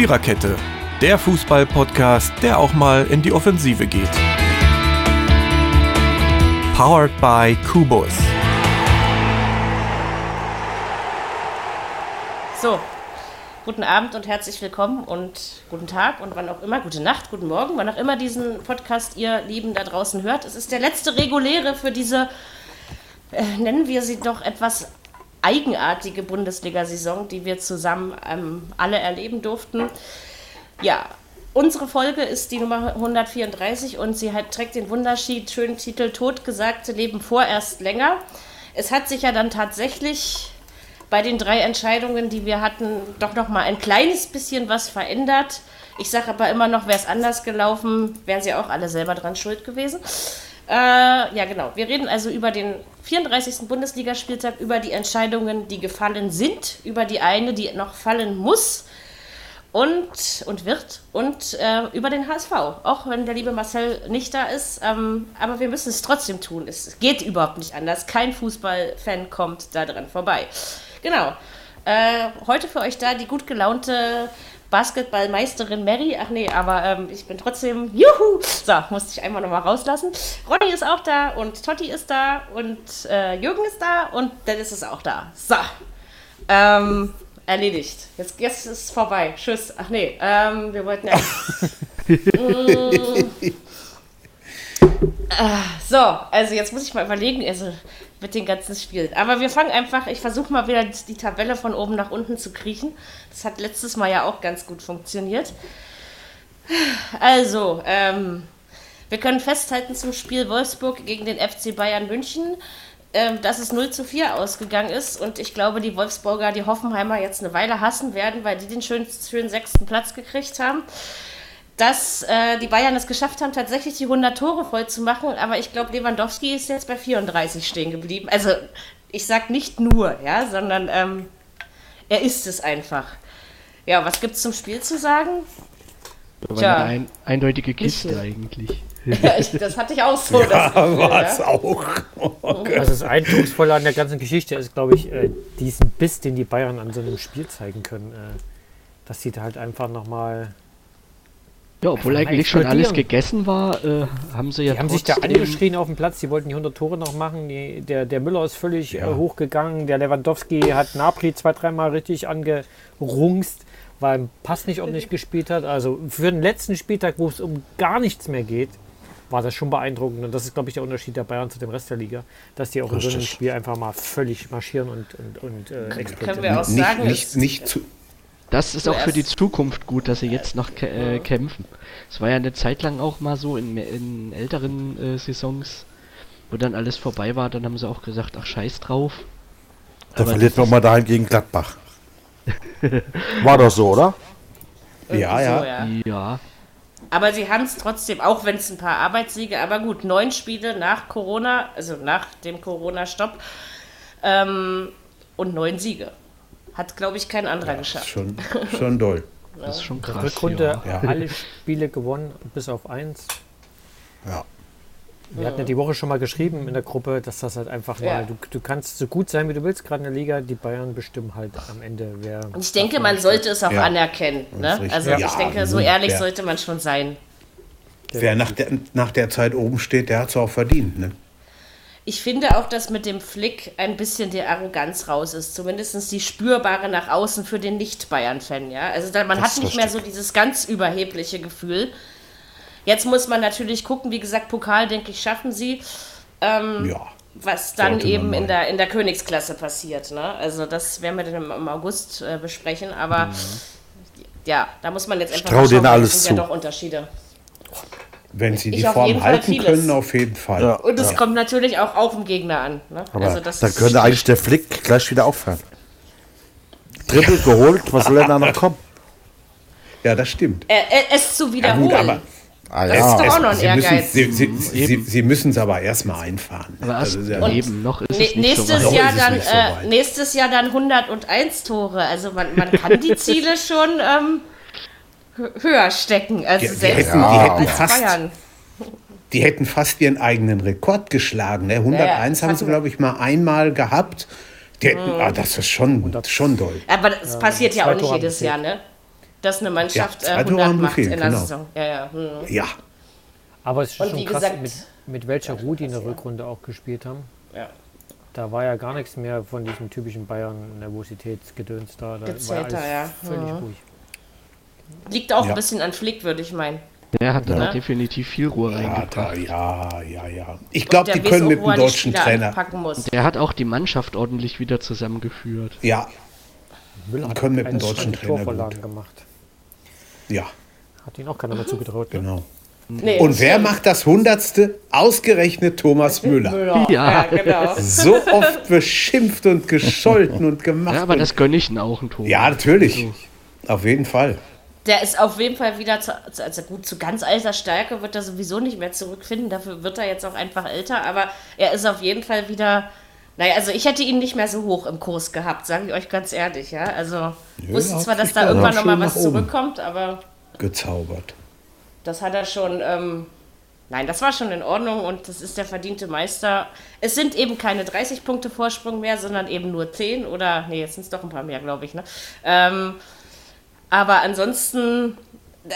Viererkette, der Fußball-Podcast, der auch mal in die Offensive geht. Powered by Kubus. So, guten Abend und herzlich willkommen und guten Tag und wann auch immer, gute Nacht, guten Morgen, wann auch immer diesen Podcast ihr Lieben da draußen hört. Es ist der letzte reguläre für diese, äh, nennen wir sie doch etwas eigenartige Bundesliga-Saison, die wir zusammen ähm, alle erleben durften. Ja, unsere Folge ist die Nummer 134 und sie hat, trägt den wunderschönen Titel Totgesagte leben vorerst länger. Es hat sich ja dann tatsächlich bei den drei Entscheidungen, die wir hatten, doch noch mal ein kleines bisschen was verändert. Ich sage aber immer noch, wäre es anders gelaufen, wären sie auch alle selber dran schuld gewesen. Äh, ja, genau. Wir reden also über den 34. Bundesligaspieltag, über die Entscheidungen, die gefallen sind, über die eine, die noch fallen muss und, und wird und äh, über den HSV. Auch wenn der liebe Marcel nicht da ist. Ähm, aber wir müssen es trotzdem tun. Es geht überhaupt nicht anders. Kein Fußballfan kommt da dran vorbei. Genau. Äh, heute für euch da die gut gelaunte Basketballmeisterin Mary. Ach nee, aber ähm, ich bin trotzdem. Juhu! So, musste ich einmal nochmal rauslassen. Ronny ist auch da und Totti ist da und äh, Jürgen ist da und Dennis ist auch da. So. Ähm, erledigt. Jetzt, jetzt ist es vorbei. Tschüss. Ach nee, ähm, wir wollten ja. mm, Ah, so, also jetzt muss ich mal überlegen, also mit den ganzen Spielen. Aber wir fangen einfach, ich versuche mal wieder die Tabelle von oben nach unten zu kriechen. Das hat letztes Mal ja auch ganz gut funktioniert. Also, ähm, wir können festhalten zum Spiel Wolfsburg gegen den FC Bayern München, ähm, dass es 0 zu 4 ausgegangen ist. Und ich glaube, die Wolfsburger, die Hoffenheimer jetzt eine Weile hassen werden, weil die den schönen, schönen sechsten Platz gekriegt haben dass äh, die Bayern es geschafft haben, tatsächlich die 100 Tore voll zu machen. Aber ich glaube, Lewandowski ist jetzt bei 34 stehen geblieben. Also ich sage nicht nur, ja, sondern ähm, er ist es einfach. Ja, was gibt es zum Spiel zu sagen? War eine ein, eindeutige Kiste eigentlich. Das hatte ich auch so. Ja, war es ja? auch. Oh also das Eindrucksvolle an der ganzen Geschichte ist, glaube ich, äh, diesen Biss, den die Bayern an so einem Spiel zeigen können. Äh, dass sie da halt einfach nochmal ja, obwohl eigentlich schon alles gegessen war, äh, haben sie ja. Die haben sich da angeschrien auf dem Platz, die wollten die 100 Tore noch machen. Die, der, der Müller ist völlig ja. äh, hochgegangen. Der Lewandowski hat Napri zwei, dreimal richtig angerungst, weil ein Pass nicht ordentlich gespielt hat. Also für den letzten Spieltag, wo es um gar nichts mehr geht, war das schon beeindruckend. Und das ist, glaube ich, der Unterschied der Bayern zu dem Rest der Liga, dass die auch Richtig. in so einem Spiel einfach mal völlig marschieren und, und, und äh, explodieren. Können wir auch sagen, nicht, nicht, nicht zu das ist auch für die Zukunft gut, dass sie jetzt noch äh, kämpfen. Es war ja eine Zeit lang auch mal so in, in älteren äh, Saisons, wo dann alles vorbei war, dann haben sie auch gesagt, ach scheiß drauf. Da Aber verliert man mal daheim gegen Gladbach. war doch so, oder? Ja, ja. So, ja. ja. Aber sie haben es trotzdem, auch wenn es ein paar Arbeitssiege, aber gut, neun Spiele nach Corona, also nach dem Corona-Stopp ähm, und neun Siege. Hat, glaube ich, kein anderer ja, geschafft. Schon, schon doll. Das ist schon krass. Rückrunde ja. alle Spiele gewonnen, bis auf eins. Ja. Wir hatten ja die Woche schon mal geschrieben in der Gruppe, dass das halt einfach ja. mal, du, du kannst so gut sein, wie du willst, gerade in der Liga, die Bayern bestimmen halt am Ende, wer. Und ich denke, man sollte es auch ja. anerkennen. Ne? Also ich denke, so ehrlich sollte man schon sein. Wer nach der, nach der Zeit oben steht, der hat es auch verdient. Ne? Ich finde auch, dass mit dem Flick ein bisschen die Arroganz raus ist. Zumindest die spürbare nach außen für den Nicht-Bayern-Fan. Ja? Also da, man das hat nicht mehr so dieses ganz überhebliche Gefühl. Jetzt muss man natürlich gucken, wie gesagt, Pokal, denke ich, schaffen sie. Ähm, ja. Was dann eben in der, in der Königsklasse passiert. Ne? Also das werden wir dann im, August äh, besprechen. Aber mhm. ja, da muss man jetzt einfach schauen, denen alles sind ja doch Unterschiede. Wenn sie die Form halten können, auf jeden Fall. Ja. Und es ja. kommt natürlich auch auf den Gegner an. Ne? Aber also dann könnte eigentlich der Flick gleich wieder aufhören. Triple geholt, was soll denn da noch kommen? Ja, das stimmt. Er, er, es zu wiederholen. Ja, gut, aber Ah, ja. Das ist doch auch noch ein sie Ehrgeiz. Müssen, sie, sie, sie, sie müssen es aber erstmal einfahren. Aber also ja eben noch ist es nicht nächstes so Jahr dann so äh, nächstes Jahr dann 101 Tore. Also man, man kann die Ziele schon ähm, höher stecken. Also die, selbst die hätten, die hätten fast, Bayern. Die hätten fast ihren eigenen Rekord geschlagen. Ne? 101 ja, haben sie, glaube ich, mal einmal gehabt. Die hätten, mhm. ah, das ist schon, schon doll. Aber das ja, passiert ja auch nicht jedes Jahr, ne? dass eine Mannschaft Ja, äh, zwei Tore 100 haben macht gefehlt, in der genau. Saison. Ja, ja. Hm. Ja, Aber es ist Und schon krass, gesagt- mit, mit welcher Ruhe die in der Rückrunde auch gespielt haben. ja. Da war ja gar nichts mehr von diesem typischen Bayern-Nervositätsgedöns da. Da war Gezeter, alles ja. völlig Mhm. ruhig. Liegt auch Ja. ein bisschen an Flick, würde ich meinen. Der hat da Ja. definitiv viel Ruhe ja, reingebracht. da, ja, ja, ja. Ich glaube, die können auch, mit dem er die deutschen Trainer. Der hat auch die Mannschaft ordentlich wieder zusammengeführt. Ja, Müller hat können mit dem deutschen die Trainer Torvorlagen gemacht. ja, Hat ihn auch keiner mehr zugetraut. Ne? genau. Nee, Und wer macht das Hundertste? Ausgerechnet Thomas Müller. Müller. Ja. Ja, genau. So oft beschimpft und gescholten und gemacht. Ja, aber das gönne ich ihm auch ein Tor. ja, natürlich. Auf jeden Fall. Der ist auf jeden Fall wieder, zu, also gut, zu ganz alter Stärke wird er sowieso nicht mehr zurückfinden. Dafür wird er jetzt auch einfach älter. Aber er ist auf jeden Fall wieder. Naja, also ich hätte ihn nicht mehr so hoch im Kurs gehabt, sage ich euch ganz ehrlich, ja. Also wusste hat zwar, dass da irgendwann nochmal was zurückkommt, aber Gezaubert. das hat er schon. Ähm, nein, das war schon in Ordnung und das ist der verdiente Meister. Es sind eben keine 30 Punkte Vorsprung mehr, sondern eben nur 10 oder, nee, jetzt sind es doch ein paar mehr, glaube ich. Ne? Ähm, aber ansonsten,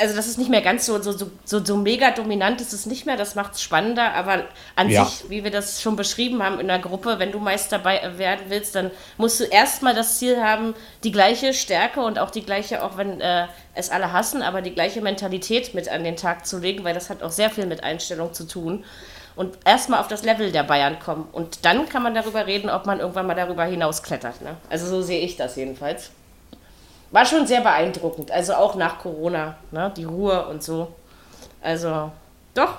also das ist nicht mehr ganz so, so, so, so, mega dominant ist es nicht mehr, das macht es spannender, aber an Ja. sich, wie wir das schon beschrieben haben in der Gruppe, wenn du Meister bei, werden willst, dann musst du erstmal das Ziel haben, die gleiche Stärke und auch die gleiche, auch wenn äh, es alle hassen, aber die gleiche Mentalität mit an den Tag zu legen, weil das hat auch sehr viel mit Einstellung zu tun. Und erstmal auf das Level der Bayern kommen. Und dann kann man darüber reden, ob man irgendwann mal darüber hinaus klettert. Ne? Also so sehe ich das jedenfalls. War schon sehr beeindruckend. Also auch nach Corona, ne? die Ruhe und so. Also doch.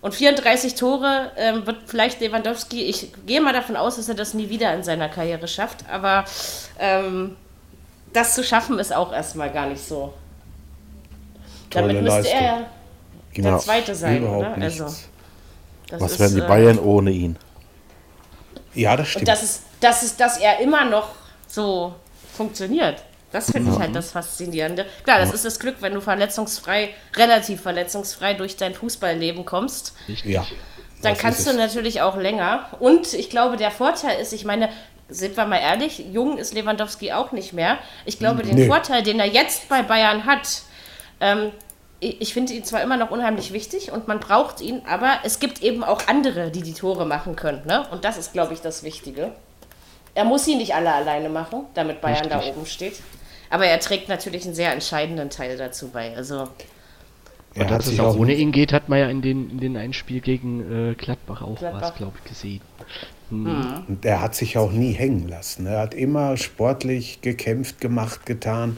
Und 34 Tore ähm, wird vielleicht Lewandowski, ich gehe mal davon aus, dass er das nie wieder in seiner Karriere schafft, aber ähm, das zu schaffen ist auch erstmal gar nicht so. Tolle Damit müsste Leistung. er ja Genau. Zweite sein, Überhaupt oder? Also, das Was ist, wären die äh, Bayern ohne ihn? Ja, das Und stimmt. dass, es, dass, es, dass er immer noch so funktioniert. Das finde ich halt das Faszinierende. Klar, das ist das Glück, wenn du verletzungsfrei, relativ verletzungsfrei durch dein Fußballleben kommst. Richtig. ja. Dann Das kannst du es. natürlich auch länger. Und ich glaube, der Vorteil ist, ich meine, sind wir mal ehrlich, jung ist Lewandowski auch nicht mehr. Ich glaube, den Nee. Vorteil, den er jetzt bei Bayern hat, ähm, ich finde ihn zwar immer noch unheimlich wichtig und man braucht ihn, aber es gibt eben auch andere, die die Tore machen können. Ne? Und das ist, glaube ich, das Wichtige. Er muss sie nicht alle alleine machen, damit Bayern da Richtig. oben steht. Aber er trägt natürlich einen sehr entscheidenden Teil dazu bei. Also, Er Und hat dass es auch ohne ihn geht, hat man ja in den, in den Einspiel gegen äh, Gladbach auch Gladbach. was, glaube ich, gesehen. Und er hat sich auch nie hängen lassen. Er hat immer sportlich gekämpft, gemacht, getan,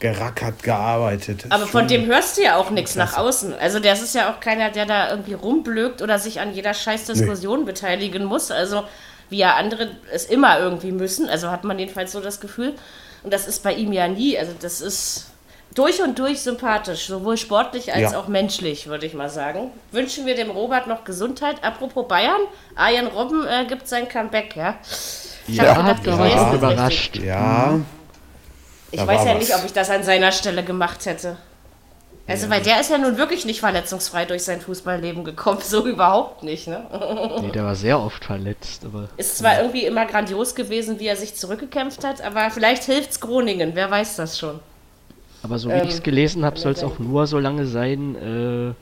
gerackert, gearbeitet. Aber von dem hörst du ja auch nichts nach außen. Also das ist ja auch keiner, der da irgendwie rumblökt oder sich an jeder scheiß Diskussion beteiligen muss. Also wie ja andere es immer irgendwie müssen. Also hat man jedenfalls so das Gefühl. Und das ist bei ihm ja nie. Also das ist durch und durch sympathisch, sowohl sportlich als Ja. auch menschlich, würde ich mal sagen. Wünschen wir dem Robert noch Gesundheit. Apropos Bayern, Arjen Robben äh, gibt sein Comeback, ja. Ich Ja, gedacht, auch das überrascht. Ja, Ich Da weiß ja was. nicht, ob ich das an seiner Stelle gemacht hätte. Also, weil der ist ja nun wirklich nicht verletzungsfrei durch sein Fußballleben gekommen. So überhaupt nicht, ne? Nee, der war sehr oft verletzt, aber Ist zwar irgendwie immer grandios gewesen, wie er sich zurückgekämpft hat, aber vielleicht hilft's Groningen, wer weiß das schon. Aber so wie Ähm, ich es gelesen habe, soll es auch nur so lange sein, äh,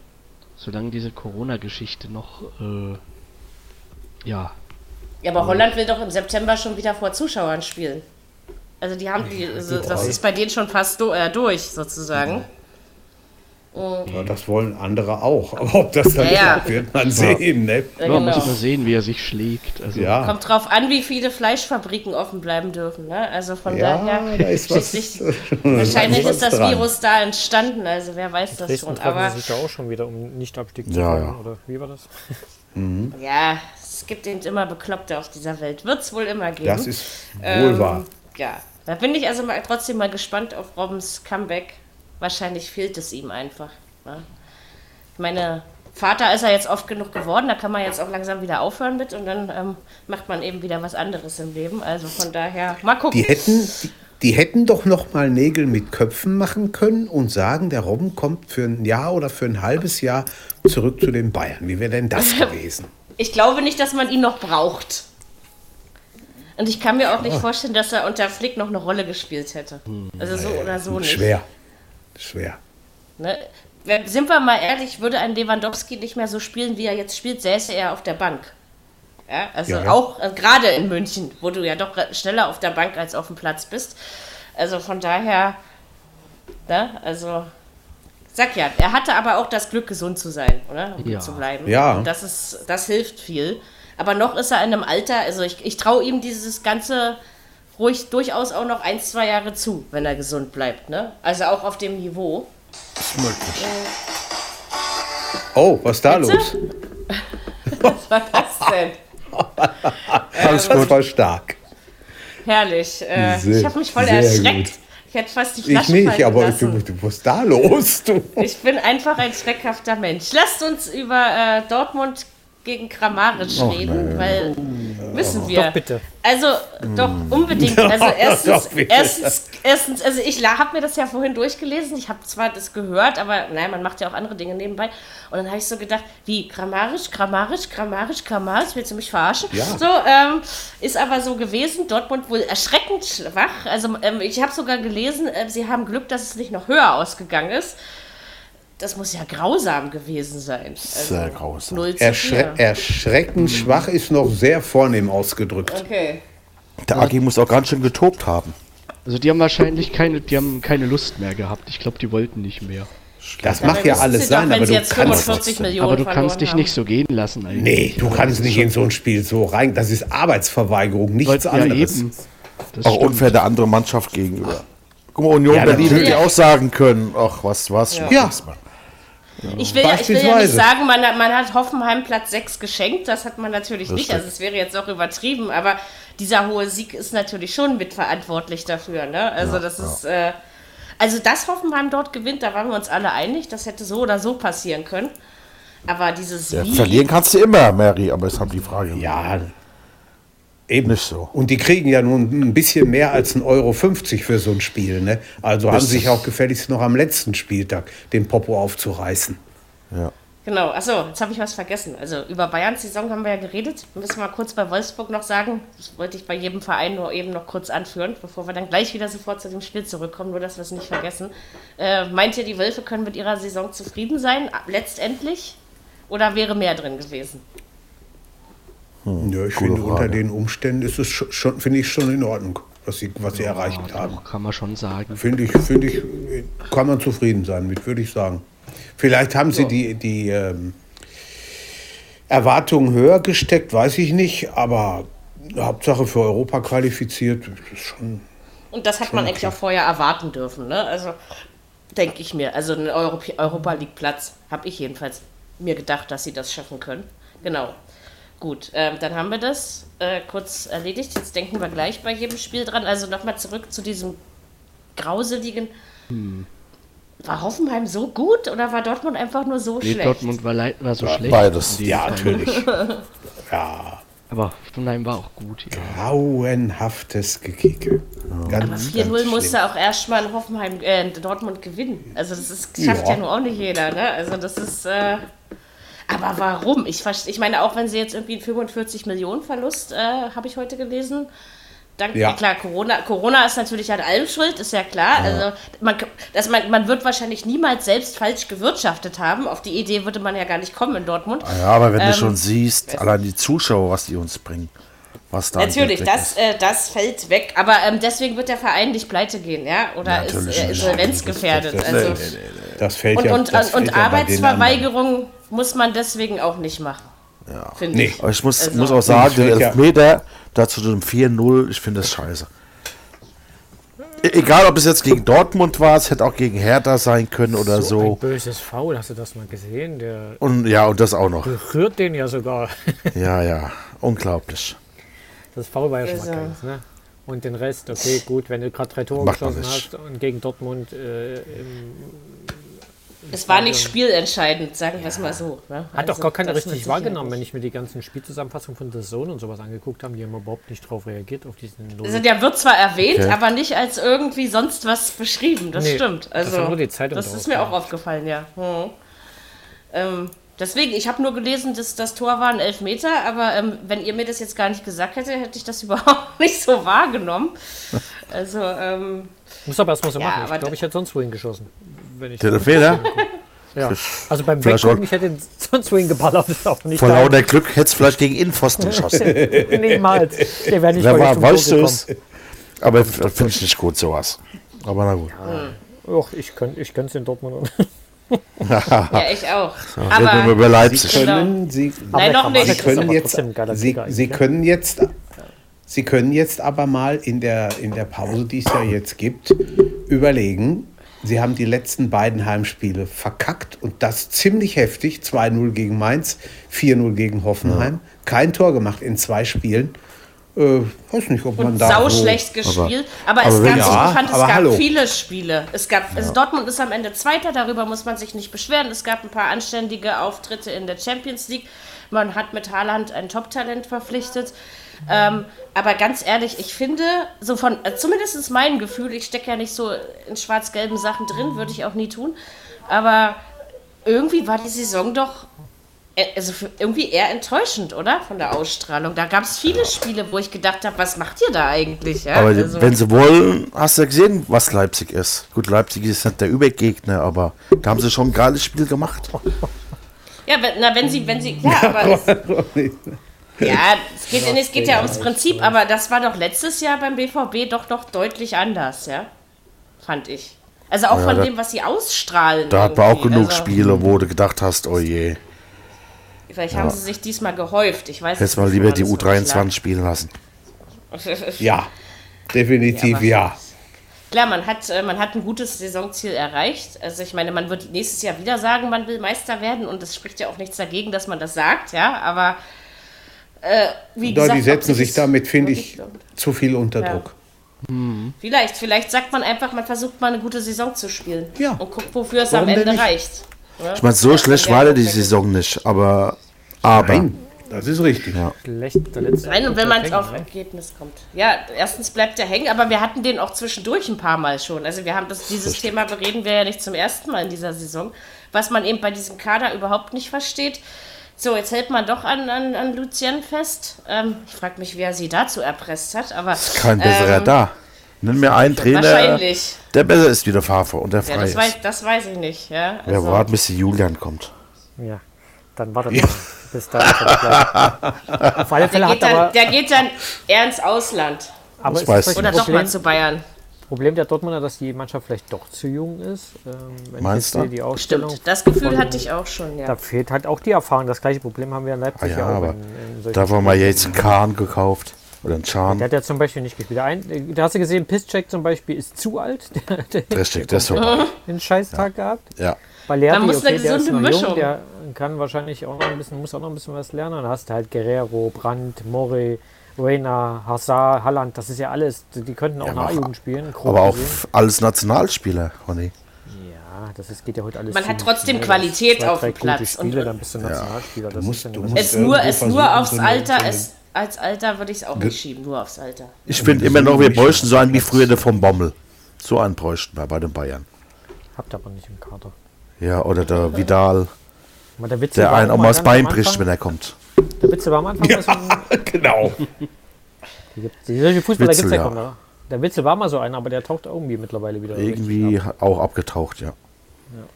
solange diese Corona-Geschichte noch, äh, ja, Ja, aber Holland will doch im September schon wieder vor Zuschauern spielen. Also die haben die, also das ist bei denen schon fast do, äh, durch, sozusagen. ja, das wollen andere auch. Aber ob das dann Ja, ja. klappt, wird man sehen. Ne? Ja, ja, muss genau. man sehen, wie er sich schlägt. Also, Ja, Kommt drauf an, wie viele Fleischfabriken offen bleiben dürfen. Ne? Also von ja daher. da ist was. schließlich- Wahrscheinlich ist das dran. Virus da entstanden, also wer weiß das schon. Aber sich ja auch schon wieder, um Nicht-Abstieg zu Ja, ja. oder wie war das? ja, es gibt eben immer Bekloppte auf dieser Welt. Wird es wohl immer geben. Das ist wohl Ähm, wahr. Ja, da bin ich also mal, trotzdem mal gespannt auf Robbens Comeback. Wahrscheinlich fehlt es ihm einfach. Ne? Ich meine, Vater ist er jetzt oft genug geworden, da kann man jetzt auch langsam wieder aufhören mit und dann ähm, macht man eben wieder was anderes im Leben. Also von daher, mal gucken. Die hätten, die, die hätten doch noch mal Nägel mit Köpfen machen können und sagen, der Robben kommt für ein Jahr oder für ein halbes Jahr zurück zu den Bayern. Wie wäre denn das gewesen? Ich glaube nicht, dass man ihn noch braucht. Und ich kann mir auch nicht vorstellen, dass er unter Flick noch eine Rolle gespielt hätte. Also so oder so nicht. Schwer. Schwer. Ne? Sind wir mal ehrlich, würde ein Lewandowski nicht mehr so spielen, wie er jetzt spielt, säße er auf der Bank. Ja, also Ja, ja. auch äh, gerade in München, wo du ja doch schneller auf der Bank als auf dem Platz bist. Also von daher, ne, also sag ja, er hatte aber auch das Glück, gesund zu sein, oder? Um Ja. zu bleiben. Ja. Und das ist, das hilft viel. Aber noch ist er in einem Alter, also ich, ich traue ihm dieses ganze ruhig durchaus auch noch ein, zwei Jahre zu, wenn er gesund bleibt, ne? Also auch auf dem Niveau. Ist möglich. Oh, was ist da Bitte? los? Was war das denn? Alles das war stark. Herrlich. Äh, Sehr- ich habe mich voll erschreckt. gut. Ich hätte fast die Ich Flasche nicht, fallen aber du, du, was ist da los? Du? Ich bin einfach ein schreckhafter Mensch. Lasst uns über äh, Dortmund gegen Kramaric reden, weil müssen wir. Doch, bitte. Also doch unbedingt. Also erstens, Doch, erstens, erstens, also ich habe mir das ja vorhin durchgelesen. Ich habe zwar das gehört, aber naja, man macht ja auch andere Dinge nebenbei. Und dann habe ich so gedacht, wie Kramaric, Kramaric, Kramaric, Kramaric, willst du mich verarschen? Ja. So ähm, ist aber so gewesen. Dortmund wohl erschreckend schwach. Also ähm, ich habe sogar gelesen, äh, sie haben Glück, dass es nicht noch höher ausgegangen ist. Das muss ja grausam gewesen sein. Also, Sehr grausam. 0 zu Erschre 4. erschreckend schwach ist noch sehr vornehm ausgedrückt. Okay. Der Agi muss auch ganz schön getobt haben. Also die haben wahrscheinlich keine, die haben keine Lust mehr gehabt. Ich glaube, die wollten nicht mehr. Das Dabei mag ja alles doch, sein, wenn aber du kannst, 45 Millionen Aber du kannst dich haben. nicht so gehen lassen eigentlich. nee, du kannst nicht in so ein Spiel so rein. Das ist Arbeitsverweigerung, nichts ja, anderes. eben. Das Auch stimmt. unfair der anderen Mannschaft gegenüber. Guck mal, Union Ja, Berlin hätte ja auch sagen können, ach, was, was, ja. Ja. Ich will, ja, ich will ja nicht sagen, man, hat- man hat Hoffenheim Platz 6 geschenkt, das hat man natürlich nicht, stimmt. also es wäre jetzt auch übertrieben, aber dieser hohe Sieg ist natürlich schon mitverantwortlich dafür, ne? Also das ist, äh, also dass Hoffenheim dort gewinnt, da waren wir uns alle einig, das hätte so oder so passieren können. Aber dieses Ja, Wie, verlieren kannst du immer, Mary, aber es haben die Frage Ja, eben. nicht so. Und die kriegen ja nun ein bisschen mehr als 1,50 Euro für so ein Spiel. Ne? Also haben Richtig. sich auch gefälligst noch am letzten Spieltag den Popo aufzureißen. Ja. Genau, achso, jetzt habe ich was vergessen. Also über Bayerns Saison haben wir ja geredet. Müssen wir mal kurz bei Wolfsburg noch sagen. Das wollte ich bei jedem Verein nur eben noch kurz anführen, bevor wir dann gleich wieder sofort zu dem Spiel zurückkommen, nur dass wir es nicht vergessen. Äh, meint ihr, die Wölfe können mit ihrer Saison zufrieden sein, letztendlich? Oder wäre mehr drin gewesen? Ja, ich finde, unter Frage. den Umständen ist es schon, schon finde ich schon in Ordnung, was sie, was sie erreicht Ja, haben. doch, kann man schon sagen. Finde ich, finde ich, kann man zufrieden sein mit, würde ich sagen. Vielleicht haben sie die, die ähm, Erwartungen höher gesteckt, weiß ich nicht, aber Hauptsache für Europa qualifiziert, ist schon. Und das hat man eigentlich auch vorher erwarten dürfen, ne? Also denke ich mir. Also einen Europa League Platz habe ich jedenfalls mir gedacht, dass sie das schaffen können. Genau. Gut, ähm, dann haben wir das äh, kurz erledigt. Jetzt denken wir gleich bei jedem Spiel dran. Also nochmal zurück zu diesem grauseligen. War Hoffenheim so gut oder war Dortmund einfach nur so Nee, schlecht? Dortmund war, war so schlecht. beides. Ja, Fall. natürlich. ja, Aber Hoffenheim war auch gut. Ja. grauenhaftes Gekicke. Ganz, Aber 4-0 ganz musste auch erstmal in Hoffenheim, äh, in Dortmund gewinnen. Also das ist, schafft ja. Ja. nur auch nicht jeder, ne? Also das ist, äh, aber warum? Ich, ich meine, auch wenn sie jetzt irgendwie einen 45 Millionen Verlust, äh, habe ich heute gelesen, dann, Ja. klar, Corona, Corona ist natürlich an allem schuld, ist ja klar. Also man, dass man, man wird wahrscheinlich niemals selbst falsch gewirtschaftet haben. Auf die Idee würde man ja gar nicht kommen in Dortmund. Ja, aber wenn Ähm, du schon siehst, allein die Zuschauer, was die uns bringen, was da Natürlich, das, äh, das fällt weg. Aber ähm, deswegen wird der Verein nicht pleite gehen, ja? Oder ist äh, insolvenzgefährdet. Das- das- Also, nee, nee. Das fällt und ja und, das und, ja anderen. Arbeitsverweigerung muss man deswegen auch nicht machen. Finde Nee. ich. Aber ich muss, Also- muss auch sagen, der wird ja- Elfmeter dazu dem 4-0, ich finde das scheiße. E- Egal, ob es jetzt gegen Dortmund war, es hätte auch gegen Hertha sein können oder Ein so. böses Foul, hast du das mal gesehen? Der Und ja, und das auch noch. berührt den ja sogar. Ja, ja, unglaublich. Das Foul war ja schon Also- mal keins, ne? Und den Rest, okay, gut, wenn du gerade drei Tore Macht geschossen hast und gegen Dortmund äh, im, Es war nicht spielentscheidend, sagen wir es mal so. Ne? hat doch Also, gar keiner das richtig wahrgenommen, wenn ich mir die ganzen Spielzusammenfassungen von The Zone und sowas angeguckt habe, die haben überhaupt nicht drauf reagiert, auf diesen. Also der wird zwar erwähnt, Okay. aber nicht als irgendwie sonst was beschrieben. Das Nee, stimmt. das Also war nur die Zeitung das ist mir auch aufgefallen, ja. Hm. Ähm, deswegen, ich habe nur gelesen, dass das Tor war ein Elfmeter, aber ähm, wenn ihr mir das jetzt gar nicht gesagt hättet, hätte ich das überhaupt nicht so wahrgenommen. Also, ähm, Muss aber erstmal so Ja, machen. Ich glaube, ich hätte sonst wohin geschossen. Wenn ich Der Fehler? Ja. Also beim Weggucken, ich hätte ihn sonst wohin geballert, das ist auch nicht Vor da. lauter Glück hätte es vielleicht gegen Innenpfosten geschossen. Niemals. Der wäre nicht Wer mal war, weißt du gekommen. es? Aber f- finde ich nicht gut, sowas. Aber na gut. Och, ich könnte ich es in Dortmund. Ja, ich auch. Mal Aber über Leipzig. Können Sie, Nein, noch nicht. Sie können aber jetzt, Sie, Sie können jetzt, Sie können jetzt aber mal in der, in der Pause, die es ja jetzt gibt, überlegen. Sie haben die letzten beiden Heimspiele verkackt und das ziemlich heftig. 2-0 gegen Mainz, 4-0 gegen Hoffenheim. Kein Tor gemacht in zwei Spielen. Äh, weiß nicht, ob man und da sau so- schlecht gespielt. Aber, aber es gab, ja, ich fand, es gab hallo. viele Spiele. Es gab, also Dortmund ist am Ende Zweiter, darüber muss man sich nicht beschweren. Es gab ein paar anständige Auftritte in der Champions League. Man hat mit Haaland ein Top-Talent verpflichtet. Ähm, aber ganz ehrlich, ich finde, so von, äh, zumindest mein Gefühl, ich stecke ja nicht so in schwarz-gelben Sachen drin, würde ich auch nie tun. Aber irgendwie war die Saison doch äh, also irgendwie eher enttäuschend, oder? Von der Ausstrahlung. Da gab es viele Spiele, wo ich gedacht habe, was macht ihr da eigentlich? Ja? Aber also, wenn sie wollen, hast du ja gesehen, was Leipzig ist. Gut, Leipzig ist nicht der Übergegner, aber da haben sie schon ein geiles Spiel gemacht. ja, wenn, na, wenn sie, wenn sie, klar, aber es, ja, es geht, nee, es geht ja ums Prinzip, aber das war doch letztes Jahr beim BVB doch noch deutlich anders, ja? Fand ich. Also auch Ja, von da- dem, was sie ausstrahlen. Da hat man auch genug also, Spiele, wo du gedacht hast, oh je, Vielleicht haben sie sich diesmal gehäuft. Ich weiß hättest es mal lieber die es wirklich U23 spielen lassen. Ja, definitiv Ja, ja. Klar, man hat, äh, man hat ein gutes Saisonziel erreicht. Also ich meine, man wird nächstes Jahr wieder sagen, man will Meister werden und es spricht ja auch nichts dagegen, dass man das sagt, ja, aber äh, wie Da, gesagt, die setzen sich damit, finde ich, zu viel unter Ja. Druck. Vielleicht, vielleicht sagt man einfach, man versucht mal eine gute Saison zu spielen Ja. und guckt, wofür es Warum am Ende reicht. Ja? Ich meine, so schlecht war die Saison nicht, aber. Aber. Nein, das ist richtig. Ja. Schlecht, der letzte Nein, und wenn man auf ne? Ergebnis kommt. Ja, erstens bleibt der hängen, aber wir hatten den auch zwischendurch ein paar Mal schon. Also wir haben das, dieses Thema bereden wir ja nicht zum ersten Mal in dieser Saison, was man eben bei diesem Kader überhaupt nicht versteht. So, jetzt hält man doch an, an, an Lucien fest. Ähm, ich frage mich, wer sie dazu erpresst hat, aber Kein besserer ähm, da. Nenn mir einen Trainer, wahrscheinlich. der besser ist wie der Favre und der Ja, frei das, weiß, ist. das weiß ich nicht. Ja, Wir also, warten, bis die Julian kommt. Ja, dann wartet mal. Bis bleiben. Auf alle der, Fälle hat geht dann, aber, der geht dann eher ins Ausland. aber Das ist weiß Oder doch mal zu Bayern. Problem der Dortmunder, dass die Mannschaft vielleicht doch zu jung ist. Ähm, wenn Meinst du? die Ausstellung. Stimmt, das Gefühl hatte ich auch schon, ja. Da fehlt halt auch die Erfahrung. Das gleiche Problem haben wir in Leipzig Ah ja, auch. aber in, in Da haben wir jetzt einen Kahn gekauft. Oder einen Der Chan. hat ja zum Beispiel nicht gespielt. Ein, da hast du gesehen, Pisscheck zum Beispiel ist zu alt. Der, der Richtig, das ist so. den Scheißtag gehabt. Ja. Balerdi, Man muss eine okay, der ist gesunde noch Mischung. jung, der kann wahrscheinlich auch noch ein bisschen, muss auch noch ein bisschen was lernen. Dann hast du halt Guerrero, Brandt, Morey, Reina, Hazard, Halland, das ist ja alles. Die, könnten auch Ja, A-Jugend spielen. Aber auch gesehen. alles Nationalspieler, Ronny. Ja, das ist, geht ja heute alles. Man hat trotzdem schnell. Qualität Zwei, auf dem gute Platz. Spiele, Und- dann bist du Nationalspieler. Das musst- ist dann du musst- Es nur, es nur aufs Alter, es, als Alter würde ich es auch nicht schieben, nur aufs Alter. Ich finde immer noch, wir bräuchten so einen wie früher der vom Bommel. So einen bräuchten wir bei den Bayern. Habt aber nicht im Kader. Ja, oder der Vidal, der einen auch mal das Bein bricht, wenn er kommt. Der Witzel war am Anfang mal so ein Genau. Die gibt, die, solche Fußballer gibt es ja ja. kaum noch. Der Witzel war mal so einer, aber der taucht irgendwie mittlerweile wieder. Irgendwie ab. auch abgetaucht, ja.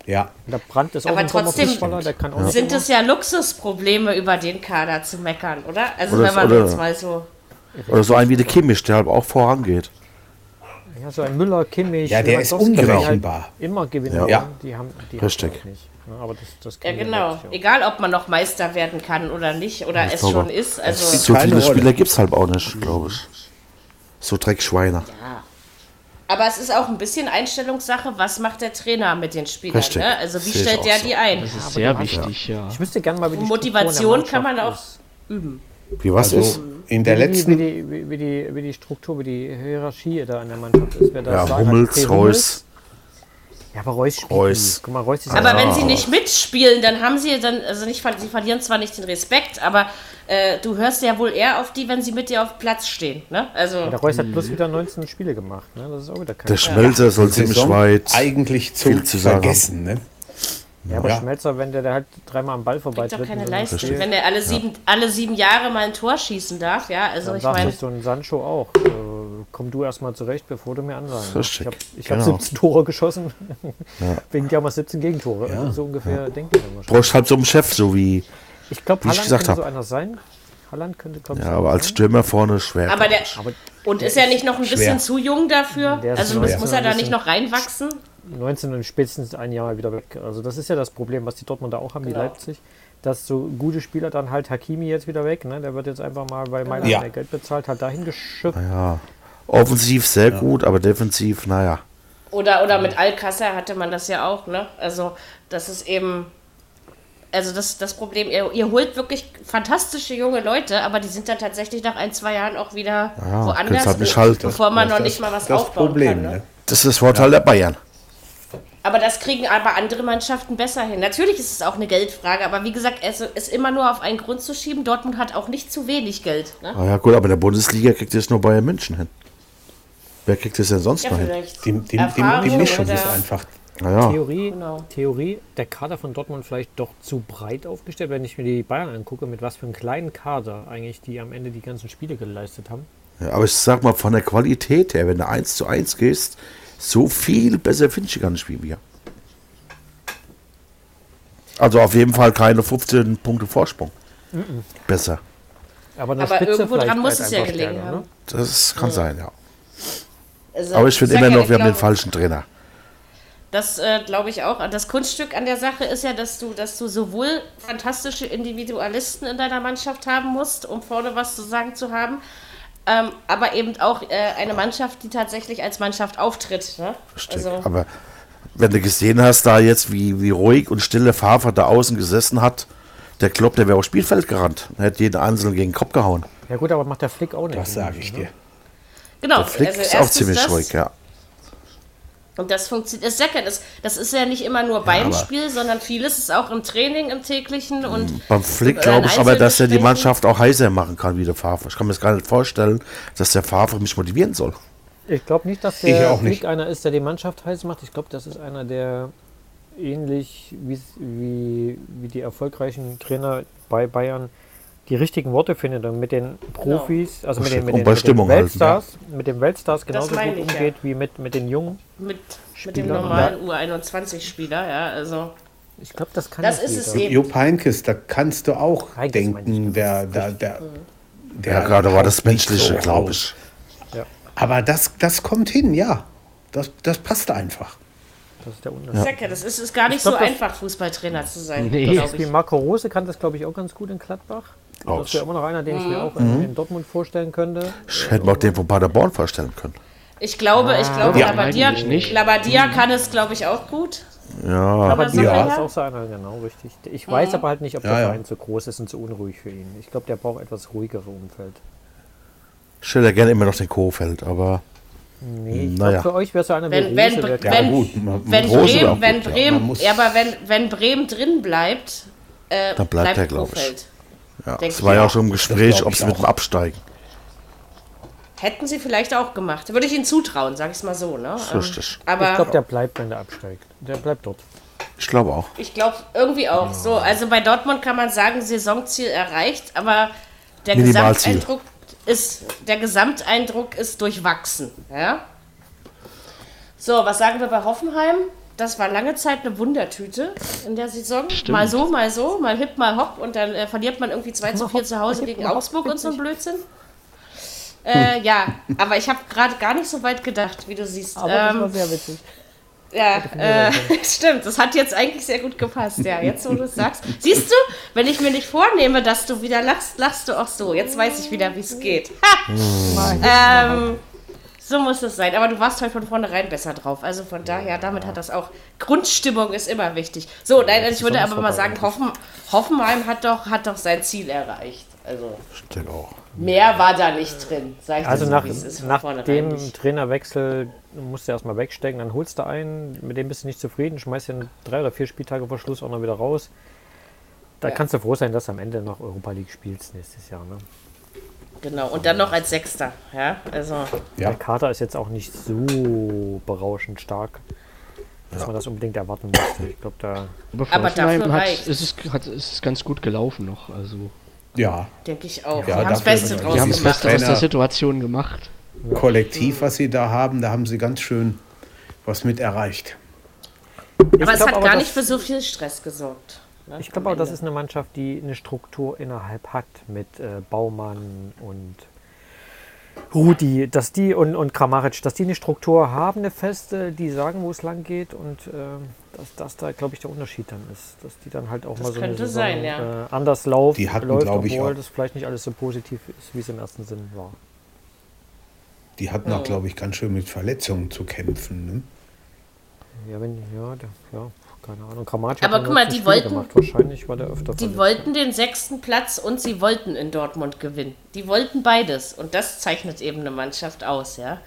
Ja. Und Der Brandt ist auch Aber ein trotzdem Fußballer, der kann auch Sind es ja Luxusprobleme, über den Kader zu meckern, oder? Also Oder wenn man jetzt mal so... Oder so ein wie der Kimmich, der halt auch vorangeht. Ja, so ein Müller, Kimmich, Ja, der ist die unberechenbar. Halt immer gewinnen. Ja. Ja. Die haben, die Richtig. haben nicht. Ja, aber das, das Ja, genau. Egal, ob man noch Meister werden kann oder nicht, oder es glaube, schon ist. Also, So viele Rolle. Spieler gibt es halt auch nicht, glaube ich. So Dreckschweine. aber es ist auch ein bisschen Einstellungssache, was macht der Trainer mit den Spielern? Ne? Also wie Sehe ich stellt der so. die ein? Das ist sehr wichtig, ja. Ich wüsste gerne mal, wie die Motivation kann man auch ist. üben. Wie was ist? Also in der Wie, wie, letzten die, wie, wie, die, wie die Struktur, wie die Hierarchie da in der Mannschaft ist. Wer da Ja, Hummels, Reus. Ja, aber Reus spielt Reus. Guck mal, Reus ist Aber ja wenn sie nicht mitspielen, dann haben sie dann, also nicht, sie verlieren zwar nicht den Respekt, aber äh, du hörst ja wohl eher auf die, wenn sie mit dir auf Platz stehen. Ne? Also Der Reus hat bloß wieder 19 Spiele gemacht. Ne? Das ist auch wieder kein Der Schmelzer soll ziemlich weit. eigentlich zu, viel zu sagen vergessen. Ne? Ja, aber Ja. Schmelzer, wenn der, der halt dreimal am Ball vorbei kriegt doch keine so Leistung. Wenn er alle sieben, alle sieben Jahre mal ein Tor schießen darf, ja, also Dann ich meine, das so ein Sancho auch. Äh, komm du erstmal zurecht, bevor du mir ansagen. Richtig, Ich habe ich genau. hab 17 Tore geschossen. Ja. Wegen dir haben wir 17 Gegentore. Ja. So ungefähr denke ich immer schon. Brauchst halt so einen Chef, so wie. Ich glaube, wie ich könnte so hab. einer sein. Halland könnte, glaube ich, Ja, so aber als. Stürmer vorne schwer. Aber der. Aber Und ist er nicht noch ein bisschen Schwer. zu jung dafür? Der Also muss, muss er da nicht noch reinwachsen? 19 und spätestens ein Jahr wieder weg. Also das ist ja das Problem, was die Dortmunder auch haben, die Genau. Leipzig. Dass so gute Spieler dann halt Hakimi jetzt wieder weg, ne? Der wird jetzt einfach mal, weil Mailand Ja. mehr Geld bezahlt hat, dahin geschippt. ja. Offensiv sehr gut, aber defensiv, naja. Oder, oder mit Alcázar hatte man das ja auch, ne? Also, das ist eben. Also das, das Problem, ihr, ihr holt wirklich fantastische junge Leute, aber die sind dann tatsächlich nach ein, zwei Jahren auch wieder Ja, woanders, halt bevor man Das noch ist nicht mal was das aufbauen Problem, kann. Ne? ne? Das ist das Vorteil der Bayern. Aber das kriegen aber andere Mannschaften besser hin. Natürlich ist es auch eine Geldfrage, aber wie gesagt, es ist immer nur auf einen Grund zu schieben. Dortmund hat auch nicht zu wenig Geld. Ne? Ah ja, gut, aber in der Bundesliga kriegt es nur Bayern München hin. Wer kriegt es denn sonst Ja, noch hin? vielleicht. Die, die, die, Mischung ist einfach. Naja, Theorie, Genau. Theorie, der Kader von Dortmund vielleicht doch zu breit aufgestellt, wenn ich mir die Bayern angucke, mit was für einem kleinen Kader eigentlich die am Ende die ganzen Spiele geleistet haben. ja, aber ich sag mal, von der Qualität her, wenn du 1 zu 1 gehst, so viel besser finde ich gar nicht wie wir. Also auf jeden Fall keine 15 Punkte Vorsprung. Besser. Aber, Aber irgendwo dran muss halt es ja gelegen haben. ne? Das kann sein, ja. Also, Aber ich finde immer ja, noch, wir haben den falschen Trainer. Das äh, glaube ich auch. Das Kunststück an der Sache ist ja, dass du, dass du sowohl fantastische Individualisten in deiner Mannschaft haben musst, um vorne was zu sagen zu haben, ähm, aber eben auch äh, eine Mannschaft, die tatsächlich als Mannschaft auftritt. Ne? Also, Aber wenn du gesehen hast, da jetzt, wie, wie ruhig und stille Favre da außen gesessen hat, der Klopp, der wäre aufs Spielfeld gerannt. Er hätte jeden Einzelnen gegen den Kopf gehauen. Ja gut, aber macht der Flick auch nicht. Das sage ich dir. genau. Der Flick also ist auch ziemlich das, ruhig, ja. Und das funktioniert. Das, das, das ist ja nicht immer nur beim aber- Spiel, sondern vieles ist auch im Training, im täglichen und Beim Flick glaube in ich aber, dass er die. Mannschaft auch heißer machen kann wie der Favre. Ich kann mir das gar nicht vorstellen, dass der Favre mich motivieren soll. Ich glaube nicht, dass der auch nicht. Flick einer ist, der die Mannschaft heiß macht. Ich glaube, das ist einer, der ähnlich wie's- wie, wie die erfolgreichen Trainer bei Bayern die richtigen Worte findet und mit den Profis, also mit den, mit den, mit den Stimmung halten, Weltstars, mit den Weltstars genauso gut ich, ja. umgeht wie mit, mit den Jungen. mit, mit dem Spieler, normalen U21-Spieler. Ja, also Ich glaube, das kann das ist es eben. Jupp Heinkes, da kannst du auch Heinkes denken, der, der, der, der Ja, gerade war das Menschliche, so glaube ich. Aber das, das kommt hin, ja. Das, das passt einfach. Das ist der Unterschied. Ja, das ist, ist gar nicht glaub, so einfach, Fußballtrainer zu sein. Nee. Das ist wie ich. Marco Rose kann das, glaube ich, auch ganz gut in Gladbach. Auch. Das wäre immer noch einer, den ich Mhm. mir auch in, in Dortmund vorstellen könnte. Ich hätte mir auch den von Paderborn vorstellen können. Ich glaube, ich glaube, Ja, Labadia. Labadia kann es, glaube ich, auch gut. Ja, Aber so einer? ist auch so einer, genau, richtig. Ich weiß aber halt nicht, ob Ja, der ja. Verein zu groß ist und zu unruhig für ihn. Ich glaube, der braucht etwas ruhigere Umfeld. ich ja gerne immer noch den Kohfeld, aber Nee, ich Naja. glaube, für euch wäre so einer Wenn- wenn- Ja, Wenn- gut. man- Wenn Bremen, auch wenn gut, ja. Bremen, ja, aber wenn, wenn Bremen drin bleibt, äh, Dann bleibt er, glaub ich. Ja, es war ja auch. schon im Gespräch, glaub ob sie mit dem Absteigen. Hätten sie vielleicht auch gemacht. Würde ich ihnen zutrauen, sag ich es mal so. Ne? Ähm, Richtig. Aber ich glaube, der bleibt, wenn der absteigt. Der bleibt dort. Ich glaube auch. Ich glaube irgendwie auch so. Also bei Dortmund kann man sagen, Saisonziel erreicht, aber der Minimalziel. Gesamteindruck ist, der Gesamteindruck ist durchwachsen. Ja? So, was sagen wir bei Hoffenheim? Das war lange Zeit eine Wundertüte in der Saison. Mal so, mal so, mal hip, mal hopp und dann äh, verliert man irgendwie 2 zu 4 zu Hause gegen Augsburg und so ein Blödsinn. Äh, ja, aber ich habe gerade gar nicht so weit gedacht, wie du siehst. Aber das Ähm, war sehr witzig. Ja, äh, stimmt. Das hat jetzt eigentlich sehr gut gepasst. Ja, jetzt wo du es sagst. Siehst du, wenn ich mir nicht vornehme, dass du wieder lachst, lachst du auch so. Jetzt weiß ich wieder, wie es geht. Ha! ähm, so muss es sein. Aber du warst halt von vornherein besser drauf. Also von daher, damit hat das auch. Grundstimmung ist immer wichtig. So, nein, ich würde aber mal sagen, Hoffen, Hoffenheim hat doch, hat doch sein Ziel erreicht. Also denke auch. mehr war da nicht drin. Sag ich Also dir so, nach, nach dem nicht. Trainerwechsel musst du erstmal wegstecken, dann holst du einen, mit dem bist du nicht zufrieden, schmeißt ihn drei oder vier Spieltage vor Schluss auch noch wieder raus. Da Ja. kannst du froh sein, dass du am Ende noch Europa League spielst nächstes Jahr. Ne? Genau. Und dann noch als Sechster. Ja, also. Ja. Der Kader ist jetzt auch nicht so berauschend stark, dass man das unbedingt erwarten musste. Ich glaube, da Aber dafür hat, ist, es, hat, ist es ganz gut gelaufen noch. Also, Ja, Denke ich auch. Ja, die haben das Beste draus die haben das gemacht. Beste aus der Situation gemacht. Kollektiv, was sie da haben, da haben sie ganz schön was mit erreicht. Aber es hat aber, gar nicht für so viel Stress gesorgt. Ne, ich glaube auch, das ist eine Mannschaft, die eine Struktur innerhalb hat mit äh, Baumann und Rudi, dass die und, und Kramaric, dass die eine Struktur haben, eine feste, die sagen, wo es lang geht und äh, dass das da, glaube ich, der Unterschied dann ist. Dass die dann halt auch das mal so eine Saison, sein, ja. äh, anders laufen, die hatten, läuft, obwohl ich, das vielleicht nicht alles so positiv ist, wie es im ersten Sinn war. Die hatten auch, glaube ich, ganz schön mit Verletzungen zu kämpfen. Ne? Ja, wenn, ja, ja, keine Ahnung. Grammatik Aber guck mal, die wollten, gemacht. Wahrscheinlich war der öfter Die verletzt. wollten den sechsten Platz und sie wollten in Dortmund gewinnen. Die wollten beides. Und das zeichnet eben eine Mannschaft aus, ja.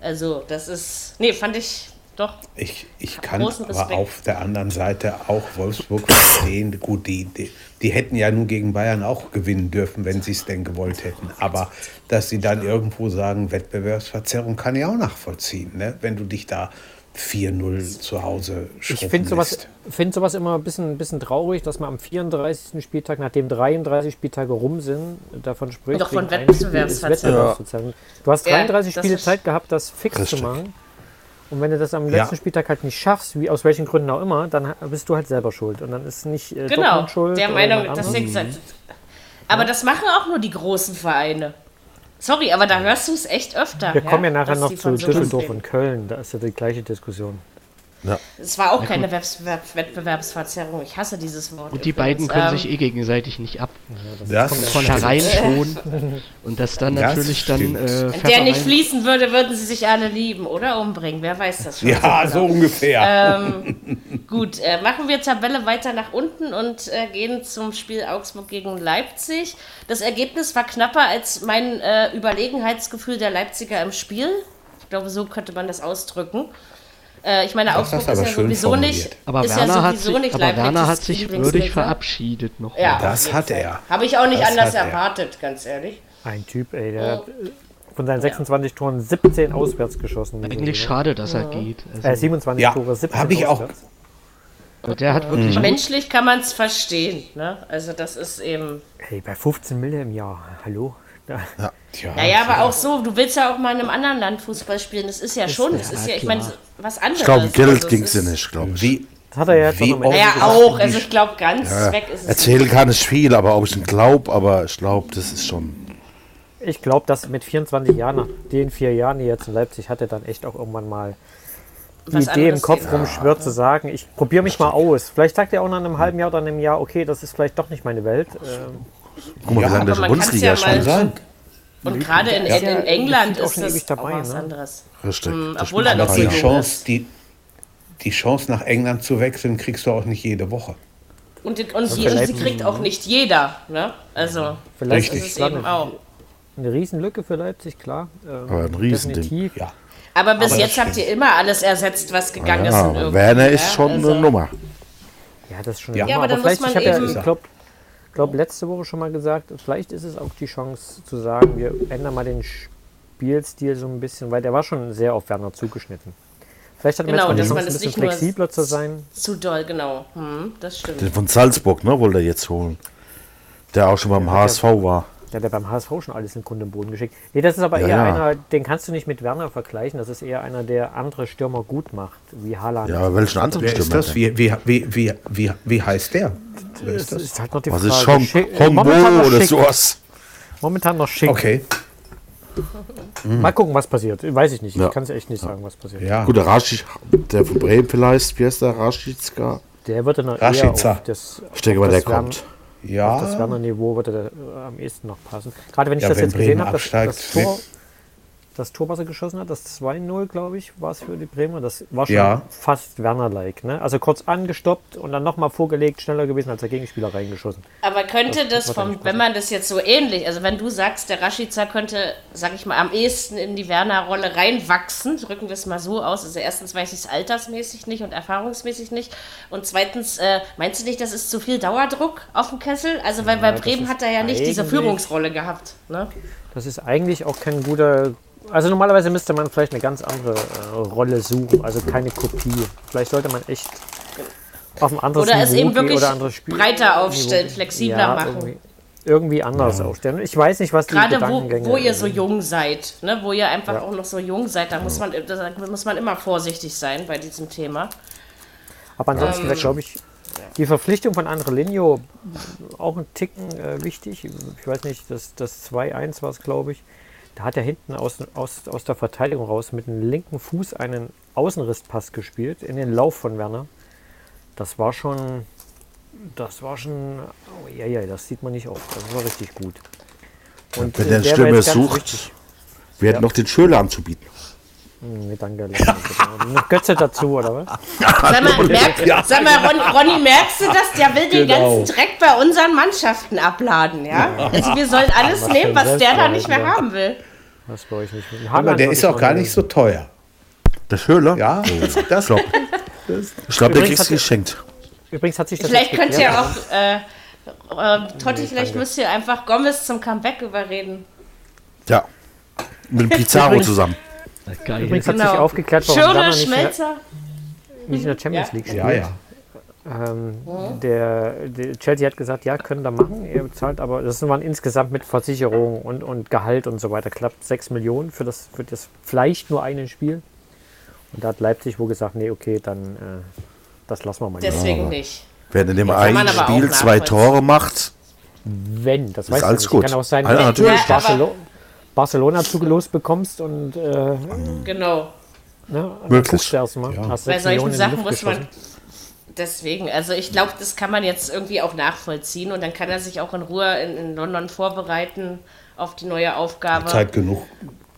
Also, das ist. Nee, fand ich doch. Ich, ich kann aber auf der anderen Seite auch Wolfsburg verstehen. Gut, die, die, die hätten ja nun gegen Bayern auch gewinnen dürfen, wenn sie es denn gewollt hätten. Aber dass sie dann irgendwo sagen, Wettbewerbsverzerrung kann ich auch nachvollziehen, ne? wenn du dich da 4-0 zu Hause Ich finde sowas, find sowas immer ein bisschen, ein bisschen traurig, dass man am 34. Spieltag, nachdem 33 Spieltage rum sind, davon spricht. Doch von Wettbewerbsverzerrung. Ja. Du hast 33 ja, Spiele Zeit gehabt, das fix das zu machen. Und wenn du das am letzten ja. Spieltag halt nicht schaffst, wie aus welchen Gründen auch immer, dann bist du halt selber schuld. Und dann ist nicht äh, genau, schuld. Der Meinung, das Aber das machen auch nur die großen Vereine. Sorry, aber da hörst du es echt öfter. Wir kommen ja nachher noch zu Düsseldorf und Köln, da ist ja die gleiche Diskussion. Ja. Es war auch keine Wettbewerbsverzerrung. Ich hasse dieses Wort. Und die beiden können ähm, sich eh gegenseitig nicht ab. Ja, das von herein schon. Und das dann das natürlich dann. Äh, Wenn der nicht fließen würde, würden sie sich alle lieben oder umbringen. Wer weiß das schon. Ja, so, so ungefähr. Ähm, gut, äh, machen wir Tabelle weiter nach unten und äh, gehen zum Spiel Augsburg gegen Leipzig. Das Ergebnis war knapper als mein äh, Überlegenheitsgefühl der Leipziger im Spiel. Ich glaube, so könnte man das ausdrücken. Äh, ich meine, Augsburg ist ja sowieso nicht. Aber ist Werner, ja hat, sich, nicht aber Werner hat sich würdig verabschiedet noch. Ja, das hat er. Habe ich auch nicht das anders erwartet, ganz ehrlich. Ein Typ, ey, der hat von seinen 26 ja. Toren 17 auswärts geschossen. Eigentlich schade, dass er geht. Also äh, 27 ja, Tore, 17 habe ich auswärts. auch. Der hat wirklich mhm. Menschlich kann man es verstehen. Ne? Also das ist eben... Hey, bei 15 Mille im Jahr, hallo? Ja. Ja, naja, aber auch so, du willst ja auch mal in einem anderen Land Fußball spielen. Das ist ja schon, das ist ja, ich meine, was anderes. Ich glaube, Geld also, ging es ja nicht, glaube ich. Wie, das hat er ja jetzt wie auch. Naja, auch. Also ich glaube, ganz ja, weg ist es. Erzählen kann ich viel, aber ob ich ihn glaube, aber ich glaube, das ist schon. Ich glaube, dass mit 24 Jahren, nach den vier Jahren, die er jetzt in Leipzig hatte, dann echt auch irgendwann mal die Was Idee im Kopf rumschwirrt, ja. zu sagen, ich probiere mich mal aus. Vielleicht sagt er auch nach einem halben Jahr oder einem Jahr, okay, das ist vielleicht doch nicht meine Welt. Ähm, Guck mal, wie lange der Bundesliga schon sein. Und gerade in, in, England ist das dabei, auch was ne? anderes. Richtig. Mhm, obwohl er noch die Chance, die, die Chance nach England zu wechseln, kriegst du auch nicht jede Woche. Und, und, und sie, kriegt auch nicht jeder. Ne? Also, vielleicht ist es eben auch. Eine Riesenlücke für Leipzig, klar. Ähm, Aber ein Riesending. Ja. Aber bis Aber jetzt habt ihr immer alles ersetzt, was gegangen ja, ist. Werner ist schon also. eine Nummer. Ja, das ist schon ja, aber, aber dann muss man eben... Ja, ich glaube, ich glaube, letzte Woche schon mal gesagt, vielleicht ist es auch die Chance zu sagen, wir ändern mal den Spielstil so ein bisschen, weil der war schon sehr auf Werner zugeschnitten. Vielleicht hat genau, man jetzt mal die Chance, ein bisschen flexibler zu sein. Zu doll, genau. Hm, das stimmt. Den von Salzburg, ne, wollte er jetzt holen. Der auch schon beim ja, HSV war. Der hat ja beim HSV schon alles in Grund und Boden geschickt. Nee, das ist aber ja, eher ja. einer, den kannst du nicht mit Werner vergleichen. Das ist eher einer, der andere Stürmer gut macht, wie Haaland. Ja, aber welchen anderen Wer Stürmer? Ist das? Wie, wie, wie, wie, wie, wie heißt der? Wer ist das? ist halt noch die Was Frage. ist schon Hombo oder sowas? Momentan noch schick. Okay. Mal gucken, was passiert. Weiß ich nicht. Ich kann es echt nicht sagen, was passiert. Ja. Gut, der Raschic, der von Bremen vielleicht, wie heißt der? Raschitska? Der wird dann eher auf das. Ich denke mal, der kommt. Ja. Auf das Werner-Niveau würde der äh, am ehesten noch passen. Gerade wenn ich ja, das wenn jetzt gesehen habe, das, das Tor, das Tor, was er geschossen hat, das 2-0, glaube ich, war es für die Bremer. Das war schon ja. fast Werner-like. Ne? Also kurz angestoppt und dann nochmal vorgelegt, schneller gewesen als der Gegenspieler reingeschossen. Aber könnte das, das vom, wenn man das jetzt so ähnlich, also wenn du sagst, der Rashica könnte, sag ich mal, am ehesten in die Werner-Rolle reinwachsen, drücken wir es mal so aus. Also erstens weiß ich es altersmäßig nicht und erfahrungsmäßig nicht. Und zweitens, äh, meinst du nicht, das ist zu viel Dauerdruck auf dem Kessel? Also weil ja, bei Bremen hat er ja nicht diese Führungsrolle gehabt. Ne? Das ist eigentlich auch kein guter also normalerweise müsste man vielleicht eine ganz andere äh, Rolle suchen, also keine Kopie. Vielleicht sollte man echt auf ein anderes oder Niveau es eben wirklich oder breiter aufstellen, flexibler ja, machen. irgendwie anders ja. aufstellen. Ich weiß nicht, was die Gerade wo, wo ihr so jung seid, ne? wo ihr einfach ja. auch noch so jung seid, da muss man, da muss man immer vorsichtig sein bei diesem Thema. Aber ansonsten ähm, glaube ich, die Verpflichtung von Andrelinho auch ein Ticken äh, wichtig. Ich weiß nicht, das, das 2-1 war es, glaube ich. Da hat er hinten aus, aus, aus der Verteidigung raus mit dem linken Fuß einen Außenrisspass gespielt in den Lauf von Werner. Das war schon, das war schon, oh, ja, ja, das sieht man nicht oft. Das war richtig gut. Und wenn der, der Stimme sucht, wichtig. wir hätten ja. noch den Schöler anzubieten. Nee, danke. Noch Götze dazu, oder was? Sag mal, merk, ja. sag mal Ron, Ronny, merkst du das? Der will den genau. ganzen Dreck bei unseren Mannschaften abladen, ja? Also wir sollen alles was nehmen, was der da nicht mehr haben will. Das brauche ich nicht. Aber der ist auch gar nicht so teuer. Der Schöler? Ja, das, das, glaub. Ich glaube, der kriegst du geschenkt. Übrigens hat sich das Vielleicht könnt ihr auch, äh, äh, Totti, vielleicht müsst ihr einfach Gomez zum Comeback überreden. Ja, mit dem Pizarro zusammen. Geil. Übrigens genau. hat sich aufgeklärt, warum Schöne Schmelzer. nicht in der Champions ja. League spielt. Ja, ja. Ähm, der, der, Chelsea hat gesagt, ja, können da machen. Er bezahlt aber, das waren insgesamt mit Versicherung und, und Gehalt und so weiter, klappt 6 Millionen für das, für das vielleicht nur eine Spiel. Und da hat Leipzig wohl gesagt, nee, okay, dann äh, das lassen wir mal. Deswegen nicht. nicht. Wer in dem einen Spiel zwei Tore macht, wenn, das weiß ich nicht. Gut. Kann auch sein, also, natürlich. Barcelona, Barcelona zugelost bekommst und äh, genau. Ne, Möglich. Ja. Bei solchen Sachen muss man deswegen, also ich glaube, das kann man jetzt irgendwie auch nachvollziehen und dann kann er sich auch in Ruhe in, in London vorbereiten auf die neue Aufgabe. Zeit genug.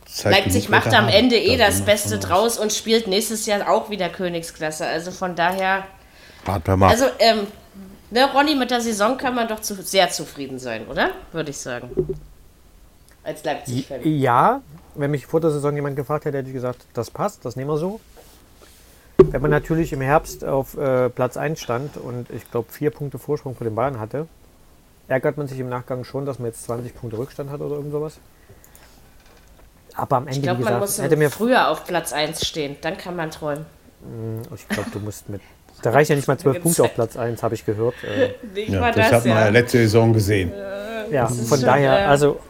Zeit Leipzig genug macht am Ende eh das Beste draus und spielt nächstes Jahr auch wieder Königsklasse. Also von daher. Warte mal. Also, ähm, ne, Ronny, mit der Saison kann man doch zu, sehr zufrieden sein, oder? Würde ich sagen als Leipzig-Fan. Ja, wenn mich vor der Saison jemand gefragt hätte, hätte ich gesagt, das passt, das nehmen wir so. Wenn man natürlich im Herbst auf äh, Platz 1 stand und ich glaube vier Punkte Vorsprung vor den Bayern hatte, ärgert man sich im Nachgang schon, dass man jetzt 20 Punkte Rückstand hat oder irgend sowas. Aber am Ende, ich glaube, man muss hätte mir früher auf Platz 1 stehen, dann kann man träumen. Hm, ich glaube, du musst mit. Da reicht ja nicht mal 12 Punkte auf Platz 1, habe ich gehört. Äh, ja, das, das hat man ja letzte Saison gesehen. Ja, von daher, also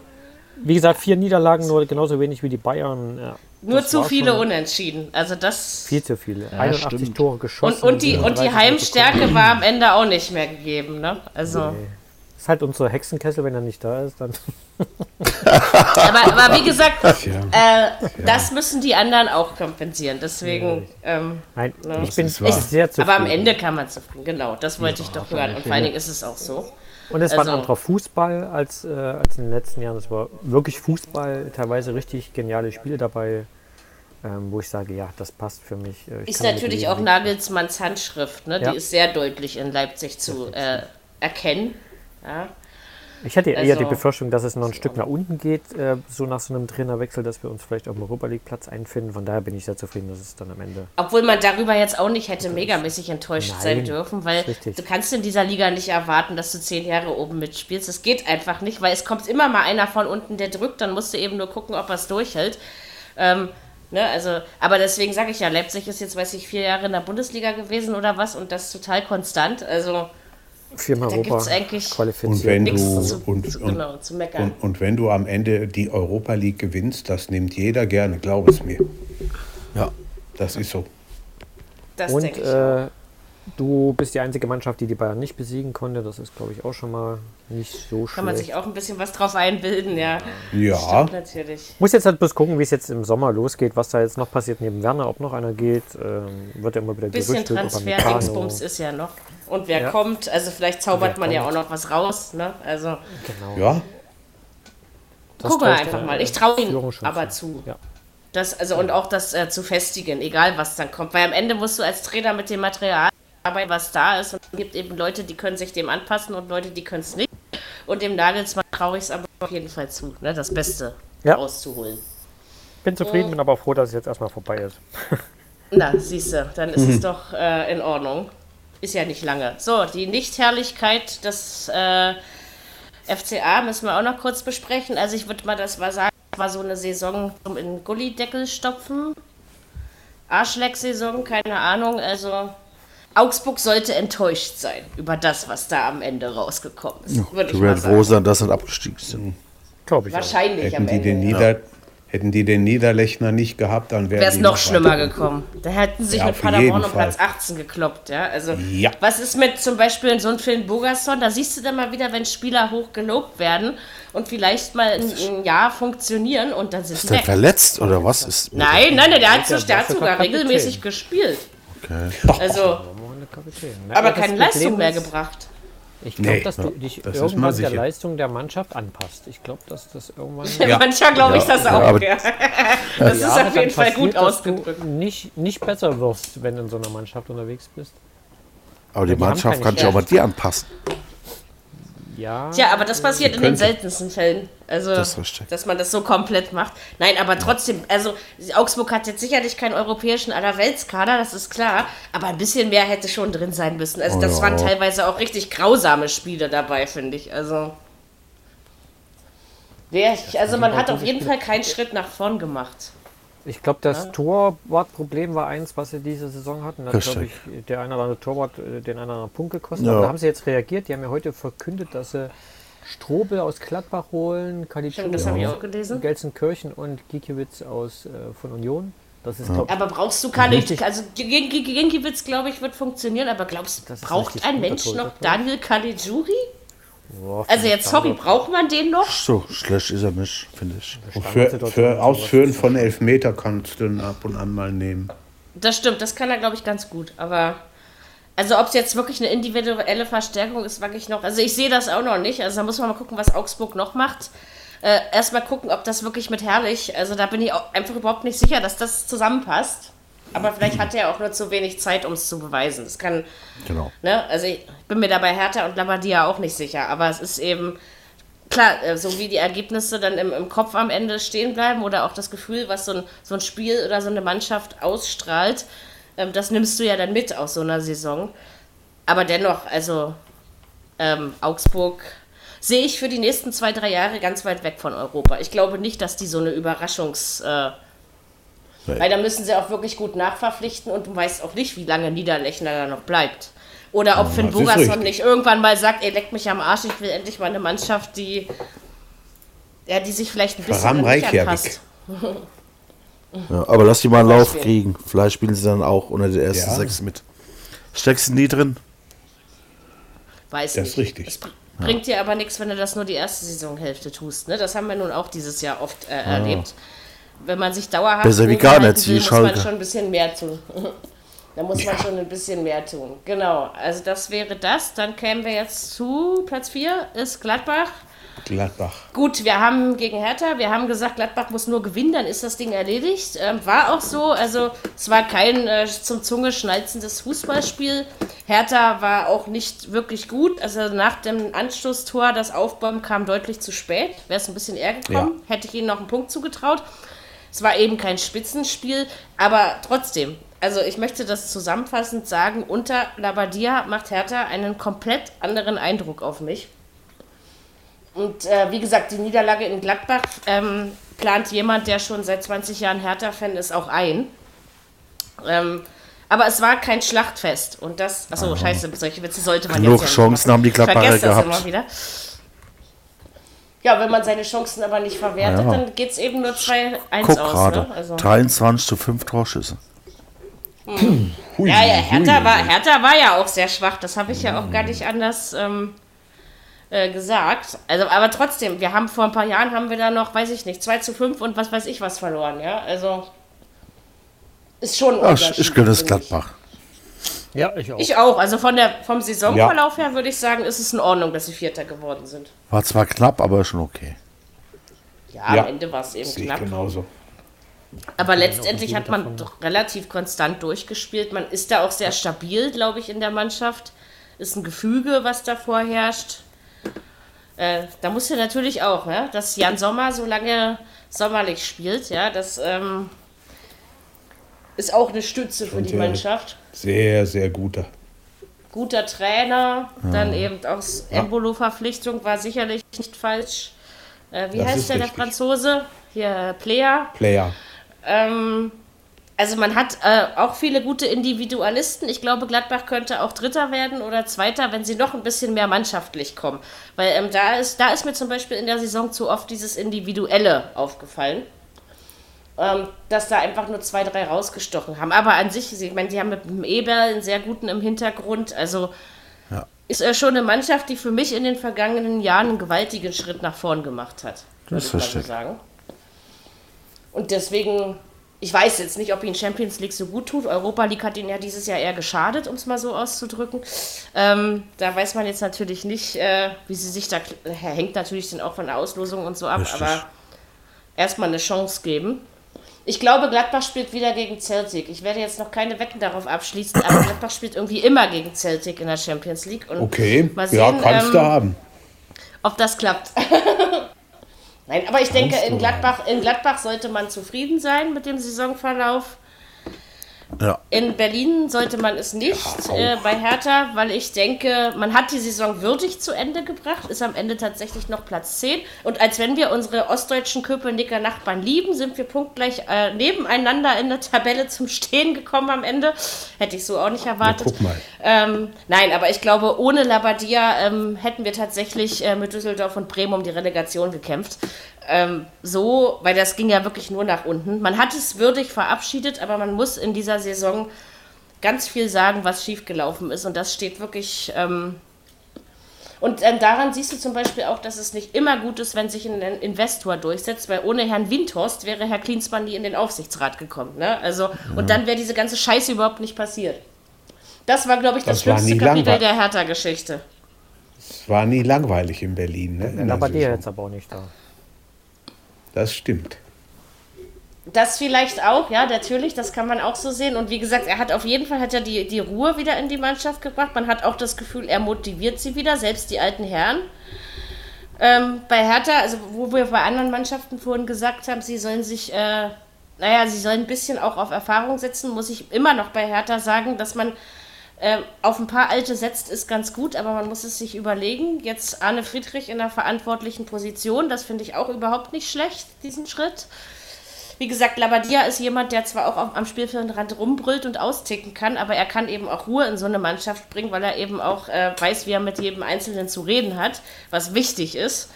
wie gesagt, vier Niederlagen, nur genauso wenig wie die Bayern. Ja, nur zu viele Unentschieden. Also das. Viel zu viele. Ja, 81 stimmt. Tore geschossen. Und, und die, und die Heimstärke war am Ende auch nicht mehr gegeben. Ne? Also. Nee. Ist halt unser Hexenkessel, wenn er nicht da ist, dann. aber, aber wie gesagt, äh, das müssen die anderen auch kompensieren. Deswegen. Ähm, Nein, ne? ich bin ich, sehr zufrieden. Aber am Ende kann man zufrieden, genau. Das wollte ich doch hören. Und vor allen Dingen ist es auch so. Und es also, war ein also- anderer Fußball als, äh, als in den letzten Jahren. Es war wirklich Fußball, teilweise richtig geniale Spiele dabei, ähm, wo ich sage, ja, das passt für mich. Äh, ist natürlich auch Nagelsmanns Handschrift, ne? Ja. die ist sehr deutlich in Leipzig zu äh, erkennen. Ja. Ich hätte also, eher die also- Befürchtung, dass es noch ein Stück nach unten geht, äh, so nach so einem Trainerwechsel, dass wir uns vielleicht auf dem Europa League Platz einfinden. Von daher bin ich sehr zufrieden, dass es dann am Ende. Obwohl man darüber jetzt auch nicht hätte megamäßig enttäuscht Nein, sein dürfen, weil du kannst in dieser Liga nicht erwarten, dass du zehn Jahre oben mitspielst. Das geht einfach nicht, weil es kommt immer mal einer von unten, der drückt, dann musst du eben nur gucken, ob er es durchhält. Ähm, Ne, also, aber deswegen sage ich ja, Leipzig ist jetzt, weiß ich, vier Jahre in der Bundesliga gewesen oder was und das total konstant. Also viermal da Europa qualifiziert. Und wenn, du, zu, und, zu, genau, zu und, und, wenn du am Ende die Europa League gewinnst, das nimmt jeder gerne, glaub es mir. Ja. Das ist so. Das und äh, Du bist die einzige Mannschaft, die die Bayern nicht besiegen konnte. Das ist, glaube ich, auch schon mal nicht so schlecht. Kann man sich auch ein bisschen was drauf einbilden, ja. Ja. Stimmt, natürlich. Muss jetzt halt bloß gucken, wie es jetzt im Sommer losgeht, was da jetzt noch passiert neben Werner, ob noch einer geht. Ähm, wird ja immer wieder Ein bisschen Transfer-Dingsbums ist ja noch. Und wer ja. kommt, also vielleicht zaubert man kommt. ja auch noch was raus, ne? Also. Genau. Ja. Das Gucken wir einfach mal. Ich traue ihm aber zu. Ja. Das, also, und auch das äh, zu festigen, egal was dann kommt. Weil am Ende musst du als Trainer mit dem Material dabei, was da ist. Und es gibt eben Leute, die können sich dem anpassen und Leute, die können es nicht. Und dem Nagelsmann traue ich es aber auf jeden Fall zu, ne, das Beste ja. rauszuholen. Bin zufrieden, bin aber froh, dass es jetzt erstmal vorbei ist. Na, siehst du, dann ist es doch äh, in Ordnung. Ist ja nicht lange. So, die Nichtherrlichkeit des äh, FCA müssen wir auch noch kurz besprechen. Also ich würde mal das mal sagen, war so eine Saison zum in Gullideckel stopfen. Arschleck-Saison, keine Ahnung. Also Augsburg sollte enttäuscht sein über das, was da am Ende rausgekommen ist. Ja, die werden froh sein, dass sie abgestiegen sind. Glaube ich Wahrscheinlich Hätten am die Ende. Den Nieder Hätten die den Niederlechner nicht gehabt, dann wäre es noch schlimmer gekommen. Da hätten sie sich ja, mit Paderborn um Platz 18 gekloppt. Ja? Also, ja. Was ist mit zum Beispiel in so einem Film Bogerson? Da siehst du dann mal wieder, wenn Spieler hoch gelobt werden und vielleicht mal ein, ein Jahr funktionieren und dann sind ist sie der verletzt oder was? Ist nein, nein, der hat, der hat sogar regelmäßig gespielt. Okay. Also, aber keine Leistung mehr gebracht. Ich glaube, nee, dass du dich das irgendwann der Leistung der Mannschaft anpasst. Ich glaube, dass das irgendwann. Ja. Manchmal glaube ich das auch. Ja, das ist auf jeden Fall gut ausgedrückt. Nicht, nicht besser wirst, wenn du in so einer Mannschaft unterwegs bist. Aber die, die Mannschaft kann sich auch mal dir anpassen. Ja. Tja, aber das passiert in den seltensten Fällen. Also, das dass man das so komplett macht. Nein, aber trotzdem, also Augsburg hat jetzt sicherlich keinen europäischen Allerweltskader, das ist klar. Aber ein bisschen mehr hätte schon drin sein müssen. Also, das oh, waren teilweise auch richtig grausame Spiele dabei, finde ich. Also. Also, man hat auf jeden Fall keinen Schritt nach vorn gemacht. Ich glaube, das ja. Torwartproblem war eins, was sie diese Saison hatten. Da hat, glaube ich, der eine oder andere Torwart äh, den einen oder anderen Punkt gekostet. Ja. Aber da haben sie jetzt reagiert. Die haben ja heute verkündet, dass sie Strobel aus Gladbach holen, Kalitschuk gelesen. Gelsenkirchen und Gikiewicz aus, äh, von Union. Das ist, glaub, aber brauchst du Kalitschuk? Also Gikiewicz, glaube ich, wird funktionieren. Aber glaubst du, braucht ein Mensch noch Daniel Caligiuri? Boah, also jetzt, sorry, braucht man den noch? So, schlecht ist er nicht, finde ich. Für, für Ausführen von Elfmeter kannst du ihn ab und an mal nehmen. Das stimmt, das kann er, glaube ich, ganz gut. Aber, also ob es jetzt wirklich eine individuelle Verstärkung ist, wage ich noch. Also ich sehe das auch noch nicht. Also da muss man mal gucken, was Augsburg noch macht. Äh, Erstmal gucken, ob das wirklich mit Herrlich, also da bin ich auch einfach überhaupt nicht sicher, dass das zusammenpasst. Aber vielleicht hat er auch nur zu wenig Zeit, um es zu beweisen. Das kann. Genau. Ne? Also ich bin mir dabei Hertha und Labadia auch nicht sicher. Aber es ist eben klar, äh, so wie die Ergebnisse dann im, im Kopf am Ende stehen bleiben oder auch das Gefühl, was so ein, so ein Spiel oder so eine Mannschaft ausstrahlt, ähm, das nimmst du ja dann mit aus so einer Saison. Aber dennoch, also ähm, Augsburg sehe ich für die nächsten zwei, drei Jahre ganz weit weg von Europa. Ich glaube nicht, dass die so eine Überraschungs- äh, weil da müssen sie auch wirklich gut nachverpflichten und du weißt auch nicht, wie lange Niederlechner da noch bleibt. Oder ob ja, Finn Bogason nicht irgendwann mal sagt, ey, leck mich am Arsch, ich will endlich mal eine Mannschaft, die, ja, die sich vielleicht ein bisschen anpasst. Ja, aber lass die mal einen Lauf kriegen. Vielleicht spielen sie dann auch unter den ersten ja. sechs mit. Steckst du nie drin? Weiß das nicht. ist richtig. Es bringt dir aber nichts, wenn du das nur die erste Saisonhälfte tust. Ne? Das haben wir nun auch dieses Jahr oft äh, ah. erlebt wenn man sich dauerhaft Besser wie gar nicht, will, muss man schon ein bisschen mehr tun. da muss ja. man schon ein bisschen mehr tun. Genau, also das wäre das. Dann kämen wir jetzt zu Platz 4, ist Gladbach. Gladbach. Gut, wir haben gegen Hertha, wir haben gesagt, Gladbach muss nur gewinnen, dann ist das Ding erledigt. Ähm, war auch so, also es war kein äh, zum Zunge schnalzendes Fußballspiel. Hertha war auch nicht wirklich gut. Also nach dem Anstoßtor, das Aufbäumen kam deutlich zu spät. Wäre es ein bisschen eher gekommen, ja. hätte ich ihnen noch einen Punkt zugetraut. Es war eben kein Spitzenspiel, aber trotzdem. Also ich möchte das zusammenfassend sagen, unter Labadia macht Hertha einen komplett anderen Eindruck auf mich. Und äh, wie gesagt, die Niederlage in Gladbach ähm, plant jemand, der schon seit 20 Jahren Hertha-Fan ist, auch ein. Ähm, aber es war kein Schlachtfest. Und das, achso, scheiße, solche Witze sollte man Genug jetzt ja Chancen haben die Gladbacher gehabt. immer wieder. Ja, wenn man seine Chancen aber nicht verwertet, ja. dann geht es eben nur 2-1 aus. Gerade. Ne? Also. 23 zu 5 Torschüsse. Hm. Hui, ja, ja, Hertha war, Hertha war ja auch sehr schwach. Das habe ich ja auch gar nicht anders ähm, äh, gesagt. Also, aber trotzdem, wir haben vor ein paar Jahren haben wir da noch, weiß ich nicht, 2 zu 5 und was weiß ich was verloren, ja. Also ist schon ein Ach, Ich gönne es Gladbach. Ja, ich auch. Ich auch. Also von der, vom Saisonverlauf ja. her würde ich sagen, ist es in Ordnung, dass sie Vierter geworden sind. War zwar knapp, aber schon okay. Ja, ja am Ende war es eben knapp. genauso. Aber letztendlich hat man doch relativ konstant durchgespielt. Man ist da auch sehr stabil, glaube ich, in der Mannschaft. Ist ein Gefüge, was da vorherrscht. Äh, da muss ja natürlich auch, ja, dass Jan Sommer so lange sommerlich spielt, ja, das ähm, ist auch eine Stütze für die Mannschaft. Sehr, sehr guter. Guter Trainer, ja. dann eben auch Embolo-Verpflichtung war sicherlich nicht falsch. Äh, wie das heißt der, der Franzose? Hier, Player. Player. Ähm, also man hat äh, auch viele gute Individualisten. Ich glaube, Gladbach könnte auch Dritter werden oder Zweiter, wenn sie noch ein bisschen mehr mannschaftlich kommen. Weil ähm, da, ist, da ist mir zum Beispiel in der Saison zu oft dieses Individuelle aufgefallen. Ähm, dass da einfach nur zwei, drei rausgestochen haben. Aber an sich, ich meine, die haben mit dem Eber einen sehr guten im Hintergrund. Also ja. ist er schon eine Mannschaft, die für mich in den vergangenen Jahren einen gewaltigen Schritt nach vorn gemacht hat. Das verstehe ich. Sagen. Und deswegen ich weiß jetzt nicht, ob ihn Champions League so gut tut. Europa League hat ihn ja dieses Jahr eher geschadet, um es mal so auszudrücken. Ähm, da weiß man jetzt natürlich nicht, äh, wie sie sich da. Hängt natürlich dann auch von der Auslosung und so ab, Richtig. aber erstmal eine Chance geben. Ich glaube, Gladbach spielt wieder gegen Celtic. Ich werde jetzt noch keine Wetten darauf abschließen, aber Gladbach spielt irgendwie immer gegen Celtic in der Champions League. Und okay, sehen, ja, kannst ähm, du haben. Ob das klappt. Nein, aber ich denke, in Gladbach, in Gladbach sollte man zufrieden sein mit dem Saisonverlauf. Ja. In Berlin sollte man es nicht ja, äh, bei Hertha, weil ich denke, man hat die Saison würdig zu Ende gebracht, ist am Ende tatsächlich noch Platz 10. Und als wenn wir unsere ostdeutschen Köpenicker Nachbarn lieben, sind wir punktgleich äh, nebeneinander in der Tabelle zum Stehen gekommen am Ende. Hätte ich so auch nicht erwartet. Ja, guck mal. Ähm, nein, aber ich glaube, ohne Labadia ähm, hätten wir tatsächlich äh, mit Düsseldorf und Bremen um die Relegation gekämpft ähm, so, weil das ging ja wirklich nur nach unten. Man hat es würdig verabschiedet, aber man muss in dieser Saison ganz viel sagen, was schiefgelaufen ist. Und das steht wirklich. Ähm, und ähm, daran siehst du zum Beispiel auch, dass es nicht immer gut ist, wenn sich ein Investor durchsetzt, weil ohne Herrn Windhorst wäre Herr Klinsmann nie in den Aufsichtsrat gekommen. Ne? Also, mhm. Und dann wäre diese ganze Scheiße überhaupt nicht passiert. Das war, glaube ich, das, das schlimmste Kapitel der Hertha-Geschichte. Es war nie langweilig in Berlin. Ne? aber der jetzt aber auch nicht da. Das stimmt. Das vielleicht auch, ja, natürlich, das kann man auch so sehen. Und wie gesagt, er hat auf jeden Fall hat er die, die Ruhe wieder in die Mannschaft gebracht. Man hat auch das Gefühl, er motiviert sie wieder, selbst die alten Herren. Ähm, bei Hertha, also wo wir bei anderen Mannschaften vorhin gesagt haben, sie sollen sich, äh, naja, sie sollen ein bisschen auch auf Erfahrung setzen, muss ich immer noch bei Hertha sagen, dass man äh, auf ein paar Alte setzt, ist ganz gut, aber man muss es sich überlegen. Jetzt Arne Friedrich in einer verantwortlichen Position, das finde ich auch überhaupt nicht schlecht, diesen Schritt. Wie gesagt, Labadia ist jemand, der zwar auch am Spielfeldrand rumbrüllt und austicken kann, aber er kann eben auch Ruhe in so eine Mannschaft bringen, weil er eben auch äh, weiß, wie er mit jedem Einzelnen zu reden hat, was wichtig ist.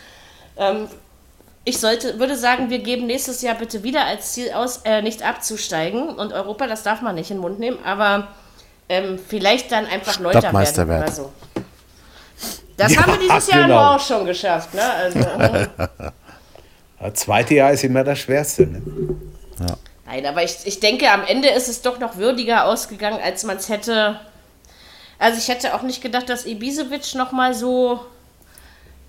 Ähm, ich sollte, würde sagen, wir geben nächstes Jahr bitte wieder als Ziel aus, äh, nicht abzusteigen. Und Europa, das darf man nicht in den Mund nehmen, aber ähm, vielleicht dann einfach Neunter werden oder so. Das ja, haben wir dieses Jahr genau. auch schon geschafft. Ne? Also, das zweite Jahr ist immer das Schwerste. Ne? Ja. Nein, aber ich, ich denke, am Ende ist es doch noch würdiger ausgegangen, als man es hätte. Also ich hätte auch nicht gedacht, dass Ibisevic noch mal so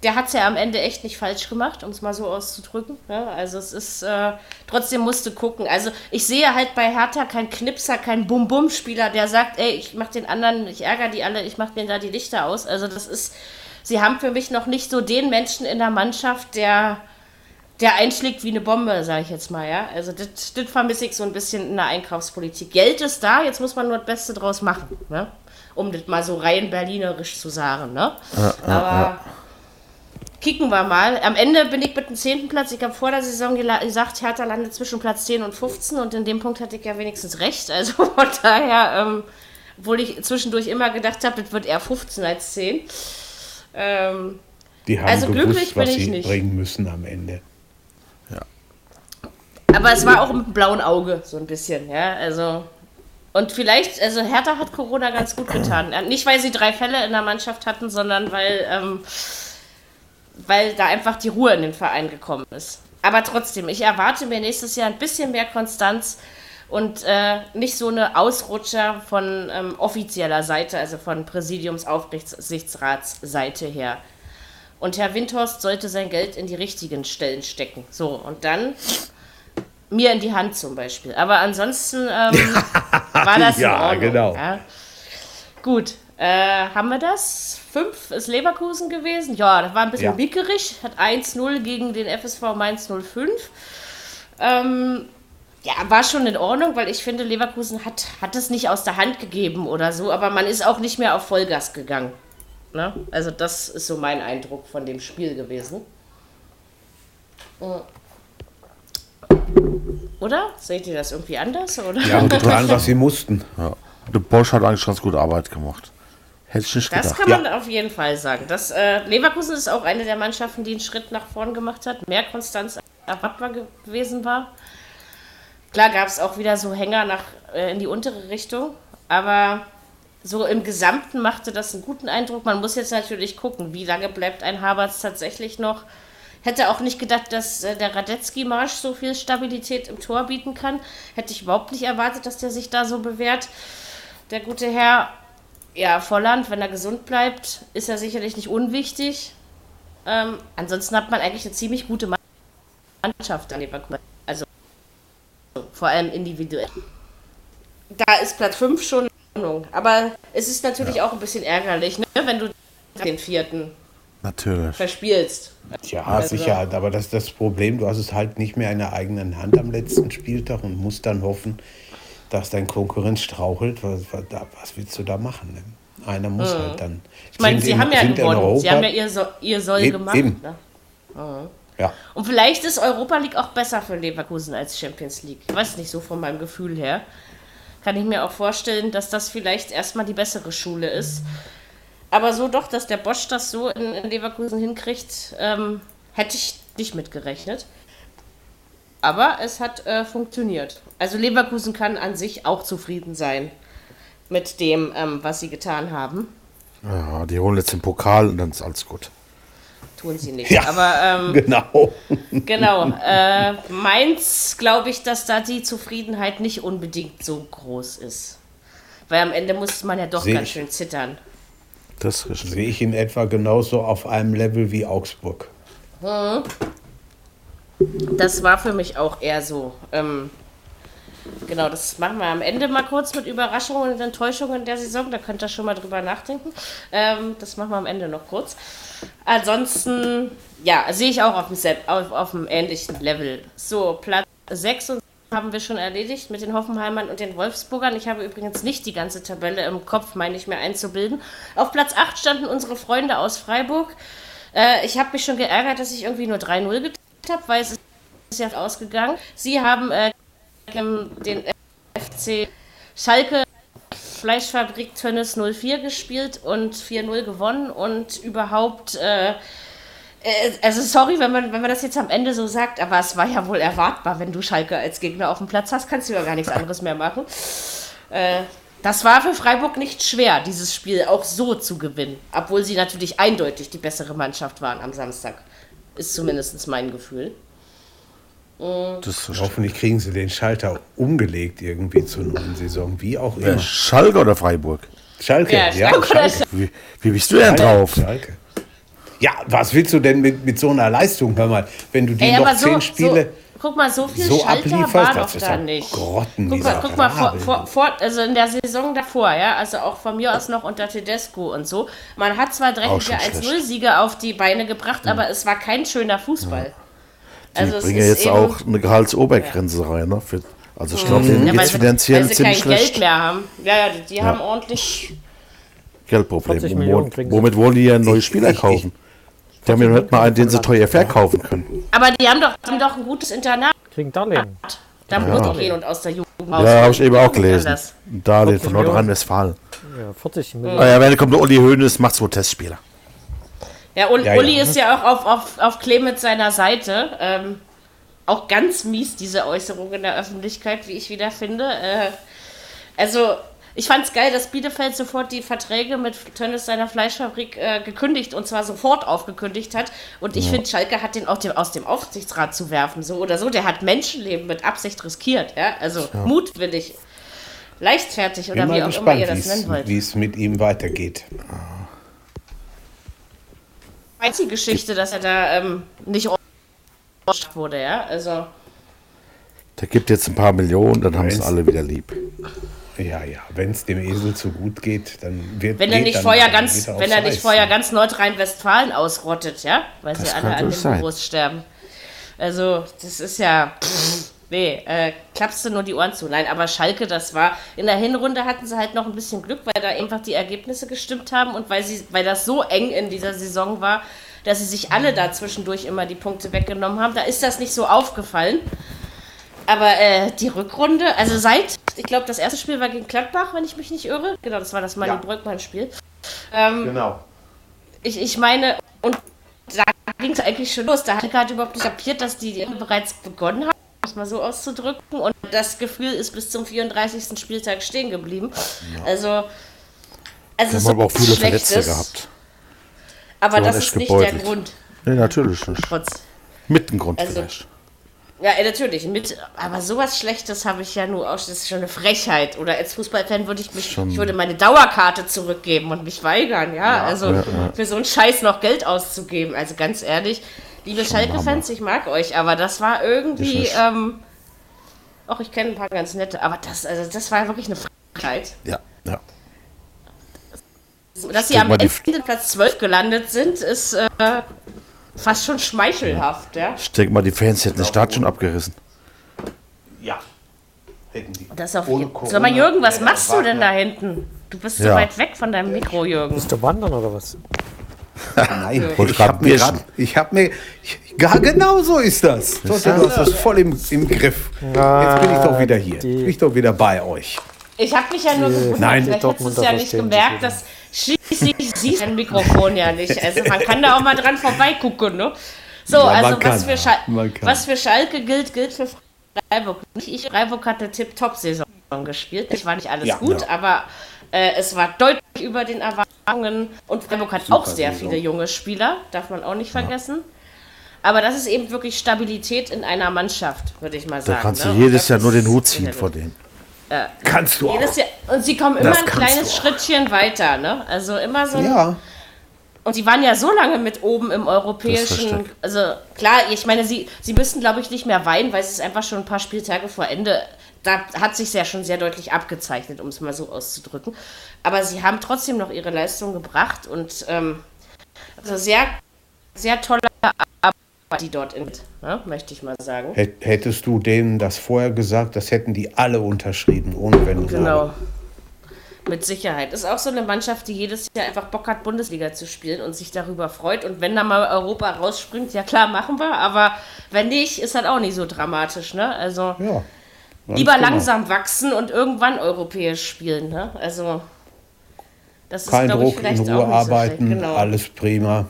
der hat es ja am Ende echt nicht falsch gemacht, um es mal so auszudrücken. Ne? also es ist, äh, trotzdem musste gucken. Also ich sehe halt bei Hertha keinen Knipser, keinen Bum-Bum-Spieler, der sagt, ey, ich mach den anderen, ich ärgere die alle, ich mach mir da die Lichter aus. Also das ist, sie haben für mich noch nicht so den Menschen in der Mannschaft, der, der einschlägt wie eine Bombe, sage ich jetzt mal, ja. Also das, das vermisse ich so ein bisschen in der Einkaufspolitik. Geld ist da, jetzt muss man nur das Beste draus machen, ne? Um das mal so rein berlinerisch zu sagen, ne? Ja, Aber ja kicken wir mal. Am Ende bin ich mit dem 10. Platz. Ich habe vor der Saison gesagt, Hertha landet zwischen Platz 10 und 15 und in dem Punkt hatte ich ja wenigstens recht. Also von daher, ähm, obwohl ich zwischendurch immer gedacht habe, das wird eher 15 als 10. Ähm, Die haben also gewusst, glücklich bin was ich sie nicht. bringen müssen am Ende. Ja. Aber es war auch mit dem blauen Auge so ein bisschen, ja. Also und vielleicht, also Hertha hat Corona ganz gut getan. Nicht, weil sie drei Fälle in der Mannschaft hatten, sondern weil ähm, weil da einfach die Ruhe in den Verein gekommen ist. Aber trotzdem, ich erwarte mir nächstes Jahr ein bisschen mehr Konstanz und äh, nicht so eine Ausrutscher von ähm, offizieller Seite, also von Präsidiumsaufsichtsratsseite her. Und Herr Windhorst sollte sein Geld in die richtigen Stellen stecken. So, und dann mir in die Hand zum Beispiel. Aber ansonsten ähm, war das ja, in Ordnung. Genau. Ja. Gut, äh, haben wir das? Fünf ist Leverkusen gewesen. Ja, das war ein bisschen ja. mickerig. Hat 1-0 gegen den FSV Mainz 05. Ähm, ja, war schon in Ordnung, weil ich finde, Leverkusen hat, hat es nicht aus der Hand gegeben oder so, aber man ist auch nicht mehr auf Vollgas gegangen. Ne? Also das ist so mein Eindruck von dem Spiel gewesen. Oder? Seht ihr das irgendwie anders? Oder? Ja, und getan, was sie mussten. Ja. Der Bosch hat eigentlich ganz gute Arbeit gemacht. Hätte ich nicht Das gedacht. kann man Ja. auf jeden Fall sagen. Das, äh, Leverkusen ist auch eine der Mannschaften, die einen Schritt nach vorn gemacht hat, mehr Konstanz erwartbar gewesen war. Klar gab es auch wieder so Hänger nach, äh, in die untere Richtung, aber so im Gesamten machte das einen guten Eindruck. Man muss jetzt natürlich gucken, wie lange bleibt ein Havertz tatsächlich noch. Hätte auch nicht gedacht, dass äh, der Radetzky-Marsch so viel Stabilität im Tor bieten kann. Hätte ich überhaupt nicht erwartet, dass der sich da so bewährt. Der gute Herr, ja, Volland, wenn er gesund bleibt, ist er sicherlich nicht unwichtig. Ähm, ansonsten hat man eigentlich eine ziemlich gute Mannschaft an Leverkusen. Also vor allem individuell. Da ist Platz 5 schon in Ordnung. Aber es ist natürlich auch ein bisschen ärgerlich, ne? wenn du den vierten Natürlich. verspielst. Ja, Also- sicher, aber das ist das Problem. Du hast es halt nicht mehr in der eigenen Hand am letzten Spieltag und musst dann hoffen, dass dein Konkurrent strauchelt. Was, was, willst du da machen? Ne? Einer muss halt dann. Mhm. Ich meine, sie haben ja gewonnen. Sie haben ja ihr, so ihr Soll Eben, gemacht. eben. Ne? ja. Und vielleicht ist Europa League auch besser für Leverkusen als Champions League. Ich weiß nicht, so von meinem Gefühl her. Kann ich mir auch vorstellen, dass das vielleicht erstmal die bessere Schule ist. Aber so doch, dass der Bosch das so in, in Leverkusen hinkriegt, ähm, hätte ich nicht mitgerechnet. Aber es hat äh, funktioniert. Also Leverkusen kann an sich auch zufrieden sein mit dem, ähm, was sie getan haben. Ja, die holen jetzt den Pokal und dann ist alles gut. Tun sie nicht. Ja. Aber ähm, Genau. Genau. Äh, Mainz glaube ich, dass da die Zufriedenheit nicht unbedingt so groß ist. Weil am Ende muss man ja doch Sehe ganz ich. schön zittern. Das. Sehe ich in etwa genauso auf einem Level wie Augsburg. Das war für mich auch eher so. Ähm, genau, das machen wir am Ende mal kurz mit Überraschungen und Enttäuschungen der Saison. Da könnt ihr schon mal drüber nachdenken. Ähm, das machen wir am Ende noch kurz. Ansonsten, ja, sehe ich auch auf dem, auf, auf dem ähnlichen Level. So, Platz 6 und haben wir schon erledigt mit den Hoffenheimern und den Wolfsburgern. Ich habe übrigens nicht die ganze Tabelle im Kopf, meine ich mir einzubilden. Auf Platz 8 standen unsere Freunde aus Freiburg. Äh, ich habe mich schon geärgert, dass ich irgendwie nur 3-0 getippt habe, weil es ist ja ausgegangen. Sie haben äh, den FC Schalke Fleischfabrik Tönnes 04 gespielt und 4-0 gewonnen und überhaupt, äh, äh, also sorry, wenn man, wenn man das jetzt am Ende so sagt, aber es war ja wohl erwartbar, wenn du Schalke als Gegner auf dem Platz hast, kannst du ja gar nichts anderes mehr machen. Äh, das war für Freiburg nicht schwer, dieses Spiel auch so zu gewinnen, obwohl sie natürlich eindeutig die bessere Mannschaft waren am Samstag. Ist zumindest mein Gefühl. Richtig. Hoffentlich kriegen sie den Schalter umgelegt irgendwie zur neuen Saison, wie auch Wer, immer. Schalke oder Freiburg? Schalke, Ja, ja, Schalke Schalke. Wie, wie bist du denn drauf? Schalke. Ja, was willst du denn mit, mit so einer Leistung, hör mal, wenn du die Ey, noch aber so, zehn Spiele... so, guck mal, so viel so Schalter war das doch da nicht. Grotten, guck mal, dieser guck mal vor, vor, vor, also in der Saison davor, ja, also auch von mir aus noch unter Tedesco und so. Man hat zwar dreckige schon 1-0-Siege auf die Beine gebracht, aber es war kein schöner Fußball. Die Also es bringen ist jetzt eben- auch eine Gehaltsobergrenze rein. Ne? Für, also ich glaube, denen Ja, geht weil es sie, finanziell weil sie kein ziemlich Geld schlecht. mehr haben. Ja, ja, die, die haben ordentlich. Geldproblem. 40 Wo- Millionen kriegen sie. womit wollen die ja neue Ich- Spieler ich- kaufen? Die haben ja nicht mal einen, den sie teuer verkaufen können. Aber die haben doch, haben doch ein gutes Internat. Kriegen Darlehen. Da muss die gehen und aus der Jugend raus. Ja, habe ich eben auch gelesen. Ein Darlehen von 40 Millionen. Nordrhein-Westfalen. Ja, 40 Millionen. Ah ja, wenn kommt der Uli Hoeneß, macht zwei Testspieler. Ja, Uli, Ja, ja. Uli ist ja auch auf, auf, auf Clemens seiner Seite. Ähm, auch ganz mies, diese Äußerung in der Öffentlichkeit, wie ich wieder finde. Äh, also, ich fand es geil, dass Bielefeld sofort die Verträge mit Tönnes seiner Fleischfabrik äh, gekündigt und zwar sofort aufgekündigt hat. Und ich finde, Schalke hat den auch dem, aus dem Aufsichtsrat zu werfen, so oder so. Der hat Menschenleben mit Absicht riskiert. Ja? Also, mutwillig, leichtfertig oder wie auch immer ihr gespannt, das nennen wollt. wie es mit ihm weitergeht. einzige Geschichte, dass er da ähm, nicht ordentlich wurde, ja. Also, Der gibt jetzt ein paar Millionen, dann haben sie Wenn's- alle wieder lieb. Ja, ja, wenn es dem Esel zu gut geht, dann wird wenn er nicht dann, vorher ganz, er wenn er nicht vorher ganz Nordrhein-Westfalen ausrottet, ja, weil Das sie alle an den natürlich Virus sterben. Also, das ist ja. Pff, nee, äh, klappst du nur die Ohren zu. Nein, aber Schalke, das war. In der Hinrunde hatten sie halt noch ein bisschen Glück, weil da einfach die Ergebnisse gestimmt haben und weil sie, weil das so eng in dieser Saison war, dass sie sich alle da zwischendurch immer die Punkte weggenommen haben. Da ist das nicht so aufgefallen. Aber äh, die Rückrunde, also seit, ich glaube, das erste Spiel war gegen Gladbach, wenn ich mich nicht irre. Genau, das war das Manni ja. Bröckmann-Spiel. Ähm, genau. Ich, ich meine, und da ging es eigentlich schon los. Da hatte ich gerade überhaupt nicht kapiert, dass die, die bereits begonnen haben, um es mal so auszudrücken. Und das Gefühl ist bis zum 34. Spieltag stehen geblieben. Ja. Also, also Wir haben aber auch viele Verletzte gehabt. Aber das ist nicht gebeutelt. der Grund. Nee, natürlich nicht. Trotz. Mit dem Grund also, vielleicht. Ja, natürlich. Mit, aber sowas Schlechtes habe ich ja nur auch. Das ist schon eine Frechheit. Oder als Fußballfan würde ich mich, schon. ich würde meine Dauerkarte zurückgeben und mich weigern, ja. ja also ja, ja. für so einen Scheiß noch Geld auszugeben. Also ganz ehrlich, liebe Schalke-Fans, ich mag euch, aber das war irgendwie. Ähm, auch ich kenne ein paar ganz nette, aber das, also das war wirklich eine Frechheit. Ja, ja. Dass sie am Ende Platz 12 gelandet sind, ist äh, fast schon schmeichelhaft, ja. Ich denke mal, die Fans hätten den Start schon abgerissen. Ja. Hätten die. Das auf Sag mal, Jürgen, was machst du denn da hinten? Du bist ja. so weit weg von deinem Mikro, Jürgen. Bist du wandern oder was? Nein, ich habe mir, grad, ich hab mir, ich, gar genau so ist das. Du hast das voll im, im Griff. Jetzt bin ich doch wieder hier. Bin ich doch wieder bei euch. Ich habe mich ja nur gewundert, Nein, vielleicht hättest du es ja nicht gemerkt, dass schließlich sieht ein Mikrofon ja nicht. Also man kann da auch mal dran vorbeigucken, ne? So, ja, also was für, Schal was für Schalke gilt, gilt für Freiburg nicht. Ich, Freiburg hatte Tip-Top-Saison gespielt. Ich war nicht alles ja, gut, ja. aber äh, es war deutlich über den Erwartungen. Und Freiburg hat Super auch sehr Saison. viele junge Spieler, darf man auch nicht vergessen. Aber das ist eben wirklich Stabilität in einer Mannschaft, würde ich mal sagen. Da kannst du ne? jedes Jahr nur den Hut ziehen vor denen. Äh, Kannst du auch. Jahr, und sie kommen immer das ein kleines Schrittchen weiter, ne? Also immer so. Ja. Und sie waren ja so lange mit oben im europäischen. Also klar, ich meine, sie, sie müssten, glaube ich, nicht mehr weinen, weil es ist einfach schon ein paar Spieltage vor Ende. Da hat sich ja schon sehr deutlich abgezeichnet, um es mal so auszudrücken. Aber sie haben trotzdem noch ihre Leistung gebracht und ähm, also sehr, sehr tolle Arbeit die dort in, ne, möchte ich mal sagen. Hättest du denen das vorher gesagt, das hätten die alle unterschrieben, ohne wenn Genau. Mit Sicherheit. Ist auch so eine Mannschaft, die jedes Jahr einfach Bock hat, Bundesliga zu spielen und sich darüber freut. Und wenn da mal Europa rausspringt, ja klar, machen wir. Aber wenn nicht, ist halt auch nicht so dramatisch. Ne? Also ja, lieber genau. langsam wachsen und irgendwann europäisch spielen. Ne? Also das ist, Kein Druck, ich, in Ruhe arbeiten, so genau. alles prima.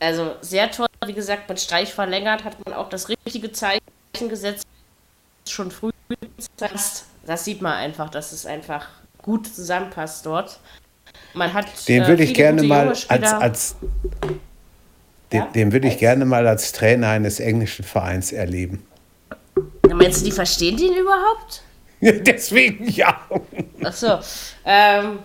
Also sehr toll, wie gesagt, mit Streich verlängert hat man auch das richtige Zeichen gesetzt. Schon früh. Das sieht man einfach, dass es einfach gut zusammenpasst dort. Man hat. Den würde äh, ich gerne mal als, als den, ja? den würde ich gerne mal als Trainer eines englischen Vereins erleben. Meinst du, die verstehen den überhaupt? Deswegen ja. Achso. Ähm,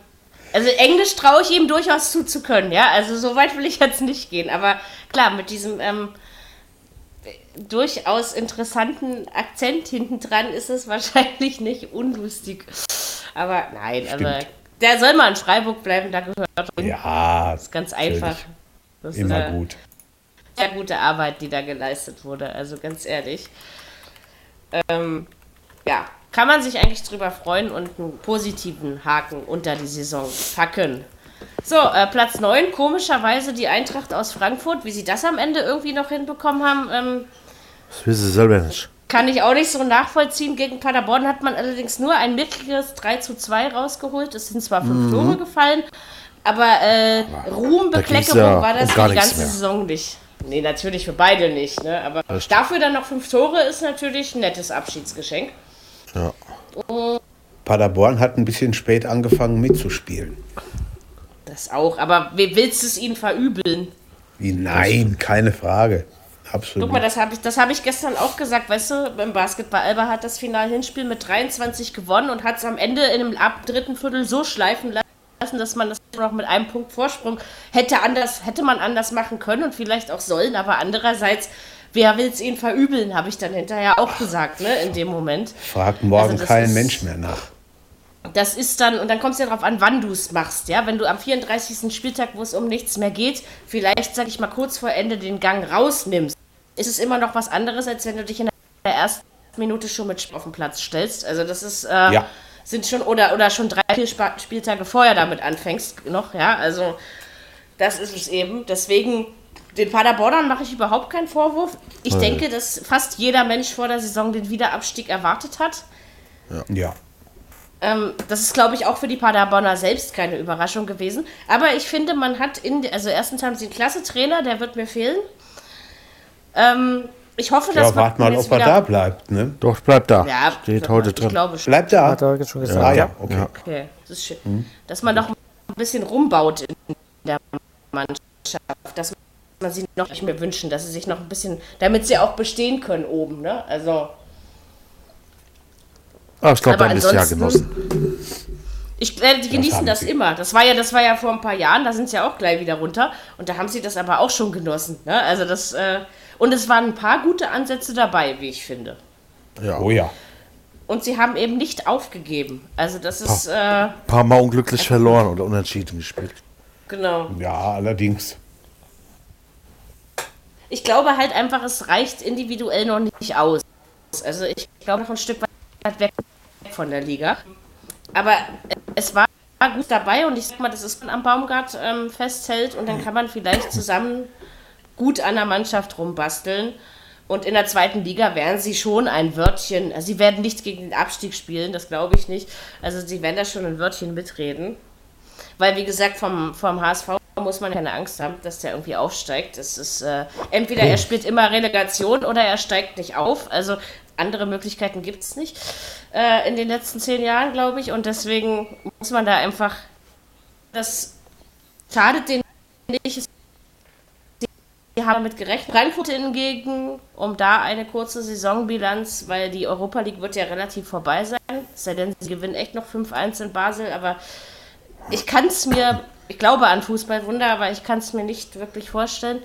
also Englisch traue ich ihm durchaus zuzukönnen, ja. Also so weit will ich jetzt nicht gehen. Aber klar, mit diesem ähm, durchaus interessanten Akzent hinten dran ist es wahrscheinlich nicht unlustig. Aber nein, Stimmt. aber der soll mal in Freiburg bleiben, da gehört er Ja. Das ist ganz einfach. Das Immer ist, gut. Sehr gute Arbeit, die da geleistet wurde, also ganz ehrlich. Ähm, ja, kann man sich eigentlich drüber freuen und einen positiven Haken unter die Saison packen. So, äh, Platz 9, komischerweise die Eintracht aus Frankfurt. Wie sie das am Ende irgendwie noch hinbekommen haben, ähm, das wissen sie selber nicht. Kann ich auch nicht so nachvollziehen. Gegen Paderborn hat man allerdings nur ein mickriges 3 zu 2 rausgeholt. Es sind zwar fünf mhm. Tore gefallen, aber äh, Ruhm, Bekleckerung ja war das für die ganze mehr. Saison nicht. Nee, natürlich für beide nicht. Ne? Aber dafür dann noch fünf Tore ist natürlich ein nettes Abschiedsgeschenk. Ja. Paderborn hat ein bisschen spät angefangen mitzuspielen. Das auch, aber willst du es ihnen verübeln? Wie, nein, keine Frage. Absolut. Guck mal, das habe ich, hab ich gestern auch gesagt. Weißt du, beim Basketball Alba hat das Final-Hinspiel mit 23 gewonnen und hat es am Ende in dem ab dritten Viertel so schleifen lassen, dass man das noch mit einem Punkt Vorsprung hätte, anders, hätte man anders machen können und vielleicht auch sollen. Aber andererseits wer will es ihnen verübeln, habe ich dann hinterher auch gesagt, ne, in dem Moment. Fragt morgen also kein ist, Mensch mehr nach. Das ist dann, und dann kommt es ja darauf an, wann du es machst, ja. Wenn du am 34. Spieltag, wo es um nichts mehr geht, vielleicht, sag ich mal, kurz vor Ende den Gang rausnimmst, ist es immer noch was anderes, als wenn du dich in der ersten Minute schon mit auf den Platz stellst. Also das ist, äh, ja. sind schon, oder, oder schon drei, vier Spieltage vorher damit anfängst noch, ja. Also das ist es eben. Deswegen den Paderbornern mache ich überhaupt keinen Vorwurf. Ich ja. denke, dass fast jeder Mensch vor der Saison den Wiederabstieg erwartet hat. Ja. ja. Ähm, das ist, glaube ich, auch für die Paderborner selbst keine Überraschung gewesen. Aber ich finde, man hat in, also erstens haben sie einen klasse Trainer, der wird mir fehlen. Ähm, ich hoffe, dass ja, warte mal, ob er da bleibt, ne? Doch, bleibt da. Ja, steht heute drin. Glaube. Bleibt da. Hat er schon gesagt. Ja, ja, okay. Ja. okay. Das ist schön. Hm. Dass man noch ein bisschen rumbaut in der Mannschaft, dass man sie noch nicht mehr wünschen, dass sie sich noch ein bisschen, damit sie auch bestehen können oben, ne? Also. Aber ich glaube, dann ist ja genossen. Ich, äh, die genießen das, das immer. Das war ja, das war ja vor ein paar Jahren, da sind sie ja auch gleich wieder runter. Und da haben sie das aber auch schon genossen. Ne? Also das, äh, und es waren ein paar gute Ansätze dabei, wie ich finde. Ja. Oh ja. Und sie haben eben nicht aufgegeben. Also das ist. Ein äh, paar Mal unglücklich äh, verloren oder unentschieden gespielt. Genau. Ja, allerdings. Ich glaube halt einfach, es reicht individuell noch nicht aus. Also ich glaube noch ein Stück weit weg von der Liga. Aber es war gut dabei und ich sag mal, das ist am Baumgart ähm, festhält und dann kann man vielleicht zusammen gut an der Mannschaft rumbasteln. Und in der zweiten Liga werden sie schon ein Wörtchen, also sie werden nicht gegen den Abstieg spielen, das glaube ich nicht. Also sie werden da schon ein Wörtchen mitreden. Weil, wie gesagt, vom, vom HSV muss man keine Angst haben, dass der irgendwie aufsteigt. Das ist äh, entweder er spielt immer Relegation oder er steigt nicht auf. Also andere Möglichkeiten gibt es nicht äh, in den letzten zehn Jahren, glaube ich. Und deswegen muss man da einfach. Das schadet denen nicht. Sie haben damit gerechnet. Frankfurt hingegen, um da eine kurze Saisonbilanz, weil die Europa League wird ja relativ vorbei sein. Sei denn, sie gewinnen echt noch 5-1 in Basel, aber ich kann es mir, ich glaube an Fußballwunder, aber ich kann es mir nicht wirklich vorstellen.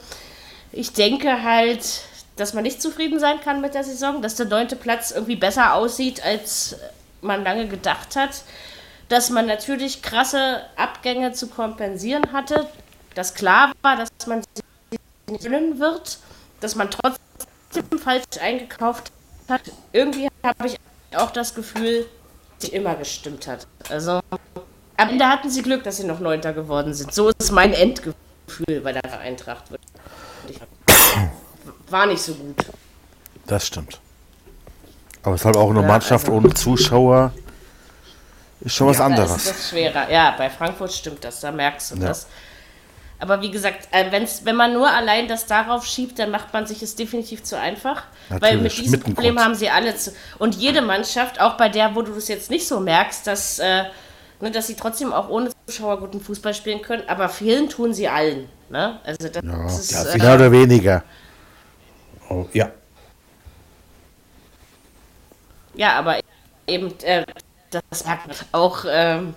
Ich denke halt, dass man nicht zufrieden sein kann mit der Saison, dass der neunte Platz irgendwie besser aussieht, als man lange gedacht hat. Dass man natürlich krasse Abgänge zu kompensieren hatte, dass klar war, dass man sie gewinnen wird, dass man trotzdem falsch eingekauft hat. Irgendwie habe ich auch das Gefühl, dass sie immer gestimmt hat. Also am Ende hatten sie Glück, dass sie noch Neunter geworden sind. So ist mein Endgefühl bei der Eintracht. War nicht so gut. Das stimmt. Aber es ist halt auch eine ja, Mannschaft also ohne Zuschauer. Ist schon ja, was anderes. Das ist schwerer. Ja, bei Frankfurt stimmt das, da merkst du ja. das. Aber wie gesagt, äh, wenn's, wenn man nur allein das darauf schiebt, dann macht man sich es definitiv zu einfach. Natürlich, weil mit diesem Problem haben sie alle zu. Und jede Mannschaft, auch bei der, wo du es jetzt nicht so merkst, dass, äh, ne, dass sie trotzdem auch ohne Zuschauer guten Fußball spielen können, aber fehlen tun sie allen. Ne? Also das, ja, ist, ja, äh, mehr oder weniger. Oh, ja. Ja, aber eben, äh, das merkt auch. Ähm,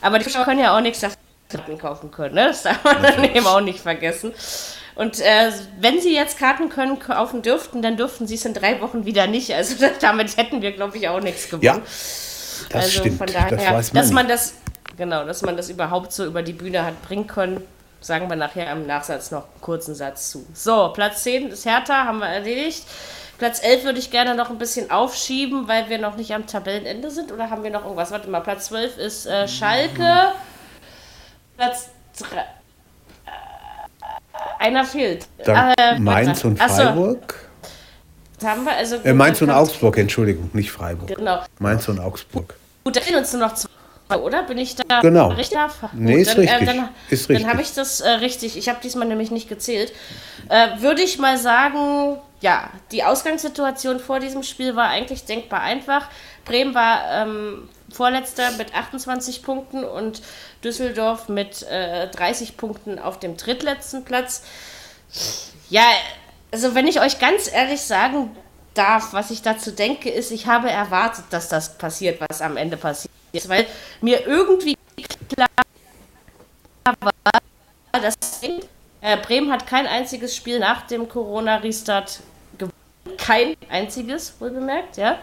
aber die Zuschauer können ja auch nichts dafür Karten kaufen können. Ne? Das darf man dann eben auch nicht vergessen. Und äh, wenn sie jetzt Karten können, kaufen dürften, dann dürften sie es in drei Wochen wieder nicht. Also damit hätten wir, glaube ich, auch nichts gewonnen. Ja, das also stimmt. Von daher, das man dass man das, genau, dass man das überhaupt so über die Bühne hat bringen können, sagen wir nachher im Nachsatz noch einen kurzen Satz zu. So, Platz 10 ist Hertha, haben wir erledigt. Platz 11 würde ich gerne noch ein bisschen aufschieben, weil wir noch nicht am Tabellenende sind. Oder haben wir noch irgendwas? Warte mal, Platz 12 ist äh, Schalke. Mhm. Platz 3. Äh, einer fehlt. Äh, Mainz und Freiburg. So. Haben wir also äh, Mainz und Augsburg, Entschuldigung, nicht Freiburg. Genau. Mainz und Augsburg. Gut, da fehlen uns nur noch zwei, oder? Bin ich da genau. richtig? Nee, ist dann, richtig. Äh, dann, ist richtig. Dann habe ich das äh, richtig. Ich habe diesmal nämlich nicht gezählt. Äh, Würde ich mal sagen, ja, die Ausgangssituation vor diesem Spiel war eigentlich denkbar einfach. Bremen war ähm, Vorletzter mit 28 Punkten und Düsseldorf mit äh, 30 Punkten auf dem drittletzten Platz. Ja, also wenn ich euch ganz ehrlich sagen darf, was ich dazu denke, ist, ich habe erwartet, dass das passiert, was am Ende passiert ist, weil mir irgendwie klar war, dass äh, Bremen hat kein einziges Spiel nach dem Corona-Restart gewonnen. Kein einziges, wohl bemerkt, ja.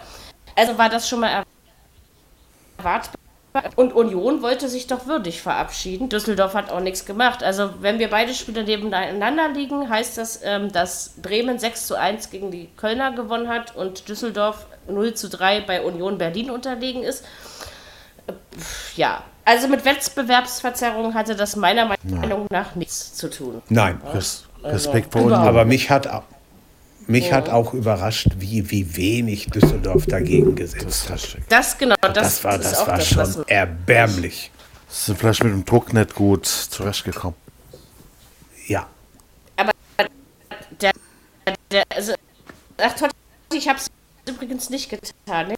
Also war das schon mal erwartbar. Und Union wollte sich doch würdig verabschieden. Düsseldorf hat auch nichts gemacht. Also, wenn wir beide Spiele nebeneinander liegen, heißt das, ähm, dass Bremen 6 zu 1 gegen die Kölner gewonnen hat und Düsseldorf 0 zu 3 bei Union Berlin unterlegen ist. Ja, also mit Wettbewerbsverzerrung hatte das meiner Meinung nach nichts zu tun. Nein. Res Also, Respekt vor uns. Aber mich hat, mich hat auch überrascht, wie, wie wenig Düsseldorf dagegen gesetzt hat. Das genau, das, Das war, ist das auch war das, was schon erbärmlich. Sind vielleicht mit dem Druck nicht gut zurechtgekommen. Ja. der, der, also, ach ich habe es übrigens nicht getan.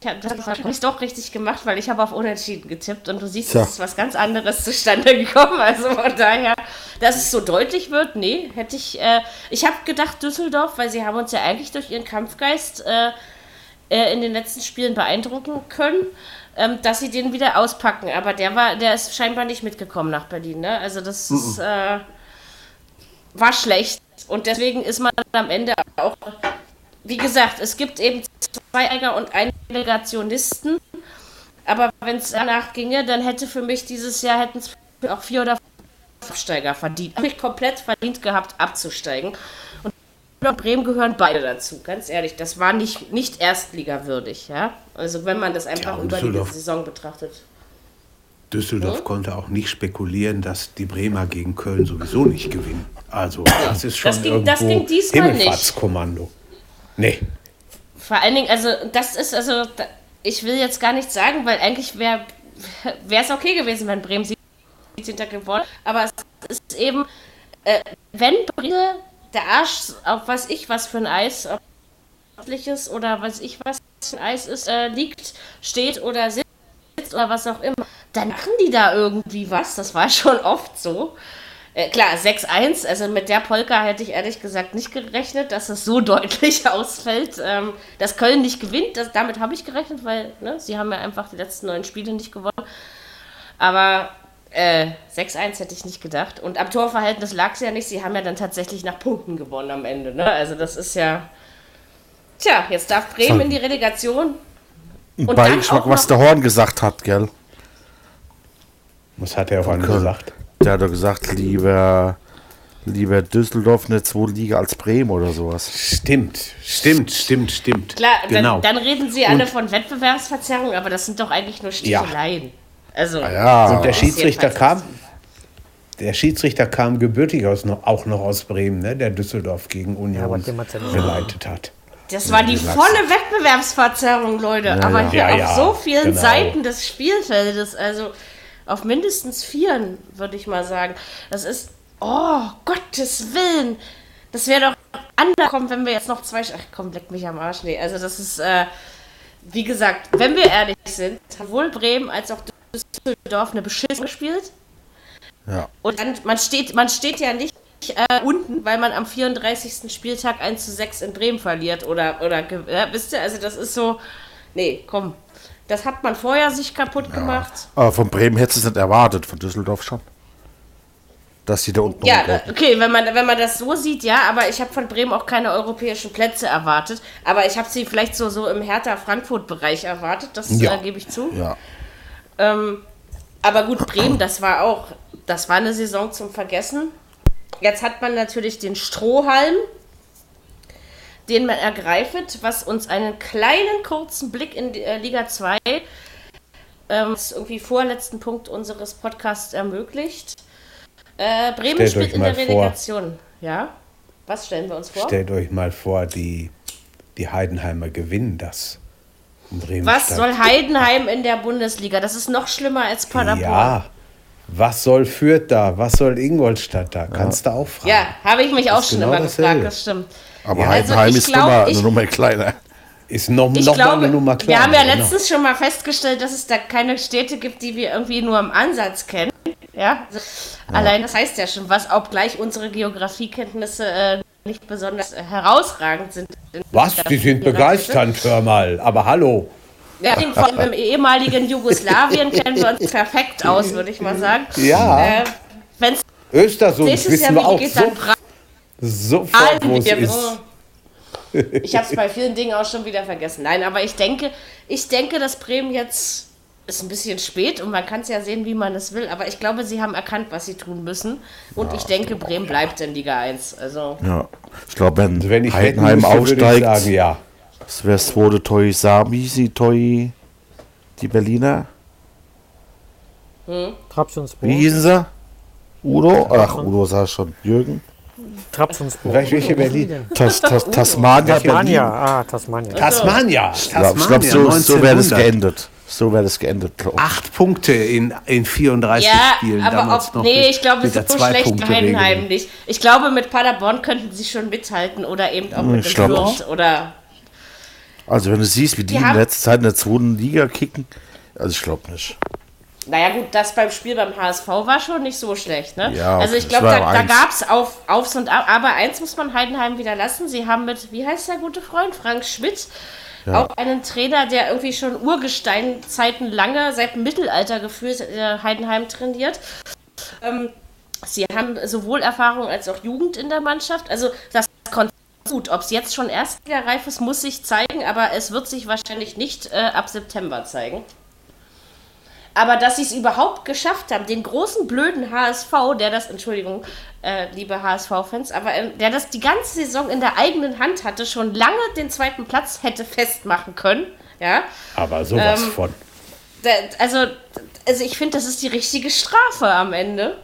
Ich habe das doch richtig gemacht, weil ich habe auf Unentschieden getippt und du siehst, Tja. es ist was ganz anderes zustande gekommen. Also von daher, dass es so deutlich wird, nee, hätte ich. Äh, ich habe gedacht Düsseldorf, weil sie haben uns ja eigentlich durch ihren Kampfgeist äh, äh, in den letzten Spielen beeindrucken können, ähm, dass sie den wieder auspacken. Aber der war, der ist scheinbar nicht mitgekommen nach Berlin. Ne? Also das ist, äh, war schlecht. Und deswegen ist man am Ende auch, wie gesagt, es gibt eben zwei Eiger und einen Delegationisten. Aber wenn es danach ginge, dann hätte für mich dieses Jahr hätten es auch vier oder fünf Absteiger verdient. Habe ich komplett verdient gehabt, abzusteigen. Und Bremen gehören beide dazu, ganz ehrlich. Das war nicht, nicht erstligawürdig, ja. Also wenn man das einfach Ja, über die Saison betrachtet. Düsseldorf Hm? konnte auch nicht spekulieren, dass die Bremer gegen Köln sowieso nicht gewinnen. Also das ist schon Das ging- das irgendwo ging diesmal nicht. Himmelfahrtskommando. Nee. Vor allen Dingen, also das ist, also da, ich will jetzt gar nichts sagen, weil eigentlich wäre es okay gewesen, wenn Bremen 17. gewonnen aber es ist eben, äh, wenn Bremen der Arsch auf was ich was für ein Eis, ob oder was ich was für ein Eis ist, äh, liegt, steht oder sitzt oder was auch immer, dann machen die da irgendwie was. Das war schon oft so. Äh, klar, 6-1, also mit der Polka hätte ich ehrlich gesagt nicht gerechnet, dass es so deutlich ausfällt. Ähm, dass Köln nicht gewinnt, das, damit habe ich gerechnet, weil ne, sie haben ja einfach die letzten neun Spiele nicht gewonnen. Aber äh, 6-1 hätte ich nicht gedacht. Und am Torverhältnis lag es ja nicht, sie haben ja dann tatsächlich nach Punkten gewonnen am Ende. Ne? Also das ist ja... Tja, jetzt darf Bremen in die Relegation. Und dann Beigeschmack, auch was der Horn gesagt hat, gell? Was hat er vorhin Köln. gesagt? Der hat doch gesagt, lieber, lieber Düsseldorf eine zweite Liga als Bremen oder sowas. Stimmt, stimmt, stimmt, stimmt. Klar, genau. dann, dann reden sie alle von Wettbewerbsverzerrung, aber das sind doch eigentlich nur Sticheleien. Also, Ah Ja, Und der Schiedsrichter kam, der Schiedsrichter kam gebürtig aus, auch noch aus Bremen, ne, der Düsseldorf gegen Union ja geleitet hat. das war die volle Wettbewerbsverzerrung, Leute. aber ja. hier Ja, auf ja, so vielen genau. Seiten des Spielfeldes, also auf mindestens vieren, würde ich mal sagen. Das ist, oh, Gottes Willen. Das wäre doch anders kommen, wenn wir jetzt noch zwei. Ach komm, leck mich am Arsch. Nee, also das ist, äh, wie gesagt, wenn wir ehrlich sind, sowohl Bremen als auch Düsseldorf eine Beschiss gespielt. ja. Und dann, man steht, man steht ja nicht äh, unten, weil man am 34. Spieltag 1 zu 6 in Bremen verliert oder, oder ja, wisst ihr, also das ist so, nee, komm, das hat man vorher sich kaputt gemacht. Aber von Bremen hättest du es nicht erwartet, von Düsseldorf schon. Dass die da unten Ja, okay, wenn man, wenn man das so sieht, ja, aber ich habe von Bremen auch keine europäischen Plätze erwartet, aber ich habe sie vielleicht so, so im Hertha-Frankfurt-Bereich erwartet, das Ja. äh, gebe ich zu. Ja. Ähm, aber gut, Bremen, das war auch, das war eine Saison zum Vergessen. Jetzt hat man natürlich den Strohhalm, den man ergreift, was uns einen kleinen kurzen Blick in die, äh, Liga 2, ähm, das irgendwie vorletzten Punkt unseres Podcasts ermöglicht. Äh, Bremen Stellt spielt in der vor. Relegation. Ja? Was stellen wir uns vor? Stellt euch mal vor, die, die Heidenheimer gewinnen das. Bremen Was soll Heidenheim in der Bundesliga? Das ist noch schlimmer als Paderborn. Ja, was soll Fürth da? Was soll Ingolstadt da? Kannst du auch fragen. Ja, habe ich mich auch ist schon genau immer gefragt, das stimmt. Aber Ja, Heidenheim also ich ist glaub, Nummer, ich- eine Nummer kleiner. Ist noch, Ich noch mal glaube, eine Nummer wir kleiner. haben ja genau. letztens schon mal festgestellt, dass es da keine Städte gibt, die wir irgendwie nur im Ansatz kennen. Ja, also allein das heißt ja schon was, obgleich unsere Geografiekenntnisse äh, nicht besonders äh, herausragend sind. Was? Die sind begeisternd, hör mal. Aber hallo. Ja, vor allem im ehemaligen Jugoslawien kennen wir uns perfekt aus, würde ich mal sagen. Ja, Äh, Wenn es Östersund wissen wir wieder auch geht, so, sofort, wo es ist. Ich habe es bei vielen Dingen auch schon wieder vergessen. Nein, aber ich denke, ich denke, dass Bremen jetzt ist ein bisschen spät und man kann es ja sehen, wie man es will. Aber ich glaube, sie haben erkannt, was sie tun müssen. Und ich denke, Bremen bleibt in Liga 1. Also Ja. Ich glaube, wenn, Also wenn ich Heidenheim müsste, würde ich aufsteigt, sagen, ja. das wäre zweite Toi Samisi, Toi die Berliner. Hm? Trabzonspor. Wie hießen sie? Udo? Ach, Udo sah schon. Jürgen? Trabzonspor. Welche Berlin? Tas, tas, Tasmania. Tasmania. Ah, Tasmania. Tasmania. Ich glaube, glaub, so, so wäre das geendet. So wäre das geendet, Acht Punkte in, in 34 ja, Spielen. Aber damals ob, noch nee, ich glaube, so schlecht Heidenheim nicht. Ich glaube, mit Paderborn könnten sie schon mithalten oder eben auch mit ich dem oder. Also, wenn du siehst, wie die, die in letzter Zeit in der zweiten Liga kicken, also ich glaube nicht. Naja, gut, das beim Spiel beim HSV war schon nicht so schlecht, ne? Ja, also ich glaube, da, da gab es auf, Aufs und Ab. Aber eins muss man Heidenheim wieder lassen. Sie haben mit, wie heißt der gute Freund? Frank Schmidt. Ja. Auch einen Trainer, der irgendwie schon Urgesteinzeiten lange, seit dem Mittelalter gefühlt, äh, Heidenheim trainiert. Ähm, sie haben sowohl Erfahrung als auch Jugend in der Mannschaft. Also das konnte gut. Ob es jetzt schon erstligareif ist, muss sich zeigen, aber es wird sich wahrscheinlich nicht äh, ab September zeigen. Aber dass sie es überhaupt geschafft haben, den großen blöden HSV, der das, Entschuldigung, äh, liebe HSV-Fans, aber äh, der das die ganze Saison in der eigenen Hand hatte, schon lange den zweiten Platz hätte festmachen können. Ja. Aber sowas ähm, von. Also, also ich finde, das ist die richtige Strafe am Ende.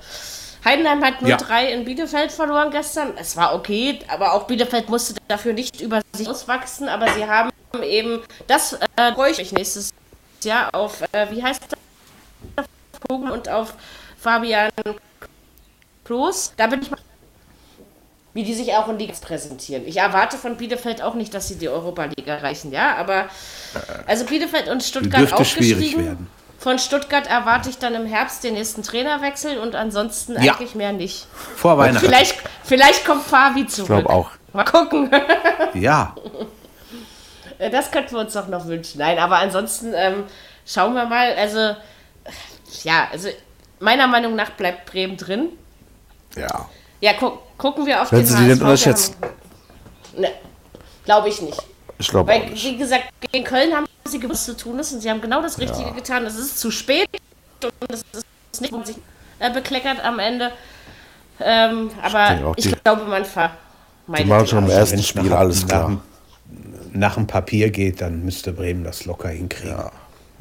Heidenheim hat 0-3 ja. in Bielefeld verloren gestern. Es war okay, aber auch Bielefeld musste dafür nicht über sich auswachsen. Aber sie haben eben, das äh, freue ich mich nächstes Jahr auf, äh, wie heißt das? Vogel und auf Fabian Klos. Da bin ich mal wie die sich auch in Liga präsentieren. Ich erwarte von Bielefeld auch nicht, dass sie die Europa-Liga erreichen, ja, aber also Bielefeld und Stuttgart aufgestiegen. Von Stuttgart erwarte ich dann im Herbst den nächsten Trainerwechsel und ansonsten ja. eigentlich mehr nicht. Vor Weihnachten. Vielleicht, vielleicht kommt Fabi zurück. Ich glaube auch. Mal gucken. ja. Das könnten wir uns doch noch wünschen. Nein, aber ansonsten ähm, schauen wir mal. Also ja, also meiner Meinung nach bleibt Bremen drin. Ja. Ja, gu gucken wir auf Wenn den sie HSV. den unterschätzen? Ne, glaube ich nicht. Ich glaube auch nicht. Wie gesagt, gegen Köln haben sie gewusst zu tun ist und sie haben genau das Richtige ja. getan. Es ist zu spät und es ist nicht, um sich äh, bekleckert am Ende. Ähm, aber ich, ich glaube, man vermeidet Die machen schon im ersten Spiel alles klar. Nach, nach dem Papier geht, dann müsste Bremen das locker hinkriegen. Ja.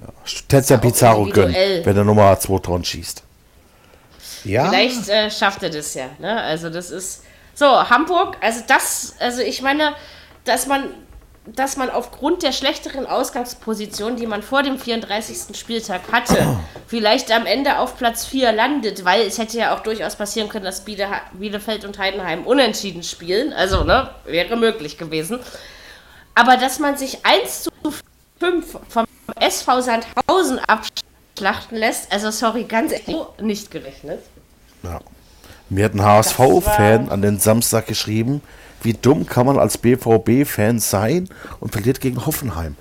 Ja. Pizarro gönnen, wenn er Nummer 2 Toren schießt. Ja. Vielleicht äh, schafft er das ja. Ne? Also das ist so Hamburg. Also das, also ich meine, dass man, dass man aufgrund der schlechteren Ausgangsposition, die man vor dem 34. Spieltag hatte, vielleicht am Ende auf Platz 4 landet, weil es hätte ja auch durchaus passieren können, dass Biele, Bielefeld und Heidenheim unentschieden spielen. Also ne, wäre möglich gewesen. Aber dass man sich 1 zu 5 vom SV Sandhausen abschlachten lässt, also sorry, ganz ehrlich, nicht gerechnet. Ja. Mir hat ein HSV-Fan an den Samstag geschrieben, wie dumm kann man als BVB-Fan sein und verliert gegen Hoffenheim.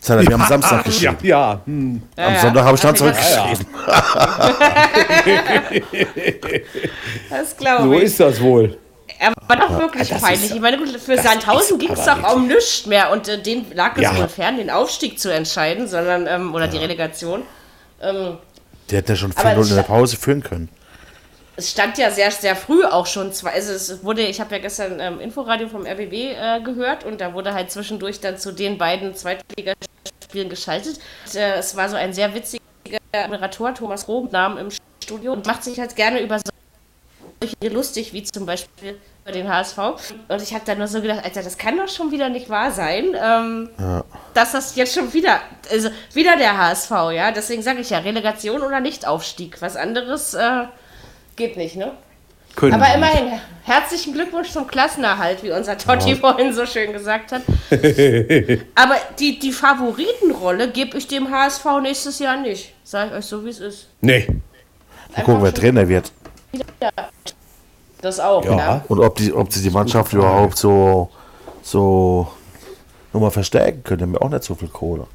Das hat er mir am Samstag geschrieben. Ja, ja. Hm. Am ja, Sonntag habe ich dann zurückgeschrieben. das glaube ich. So ist das wohl. Er war doch wirklich peinlich. ich meine, für Sandhausen ging es doch um nichts mehr und äh, den lag es ja. wohl fern, den Aufstieg zu entscheiden, sondern ähm, oder ja. die Relegation. Ähm, der hätte ja schon 4-0 in der Pause führen können. Es stand ja sehr, sehr früh auch schon zwei. Also es wurde, ich habe ja gestern ähm, Inforadio vom RBB äh, gehört und da wurde halt zwischendurch dann zu den beiden Zweitligaspielen geschaltet. Und, äh, es war so ein sehr witziger Moderator, Thomas Rohm, Namen im Studio und macht sich halt gerne über solche lustig, wie zum Beispiel bei den HSV. Und ich habe dann nur so gedacht, Alter, das kann doch schon wieder nicht wahr sein, ähm, ja. dass das jetzt schon wieder, also wieder der HSV, ja. Deswegen sage ich ja, Relegation oder Nichtaufstieg. Was anderes äh, geht nicht, ne? Können Aber immerhin, herzlichen Glückwunsch zum Klassenerhalt, wie unser Totti ja. vorhin so schön gesagt hat. Aber die, die Favoritenrolle gebe ich dem HSV nächstes Jahr nicht. Sage ich euch so, wie es ist. Nee. Mal gucken, wer Trainer wird. Ja. Das auch, ja. Ne? Und ob, die, ob sie die Mannschaft überhaupt so, so nochmal verstärken können, haben wir auch nicht so viel Kohle.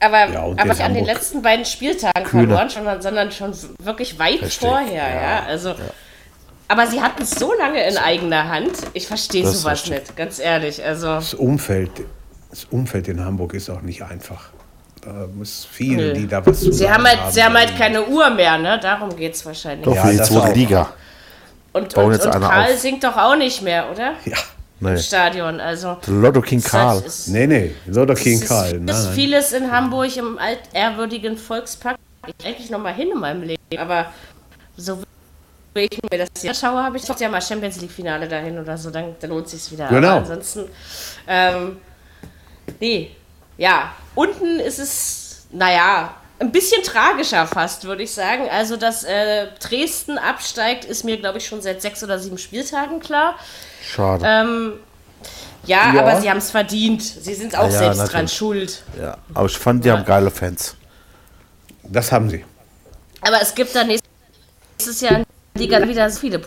Aber, ja, aber nicht an den letzten beiden Spieltagen Kühne. verloren, sondern, sondern schon wirklich weit Versteck, vorher, ja. ja. Also, ja. Aber sie hatten es so lange in eigener Hand. Ich verstehe sowas nicht, ganz ehrlich. Also. Das Umfeld, das Umfeld in Hamburg ist auch nicht einfach. Da muss viel, die da was Sie haben halt, haben. Sie haben halt keine Uhr mehr, ne? Darum geht es wahrscheinlich. Doch, für die zweite Liga. Und, und, und Karl auf. singt doch auch nicht mehr, oder? Ja. im Stadion. Also, Lotto King Karl. Ist, nee, nee, Lotto King Karl. Es ist vieles in Hamburg im altehrwürdigen Volkspark. Ich eigentlich noch mal hin in meinem Leben, aber so wie ich mir das hier schaue, habe ich doch ja mal Champions League Finale dahin oder so, dann, dann lohnt sich wieder. Genau. Aber ansonsten, ähm, nee, ja, unten ist es, naja, ein bisschen tragischer fast, würde ich sagen. Also, dass äh, Dresden absteigt, ist mir, glaube ich, schon seit sechs oder sieben Spieltagen klar. Schade. Ähm, ja, ja, aber sie haben es verdient. Sie sind auch ja, selbst natürlich. dran schuld. Ja, aber ich fand, die ja. haben geile Fans. Das haben sie. Aber es gibt dann nächstes Jahr in der Liga wieder so viele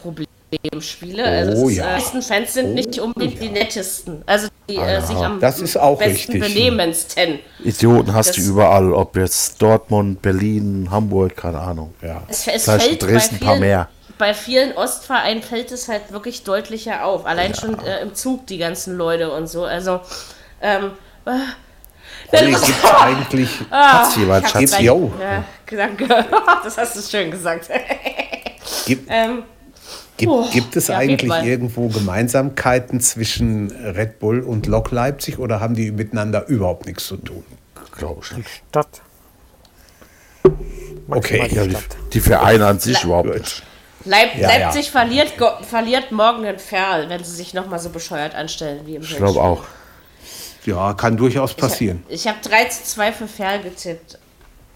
Problemspiele. Also oh, ist, ja. Die meisten Fans sind oh, nicht unbedingt die nettesten. Also die äh, sich am das ist auch besten richtig. benehmensten. Idioten hast das du überall, ob jetzt Dortmund, Berlin, Hamburg, keine Ahnung. Ja. Es, es fällt Dresden ein paar mehr. Bei vielen Ostvereinen fällt es halt wirklich deutlicher auf. Allein ja. schon äh, im Zug die ganzen Leute und so. Also ähm, Olli, gibt es eigentlich. Ah, Hat's jemand, Schatz? Gibt's, jo. Ja, danke. Das hast du schön gesagt. Gibt, ähm, gibt, oh, gibt es ja, eigentlich irgendwo Gemeinsamkeiten zwischen Red Bull und Lok Leipzig oder haben die miteinander überhaupt nichts zu tun? Glaube ich nicht. Stadt. Okay. Ja, die, die Vereine an sich überhaupt nicht. Leip Ja, Leipzig Verliert, verliert morgen den Ferl, wenn sie sich nochmal so bescheuert anstellen wie im Ich glaube auch. Ja, kann durchaus passieren. Ich habe 3 zu 2 für Ferl getippt.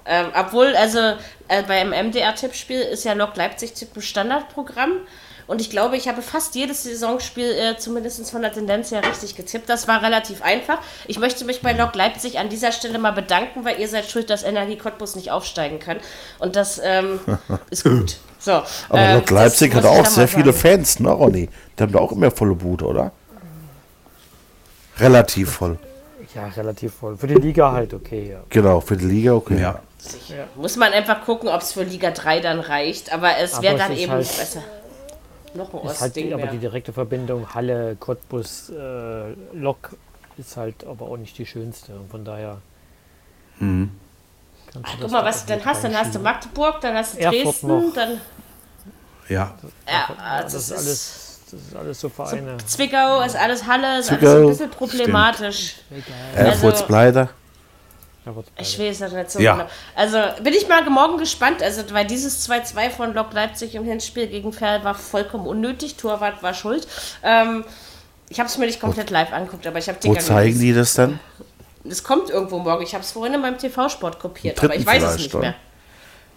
Ähm, obwohl, also äh, beim MDR-Tippspiel ist ja Lok Leipzig-Tipp ein Standardprogramm. Und ich glaube, ich habe fast jedes Saisonspiel äh, zumindest von der Tendenz her richtig getippt. Das war relativ einfach. Ich möchte mich bei Lok Leipzig an dieser Stelle mal bedanken, weil ihr seid schuld, dass Energie Cottbus nicht aufsteigen kann. Und das ähm, ist gut. So, Aber ähm, Lok Leipzig hat auch sehr viele sagen. Fans, ne, Ronny? Die haben da auch immer volle Bude, oder? Relativ voll. Ja, relativ voll. Für die Liga halt okay, ja. Genau, für die Liga okay. Ja. Muss man einfach gucken, ob es für Liga 3 dann reicht. Aber es wäre dann eben halt- besser. Noch ein Ist halt aber die direkte Verbindung Halle, Cottbus, äh, Lok ist halt aber auch nicht die schönste. Und von daher. Mhm. du Guck mal, was auch dann hast. Dann hast du. Magdeburg, dann hast du Erfurt Dresden, noch. dann Ja. ja, Ja, das, das ist alles, das ist alles so Vereine. Zwickau, ist alles Halle, ist alles Zwickau, ein bisschen problematisch. Erfurt Also- Bleider. Ja, wird Ich weiß das nicht so Ja. genau. Also bin ich mal morgen gespannt, also weil dieses 2-2 von Lok Leipzig im Hinspiel gegen Ferl war vollkommen unnötig. Torwart war schuld. Ähm, ich habe es mir nicht komplett live angeguckt, aber ich habe die Wo zeigen die das denn? Es kommt irgendwo morgen. Ich habe es vorhin in meinem TV-Sport kopiert, aber ich weiß es nicht mehr.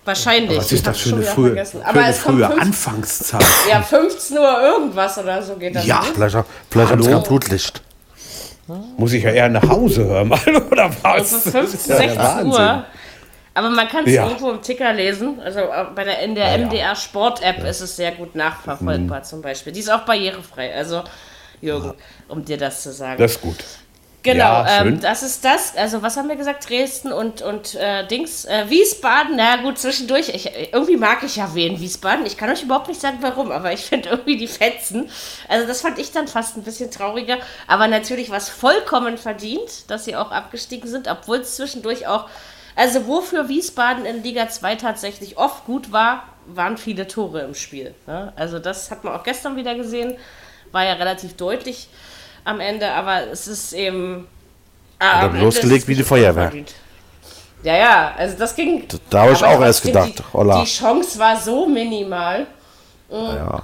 Wahrscheinlich. Was Ich ist das hab's für schon eine wieder frühe, Aber es kommt frühe fünf- Anfangszeit? Ja, 15 Uhr irgendwas oder so geht das. Ja. ne? Vielleicht, vielleicht haben sie Hallo? kein Blutlicht. Muss ich ja eher nach Hause hören, mal, oder was? Also Das 15, ist ja der 16 Wahnsinn. Uhr. Aber man kann es Ja. irgendwo im Ticker lesen. Also äh, bei der, in der Ja. MDR Sport App ist es sehr gut nachverfolgbar zum Beispiel. Die ist auch barrierefrei. Also Jürgen, um dir das zu sagen. Das ist gut. Genau, Ja, ähm, das ist das. Also, was haben wir gesagt? Dresden und, und äh, Dings. Äh, Wiesbaden, na gut, zwischendurch. Ich, irgendwie mag ich ja wen Wiesbaden. Ich kann euch überhaupt nicht sagen, warum, aber ich finde irgendwie die Fetzen. Also, das fand ich dann fast ein bisschen trauriger. Aber natürlich war es vollkommen verdient, dass sie auch abgestiegen sind, obwohl es zwischendurch auch. Also, wofür Wiesbaden in Liga 2 tatsächlich oft gut war, waren viele Tore im Spiel. Ne? Also, das hat man auch gestern wieder gesehen. War ja relativ deutlich am Ende, aber es ist eben. Ah, er Ende losgelegt wie die Feuerwehr. Ja, ja, also das ging. Da habe ich auch erst gedacht. Die, die Chance war so minimal Ja.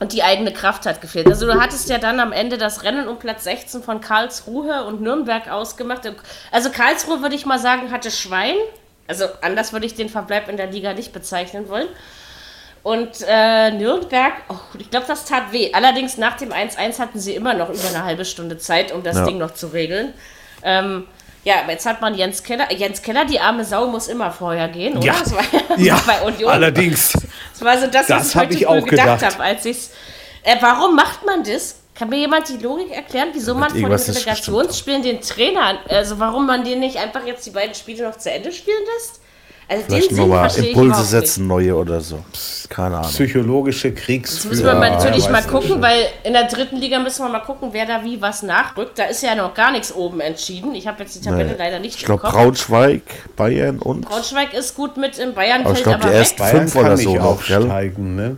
und die eigene Kraft hat gefehlt. Also du hattest ja dann am Ende das Rennen um Platz 16 von Karlsruhe und Nürnberg ausgemacht. Also Karlsruhe würde ich mal sagen, hatte Schwein. Also anders würde ich den Verbleib in der Liga nicht bezeichnen wollen. Und äh, Nürnberg, oh, ich glaube, das tat weh. Allerdings nach dem 1-1 hatten sie immer noch über eine halbe Stunde Zeit, um das Ja. Ding noch zu regeln. Ähm, ja, aber jetzt hat man Jens Keller. Jens Keller, die arme Sau, muss immer vorher gehen, oder? Ja. Das war Ja, bei Union. allerdings. Das war so das, Das was ich heute ich gedacht gedacht. habe, als ich's. Äh, warum macht man das? Kann mir jemand die Logik erklären, wieso man vor den Relegationsspielen den Trainer, also warum man den nicht einfach jetzt die beiden Spiele noch zu Ende spielen lässt? Also Vielleicht den ich Impulse setzen, neue oder so. Pss, Keine Ahnung. Psychologische Jetzt Kriegsführung. müssen wir mal natürlich Ja, mal gucken, nicht. weil in der dritten Liga müssen wir mal gucken, wer da wie was nachrückt. Da ist ja noch gar nichts oben entschieden. Ich habe jetzt die Tabelle Nee. leider nicht Ich glaube im. Braunschweig, Bayern und. Braunschweig ist gut mit in Bayern, Aber ich fällt glaube, die. Bayern fünf oder so nicht noch, gell? aufsteigen, ne?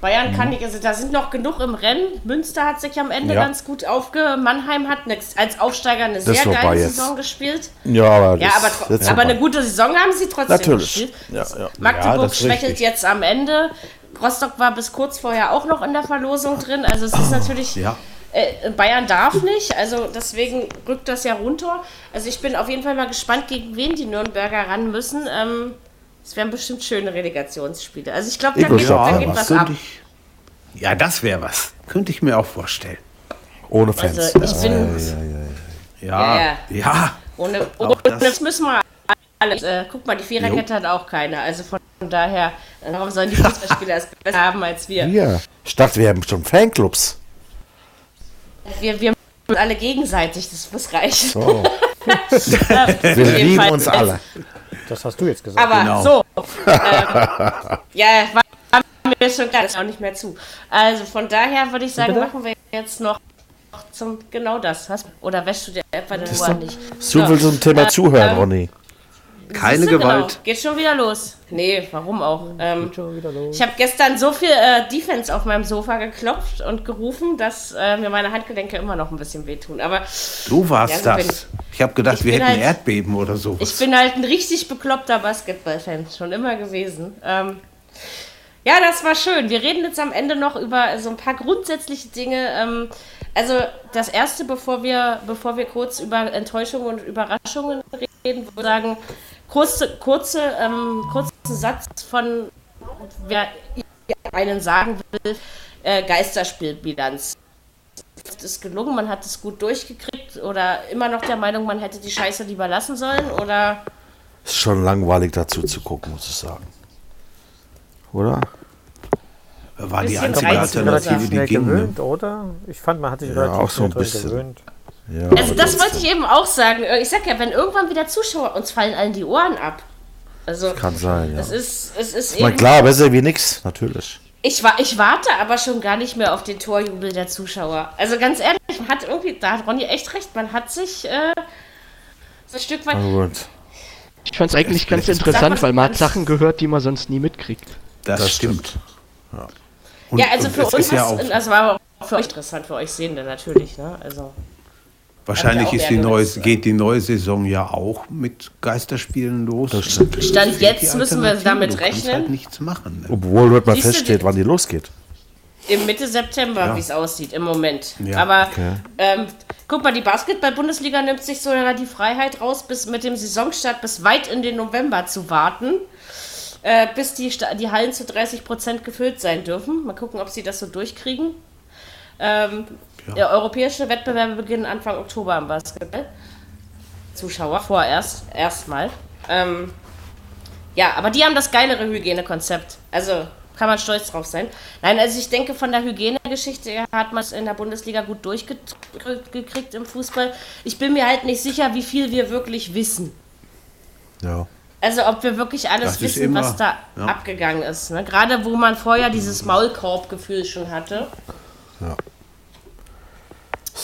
Bayern kann nicht, also da sind noch genug im Rennen. Münster hat sich am Ende Ja. ganz gut aufge. Mannheim hat ne, als Aufsteiger eine Das sehr geile jetzt. Saison gespielt. Ja, aber, Ja, aber, aber eine gute Saison haben sie trotzdem Natürlich. gespielt. Ja. Magdeburg schwächelt jetzt am Ende. Rostock war bis kurz vorher auch noch in der Verlosung drin. Also es ist natürlich. Ja. Äh, Bayern darf nicht, also deswegen rückt das ja runter. Also ich bin auf jeden Fall mal gespannt, gegen wen die Nürnberger ran müssen. Ähm, es werden bestimmt schöne Relegationsspiele. Also ich glaube, da, geht- da ja, geht was was ab. ich. Ja, das wäre was. Könnte ich mir auch vorstellen. Ohne Fans. Also ich bin Ja, Ja, ja. ohne, Auch ohne das- das müssen wir alles. Äh, guck mal, die Viererkette hat auch keine. Also von daher, äh, warum sollen die Fußballspieler es besser haben als wir? Ja. Ich dachte, wir haben schon Fanclubs. Wir, wir alle gegenseitig, das muss reichen. So. Wir lieben uns alle. Das hast du jetzt gesagt. Aber Genau. so. Ähm, ja, war mir schon klar, das ist auch nicht mehr zu. Also von daher würde ich sagen, Bitte? machen wir jetzt noch zum genau das. Was? Oder wäschst du dir etwa den Ohren nicht? Du willst zum Thema Äh, zuhören, ähm, Ronny. Keine Siehste, Gewalt. Genau. Geht schon wieder los. Nee, warum auch? Ähm, Schon wieder los. ich habe gestern so viel äh, Defense auf meinem Sofa geklopft und gerufen, dass äh, mir meine Handgelenke immer noch ein bisschen wehtun. Aber Du warst Ja, so das. Ich habe gedacht, Ich wir hätten halt- Erdbeben oder so. Ich bin halt ein richtig bekloppter Basketballfan, schon immer gewesen. Ähm, ja, das war schön. Wir reden jetzt am Ende noch über so ein paar grundsätzliche Dinge. Ähm, also das erste, bevor wir, bevor wir kurz über Enttäuschungen und Überraschungen reden, würde ich sagen, kurze, kurze, ähm, kurzen Satz von wer einen sagen will, äh, Geisterspielbilanz. Ist es gelungen, man hat es gut durchgekriegt oder immer noch der Meinung, man hätte die Scheiße lieber lassen sollen oder Ist schon langweilig dazu zu gucken, muss ich sagen. Oder? War die einzige. Alternative, relativ die schnell ging. Ne? gewöhnt, oder? Ich fand, man hat sich Ja, relativ auch so ein bisschen. gewöhnt. Ja, Also aber das wollte ich eben auch sagen. Äh, Ich sag ja, wenn irgendwann wieder Zuschauer, uns fallen allen die Ohren ab. Also Kann sein, ja. es ist, es ist eben, klar, besser wie nix, natürlich. ich, wa ich warte aber schon gar nicht mehr auf den Torjubel der Zuschauer. Also ganz ehrlich, man hat irgendwie, da hat Ronny echt recht, man hat sich äh, so ein Stück weit, gut. Ich fand's eigentlich ganz interessant, weil man hat Sachen gehört, die man sonst nie mitkriegt. Das, Das stimmt. stimmt. Und, ja also für es uns, ist ja auch, das war auch für euch interessant, für euch Sehende natürlich, ne? Also wahrscheinlich ist die neue, geht die neue Saison ja auch mit Geisterspielen los. Das stimmt. Und Stand jetzt müssen wir damit rechnen. Halt nichts machen. Ne? Obwohl wird mal Siehst feststeht, die- wann die losgeht. im Mitte September, Ja. wie es aussieht im Moment. Ja, Aber okay. ähm, guck mal, die Basketball-Bundesliga nimmt sich sogar die Freiheit raus, bis mit dem Saisonstart bis weit in den November zu warten, äh, bis die, die Hallen zu 30 Prozent gefüllt sein dürfen. Mal gucken, ob sie das so durchkriegen. Ähm, Der europäische Wettbewerbe beginnen Anfang Oktober am Basketball. Zuschauer vorerst, erstmal. Ähm, ja, aber die haben das geilere Hygienekonzept. Also kann man stolz drauf sein. Nein, also ich denke, von der Hygienegeschichte hat man es in der Bundesliga gut durchgekriegt im Fußball. Ich bin mir halt nicht sicher, wie viel wir wirklich wissen. Ja. Also ob wir wirklich alles Das wissen, was da ja. abgegangen ist. Ne? Gerade wo man vorher dieses Maulkorbgefühl schon hatte.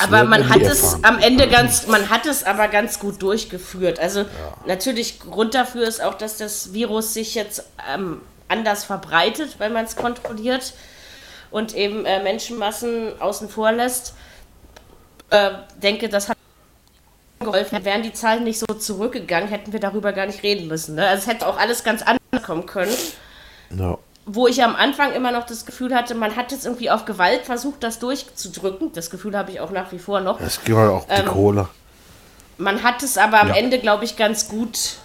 Aber man hat es am Ende ganz, man hat es aber ganz gut durchgeführt. Also natürlich Grund dafür ist auch, dass das Virus sich jetzt ähm, anders verbreitet, weil man es kontrolliert und eben äh, Menschenmassen außen vor lässt. Äh, denke, das hat geholfen. Wären die Zahlen nicht so zurückgegangen, hätten wir darüber gar nicht reden müssen. Ne? Also es hätte auch alles ganz anders kommen können ja. Wo ich am Anfang immer noch das Gefühl hatte, man hat jetzt irgendwie auf Gewalt versucht, das durchzudrücken. Das Gefühl habe ich auch nach wie vor noch. Es gibt halt auch die Ähm, Kohle. Man hat es aber am Ja. Ende, glaube ich, ganz gut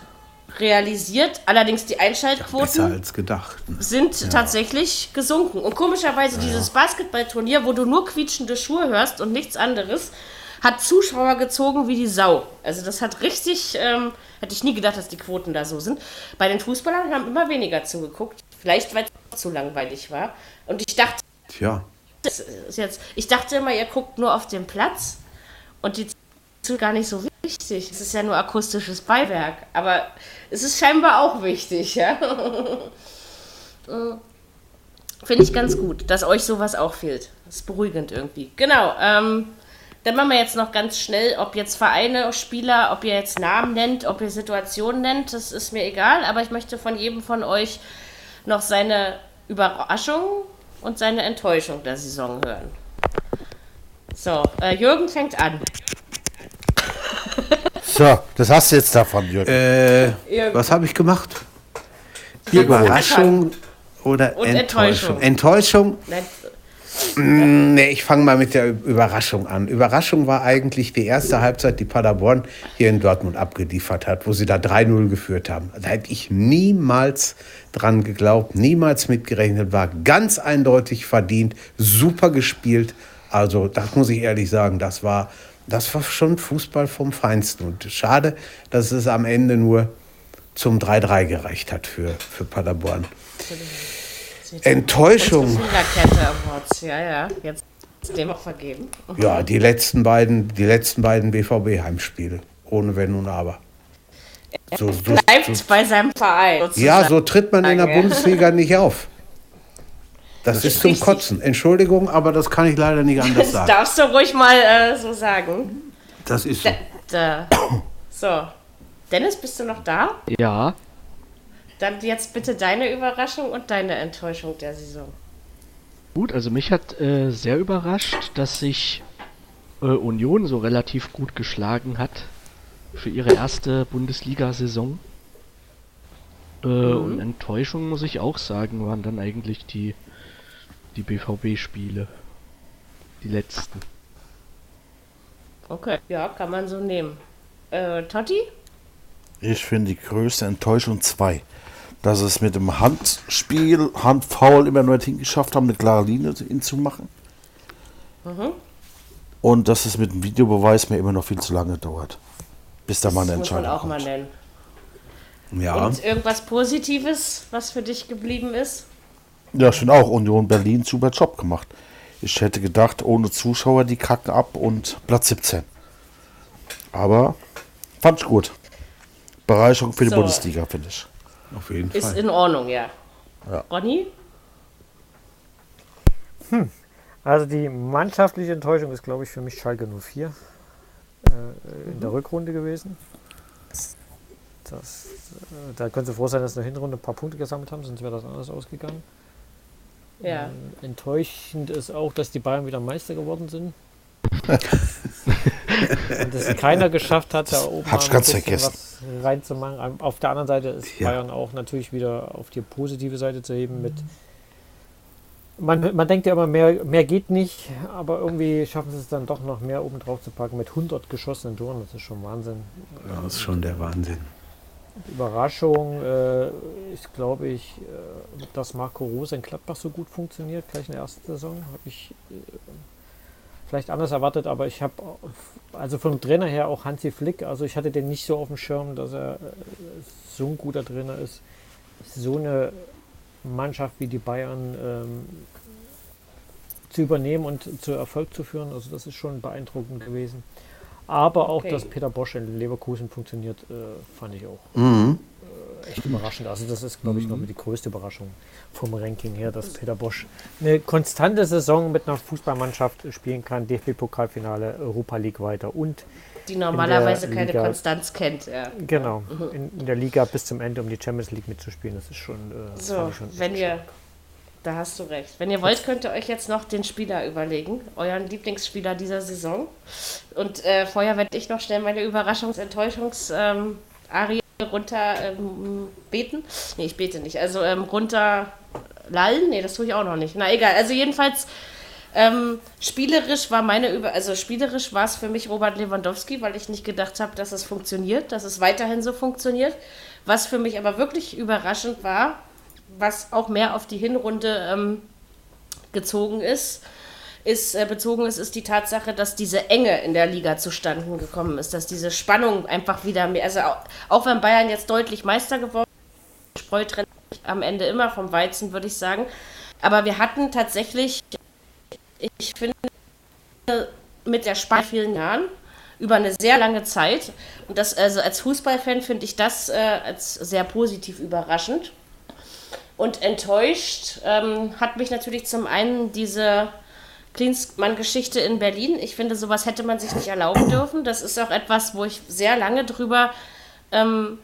realisiert. Allerdings die Einschaltquoten als gedacht. sind tatsächlich gesunken. Und komischerweise dieses Basketballturnier, wo du nur quietschende Schuhe hörst und nichts anderes, hat Zuschauer gezogen wie die Sau. Also das hat richtig, ähm, hätte ich nie gedacht, dass die Quoten da so sind. Bei den Fußballern haben immer weniger zugeguckt. Vielleicht, weil es zu langweilig war. Und ich dachte, Tja, das ist jetzt, ich dachte immer, ihr guckt nur auf den Platz und die sind gar nicht so wichtig. Es ist ja nur akustisches Beiwerk, aber es ist scheinbar auch wichtig, ja. Finde ich ganz gut, dass euch sowas auch fehlt. Das ist beruhigend irgendwie. Genau. Ähm, dann machen wir jetzt noch ganz schnell, ob jetzt Vereine, Spieler, ob ihr jetzt Namen nennt, ob ihr Situationen nennt, das ist mir egal, aber ich möchte von jedem von euch noch seine Überraschung und seine Enttäuschung der Saison hören. So, äh, Jürgen fängt an. So, das hast du jetzt davon, Jürgen. Äh, was habe ich gemacht? Überraschung oder Und Enttäuschung? Enttäuschung. Enttäuschung? Nein, Nee, ich fange mal mit der Überraschung an. Überraschung war eigentlich die erste Halbzeit, die Paderborn hier in Dortmund abgeliefert hat, wo sie da 3-0 geführt haben. Da hätte ich niemals dran geglaubt, niemals mitgerechnet, war ganz eindeutig verdient, super gespielt. Also, das muss ich ehrlich sagen, das war, das war schon Fußball vom Feinsten. Und schade, dass es am Ende nur zum 3-3 gereicht hat für, für Paderborn. Enttäuschung. Awards, ja, ja. Jetzt ist dem auch vergeben. Ja, die letzten beiden, die letzten beiden BVB-Heimspiele. Ohne Wenn und Aber. So, so, Bleibt so, bei seinem Verein. ja, so tritt man in der Sozusagen. Bundesliga nicht auf. Das, ist zum richtig. Kotzen. Entschuldigung, aber das kann ich leider nicht anders Das sagen. darfst du ruhig mal äh, so sagen. Das ist so. Da, da. So. Dennis, bist du noch da? Ja, Dann jetzt bitte deine Überraschung und deine Enttäuschung der Saison. gut, also mich hat äh, sehr überrascht, dass sich äh, Union so relativ gut geschlagen hat für ihre erste Bundesliga-Saison. Äh, Und Enttäuschung, muss ich auch sagen, waren dann eigentlich die, die BVB-Spiele. Die letzten. Okay. Ja, kann man so nehmen. Äh, Totti? Ich finde die größte Enttäuschung zwei. Dass es mit dem Handspiel, Handfoul immer nur hingeschafft haben, eine klare Linie hinzumachen. Und dass es mit dem Videobeweis mir immer noch viel zu lange dauert. Bis da mal eine Das muss man Entscheidung auch mal kommt. nennen. Ja. Und irgendwas Positives, was für dich geblieben ist? Ja, ich finde auch Union Berlin super Job gemacht. Ich hätte gedacht, ohne Zuschauer, die kacken ab und Platz 17. Aber fand ich gut. Bereicherung für die So. Bundesliga, finde ich. Auf jeden Ist Fall. in Ordnung, ja. Ja. Ronny? Also die mannschaftliche Enttäuschung ist, glaube ich, für mich Schalke 04 äh, in der Rückrunde gewesen. Das, äh, da können Sie froh sein, dass sie in der Hinrunde ein paar Punkte gesammelt haben, sonst wäre das anders ausgegangen. Ja. Ähm, enttäuschend ist auch, dass die Bayern wieder Meister geworden sind. Und dass keiner geschafft hat, da oben Hab ich mal ein ganz vergessen. was reinzumachen. Auf der anderen Seite ist Ja. Bayern auch natürlich wieder auf die positive Seite zu heben mit man, man denkt ja immer, mehr, mehr geht nicht, aber irgendwie schaffen sie es dann doch noch mehr oben drauf zu packen mit 100 geschossenen Toren. Das ist schon Wahnsinn. Ja, das ist schon der Wahnsinn. Überraschung äh, ist, glaube ich, äh, dass Marco Rose in Gladbach so gut funktioniert, gleich in der ersten Saison. Habe ich äh, vielleicht anders erwartet, aber ich habe, also vom Trainer her auch Hansi Flick, also ich hatte den nicht so auf dem Schirm, dass er äh, so ein guter Trainer ist. So eine Mannschaft wie die Bayern ähm, zu übernehmen und zu Erfolg zu führen, also das ist schon beeindruckend gewesen. Aber auch, Okay. dass Peter Bosch in Leverkusen funktioniert, äh, fand ich auch Mhm. Echt überraschend. Also das ist, glaube ich, noch die größte Überraschung vom Ranking her, dass Peter Bosch eine konstante Saison mit einer Fußballmannschaft spielen kann, DFB-Pokalfinale, Europa League weiter und Die normalerweise keine Liga- Konstanz kennt, ja. genau in, in der Liga bis zum Ende um die Champions League mitzuspielen. Das ist schon, äh, So, schon wenn ihr, da hast du recht. Wenn ihr wollt, könnt ihr euch jetzt noch den Spieler überlegen, euren Lieblingsspieler dieser Saison. Und äh, vorher werde ich noch schnell meine Überraschungs-Enttäuschungs- ähm, Arie runter ähm, beten. Nee, ich bete nicht. Also ähm, runter lallen? Nee, das tue ich auch noch nicht. Na egal. Also jedenfalls ähm, spielerisch war meine Über also spielerisch war es für mich Robert Lewandowski, weil ich nicht gedacht habe, dass es funktioniert, dass es weiterhin so funktioniert. Was für mich aber wirklich überraschend war, was auch mehr auf die Hinrunde ähm, gezogen ist, ist äh, bezogen ist, ist die Tatsache, dass diese Enge in der Liga zustande gekommen ist, dass diese Spannung einfach wieder mehr, also auch, auch wenn Bayern jetzt deutlich Meister geworden ist, Spreu trennt sich am Ende immer vom Weizen, würde ich sagen. Aber wir hatten tatsächlich, ich finde, mit der Spannung vielen Jahren über eine sehr lange Zeit. Und das, also als Fußballfan finde ich das äh, als sehr positiv überraschend. Und enttäuscht ähm, hat mich natürlich zum einen diese Klinsmann-Geschichte in Berlin. Ich finde, sowas hätte man sich nicht erlauben dürfen. Das ist auch etwas, wo ich sehr lange drüber ähm,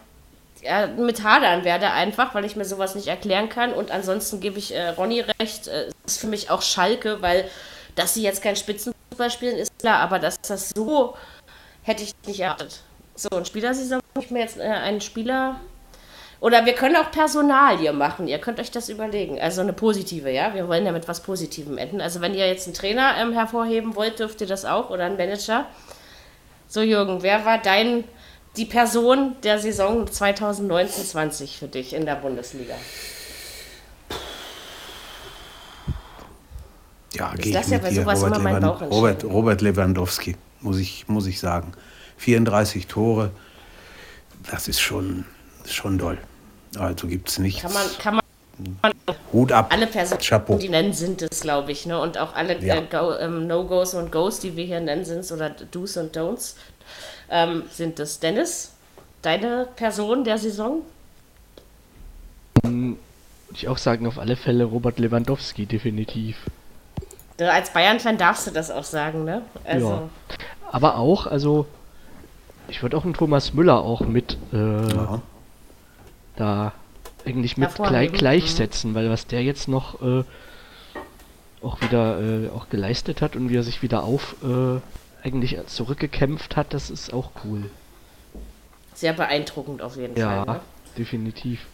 äh, mit hadern werde einfach, weil ich mir sowas nicht erklären kann. Und ansonsten gebe ich äh, Ronny recht, äh, ist für mich auch Schalke, weil dass sie jetzt kein Spitzenfußball spielen, ist klar, aber dass das so hätte ich nicht erwartet. So, ein Spielersaison, ich mir jetzt äh, einen Spieler. Oder wir können auch Personalie machen. Ihr könnt euch das überlegen. Also eine positive, ja. Wir wollen ja mit was Positivem enden. Also wenn ihr jetzt einen Trainer ähm, hervorheben wollt, dürft ihr das auch oder einen Manager. So, Jürgen, wer war dein die Person der Saison 2019-20 für dich in der Bundesliga? Ja, ich, mit ja dir. Robert, Lewan Robert, Robert Lewandowski, muss ich, muss ich sagen. 34 Tore, das ist schon, schon doll. Also gibt es nichts. Kann man, kann man Hut ab. Alle Personen, Chapeau. die nennen, sind es, glaube ich. Ne? Und auch alle ja. äh, ähm, No-Gos und Goes, die wir hier nennen, sind oder Do's und Don'ts, ähm, sind es. Dennis, deine Person der Saison? Würde ich auch sagen, auf alle Fälle Robert Lewandowski, definitiv. Als Bayern-Fan darfst du das auch sagen, ne? Also. Ja. Aber auch, also, ich würde auch einen Thomas Müller auch mit äh, ja. Da eigentlich mit gleich, gleichsetzen, weil was der jetzt noch äh, auch wieder äh, auch geleistet hat und wie er sich wieder auf äh, eigentlich zurückgekämpft hat, das ist auch cool. Sehr beeindruckend auf jeden ja, Fall. Ja, ne? definitiv.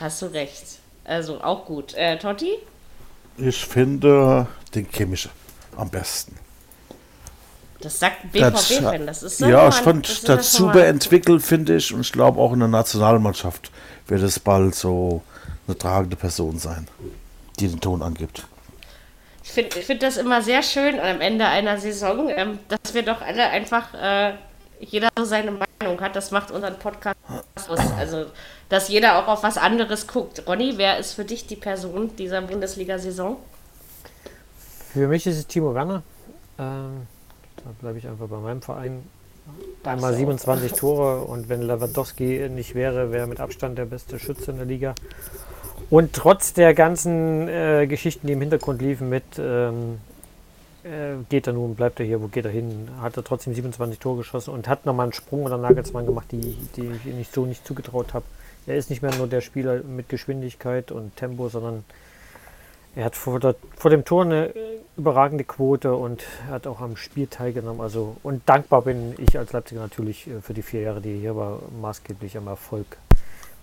Hast du recht. Also auch gut. Äh, Totti? Ich finde den Chemische am besten. Das sagt BVB-Fan, das ist so Ja, ich fand das super entwickelt, finde ich. Und ich glaube auch in der Nationalmannschaft wird es bald so eine tragende Person sein, die den Ton angibt. Ich finde ich find das immer sehr schön am Ende einer Saison, ähm, dass wir doch alle einfach, äh, jeder so seine Meinung hat. Das macht unseren Podcast aus. Also, dass jeder auch auf was anderes guckt. Ronny, wer ist für dich die Person dieser Bundesliga-Saison? Für mich ist es Timo Werner. Ähm, da bleibe ich einfach bei meinem Verein. Einmal 27 Tore und wenn Lewandowski nicht wäre, wäre mit Abstand der beste Schütze in der Liga. Und trotz der ganzen äh, Geschichten, die im Hintergrund liefen mit ähm, äh, geht er nun, bleibt er hier, wo geht er hin, hat er trotzdem 27 Tore geschossen und hat nochmal einen Sprung oder Nagelsmann gemacht, die, die ich nicht so nicht zugetraut habe. Er ist nicht mehr nur der Spieler mit Geschwindigkeit und Tempo, sondern er hat vor, der, vor dem Tor eine überragende Quote und hat auch am Spiel teilgenommen. Also, und dankbar bin ich als Leipziger natürlich äh, für die vier Jahre, die er hier war, maßgeblich am Erfolg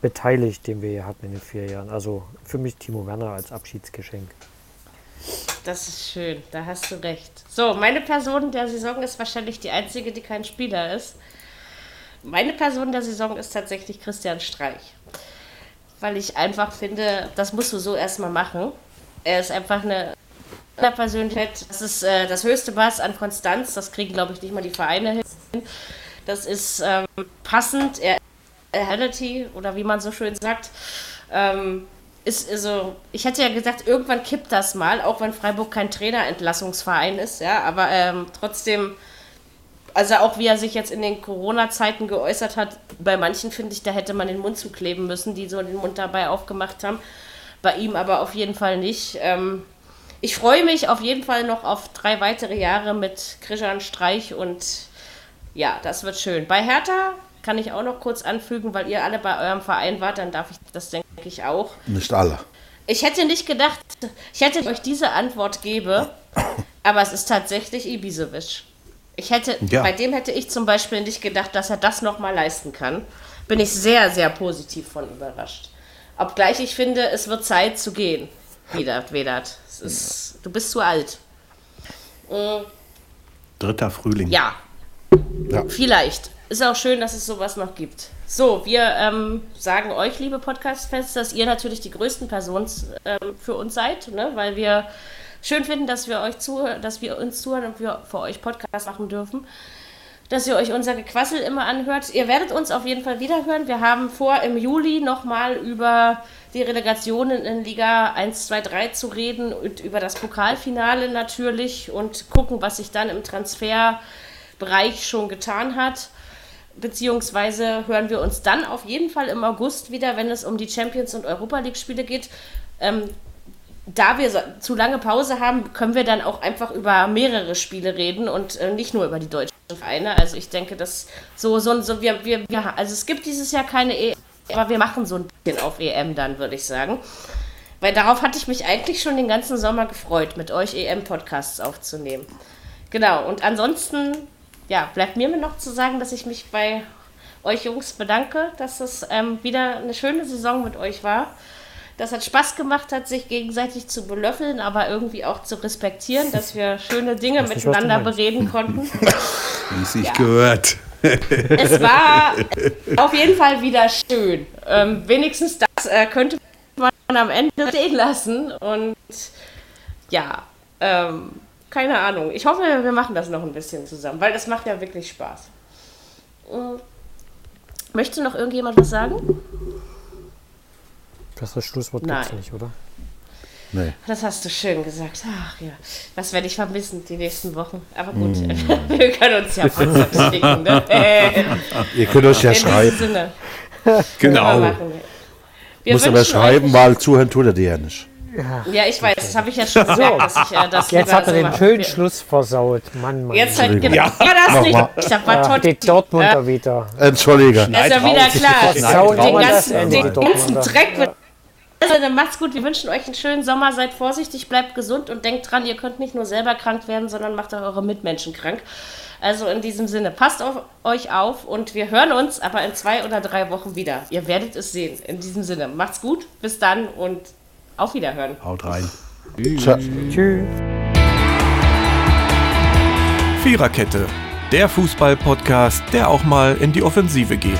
beteiligt, den wir hier hatten in den vier Jahren. Also für mich Timo Werner als Abschiedsgeschenk. Das ist schön, da hast du recht. So, meine Person der Saison ist wahrscheinlich die einzige, die kein Spieler ist. Meine Person der Saison ist tatsächlich Christian Streich. Weil ich einfach finde, das musst du so erstmal machen. Er ist einfach eine Persönlichkeit. Das ist äh, das höchste Maß an Konstanz. Das kriegen, glaube ich, nicht mal die Vereine hin. Das ist ähm, passend. Er Reality oder wie man so schön sagt. Ähm, ist also, ich hätte ja gesagt, irgendwann kippt das mal, auch wenn Freiburg kein Trainerentlassungsverein ist, ja, aber ähm, trotzdem, also auch wie er sich jetzt in den Corona-Zeiten geäußert hat, bei manchen finde ich, da hätte man den Mund zukleben müssen, die so den Mund dabei aufgemacht haben bei ihm aber auf jeden Fall nicht. Ähm, ich freue mich auf jeden Fall noch auf drei weitere Jahre mit Krishan Streich und ja, das wird schön. Bei Hertha kann ich auch noch kurz anfügen, weil ihr alle bei eurem Verein wart, dann darf ich das, denke ich, auch. Nicht alle. Ich hätte nicht gedacht, ich hätte euch diese Antwort gebe, aber es ist tatsächlich Ibisevic. Ich hätte, ja. bei dem hätte ich zum Beispiel nicht gedacht, dass er das nochmal leisten kann. Bin ich sehr, sehr positiv von überrascht. Obgleich ich finde, es wird Zeit zu gehen. Vedat, Vedat. Ist, du bist zu alt. Mhm. Dritter Frühling. Ja. ja. Vielleicht. Ist auch schön, dass es sowas noch gibt. So, wir ähm, sagen euch, liebe Podcast-Fans, dass ihr natürlich die größten Personen ähm, für uns seid, ne? weil wir schön finden, dass wir euch zuhören, dass wir uns zuhören und wir für euch Podcast machen dürfen dass ihr euch unser Gequassel immer anhört. Ihr werdet uns auf jeden Fall wiederhören. Wir haben vor, im Juli nochmal über die Relegationen in Liga 1, 2, 3 zu reden und über das Pokalfinale natürlich und gucken, was sich dann im Transferbereich schon getan hat. Beziehungsweise hören wir uns dann auf jeden Fall im August wieder, wenn es um die Champions- und Europa League-Spiele geht. Ähm, da wir zu lange Pause haben, können wir dann auch einfach über mehrere Spiele reden und äh, nicht nur über die deutschen Vereine. Also ich denke, dass so, so, so wir, wir, wir, also es gibt dieses Jahr keine EM, Aber wir machen so ein bisschen auf EM dann, würde ich sagen. Weil darauf hatte ich mich eigentlich schon den ganzen Sommer gefreut, mit euch EM-Podcasts aufzunehmen. Genau, und ansonsten, ja, bleibt mir noch zu sagen, dass ich mich bei euch Jungs bedanke, dass es ähm, wieder eine schöne Saison mit euch war. Das hat Spaß gemacht hat, sich gegenseitig zu belöffeln, aber irgendwie auch zu respektieren, dass wir schöne Dinge miteinander bereden konnten. Wie sich ja. gehört. Es war auf jeden Fall wieder schön. Ähm, wenigstens das äh, könnte man am Ende stehen lassen. Und ja, ähm, keine Ahnung. Ich hoffe, wir machen das noch ein bisschen zusammen, weil das macht ja wirklich Spaß. Äh, möchte noch irgendjemand was sagen? Das ist das Schlusswort gibt nicht, oder? Nee. Das hast du schön gesagt. Ach ja, was werde ich vermissen die nächsten Wochen. Aber gut, mm. wir können uns ja WhatsApp schicken. Ne? Ihr könnt euch ja In schreiben. Sinne. Genau. Wir Muss aber schreiben, weil zuhören tut er dir ja nicht. Ja, ja ich weiß, das habe ich ja schon gesagt, dass ich äh, das Jetzt hat er so den schönen Schluss versaut. Mann, Mann. Jetzt halt, genau. Ja, das nicht. Ich sag, war ja, die Dortmunder äh, wieder. Entschuldige. Ist ja wieder klar. Den ganzen, den ganzen Dreck wird also, dann macht's gut. Wir wünschen euch einen schönen Sommer. Seid vorsichtig, bleibt gesund und denkt dran, ihr könnt nicht nur selber krank werden, sondern macht auch eure Mitmenschen krank. Also in diesem Sinne, passt auf euch auf und wir hören uns aber in zwei oder drei Wochen wieder. Ihr werdet es sehen. In diesem Sinne, macht's gut, bis dann und auf Wiederhören. Haut rein. Tschüss. Viererkette, der Fußball-Podcast, der auch mal in die Offensive geht.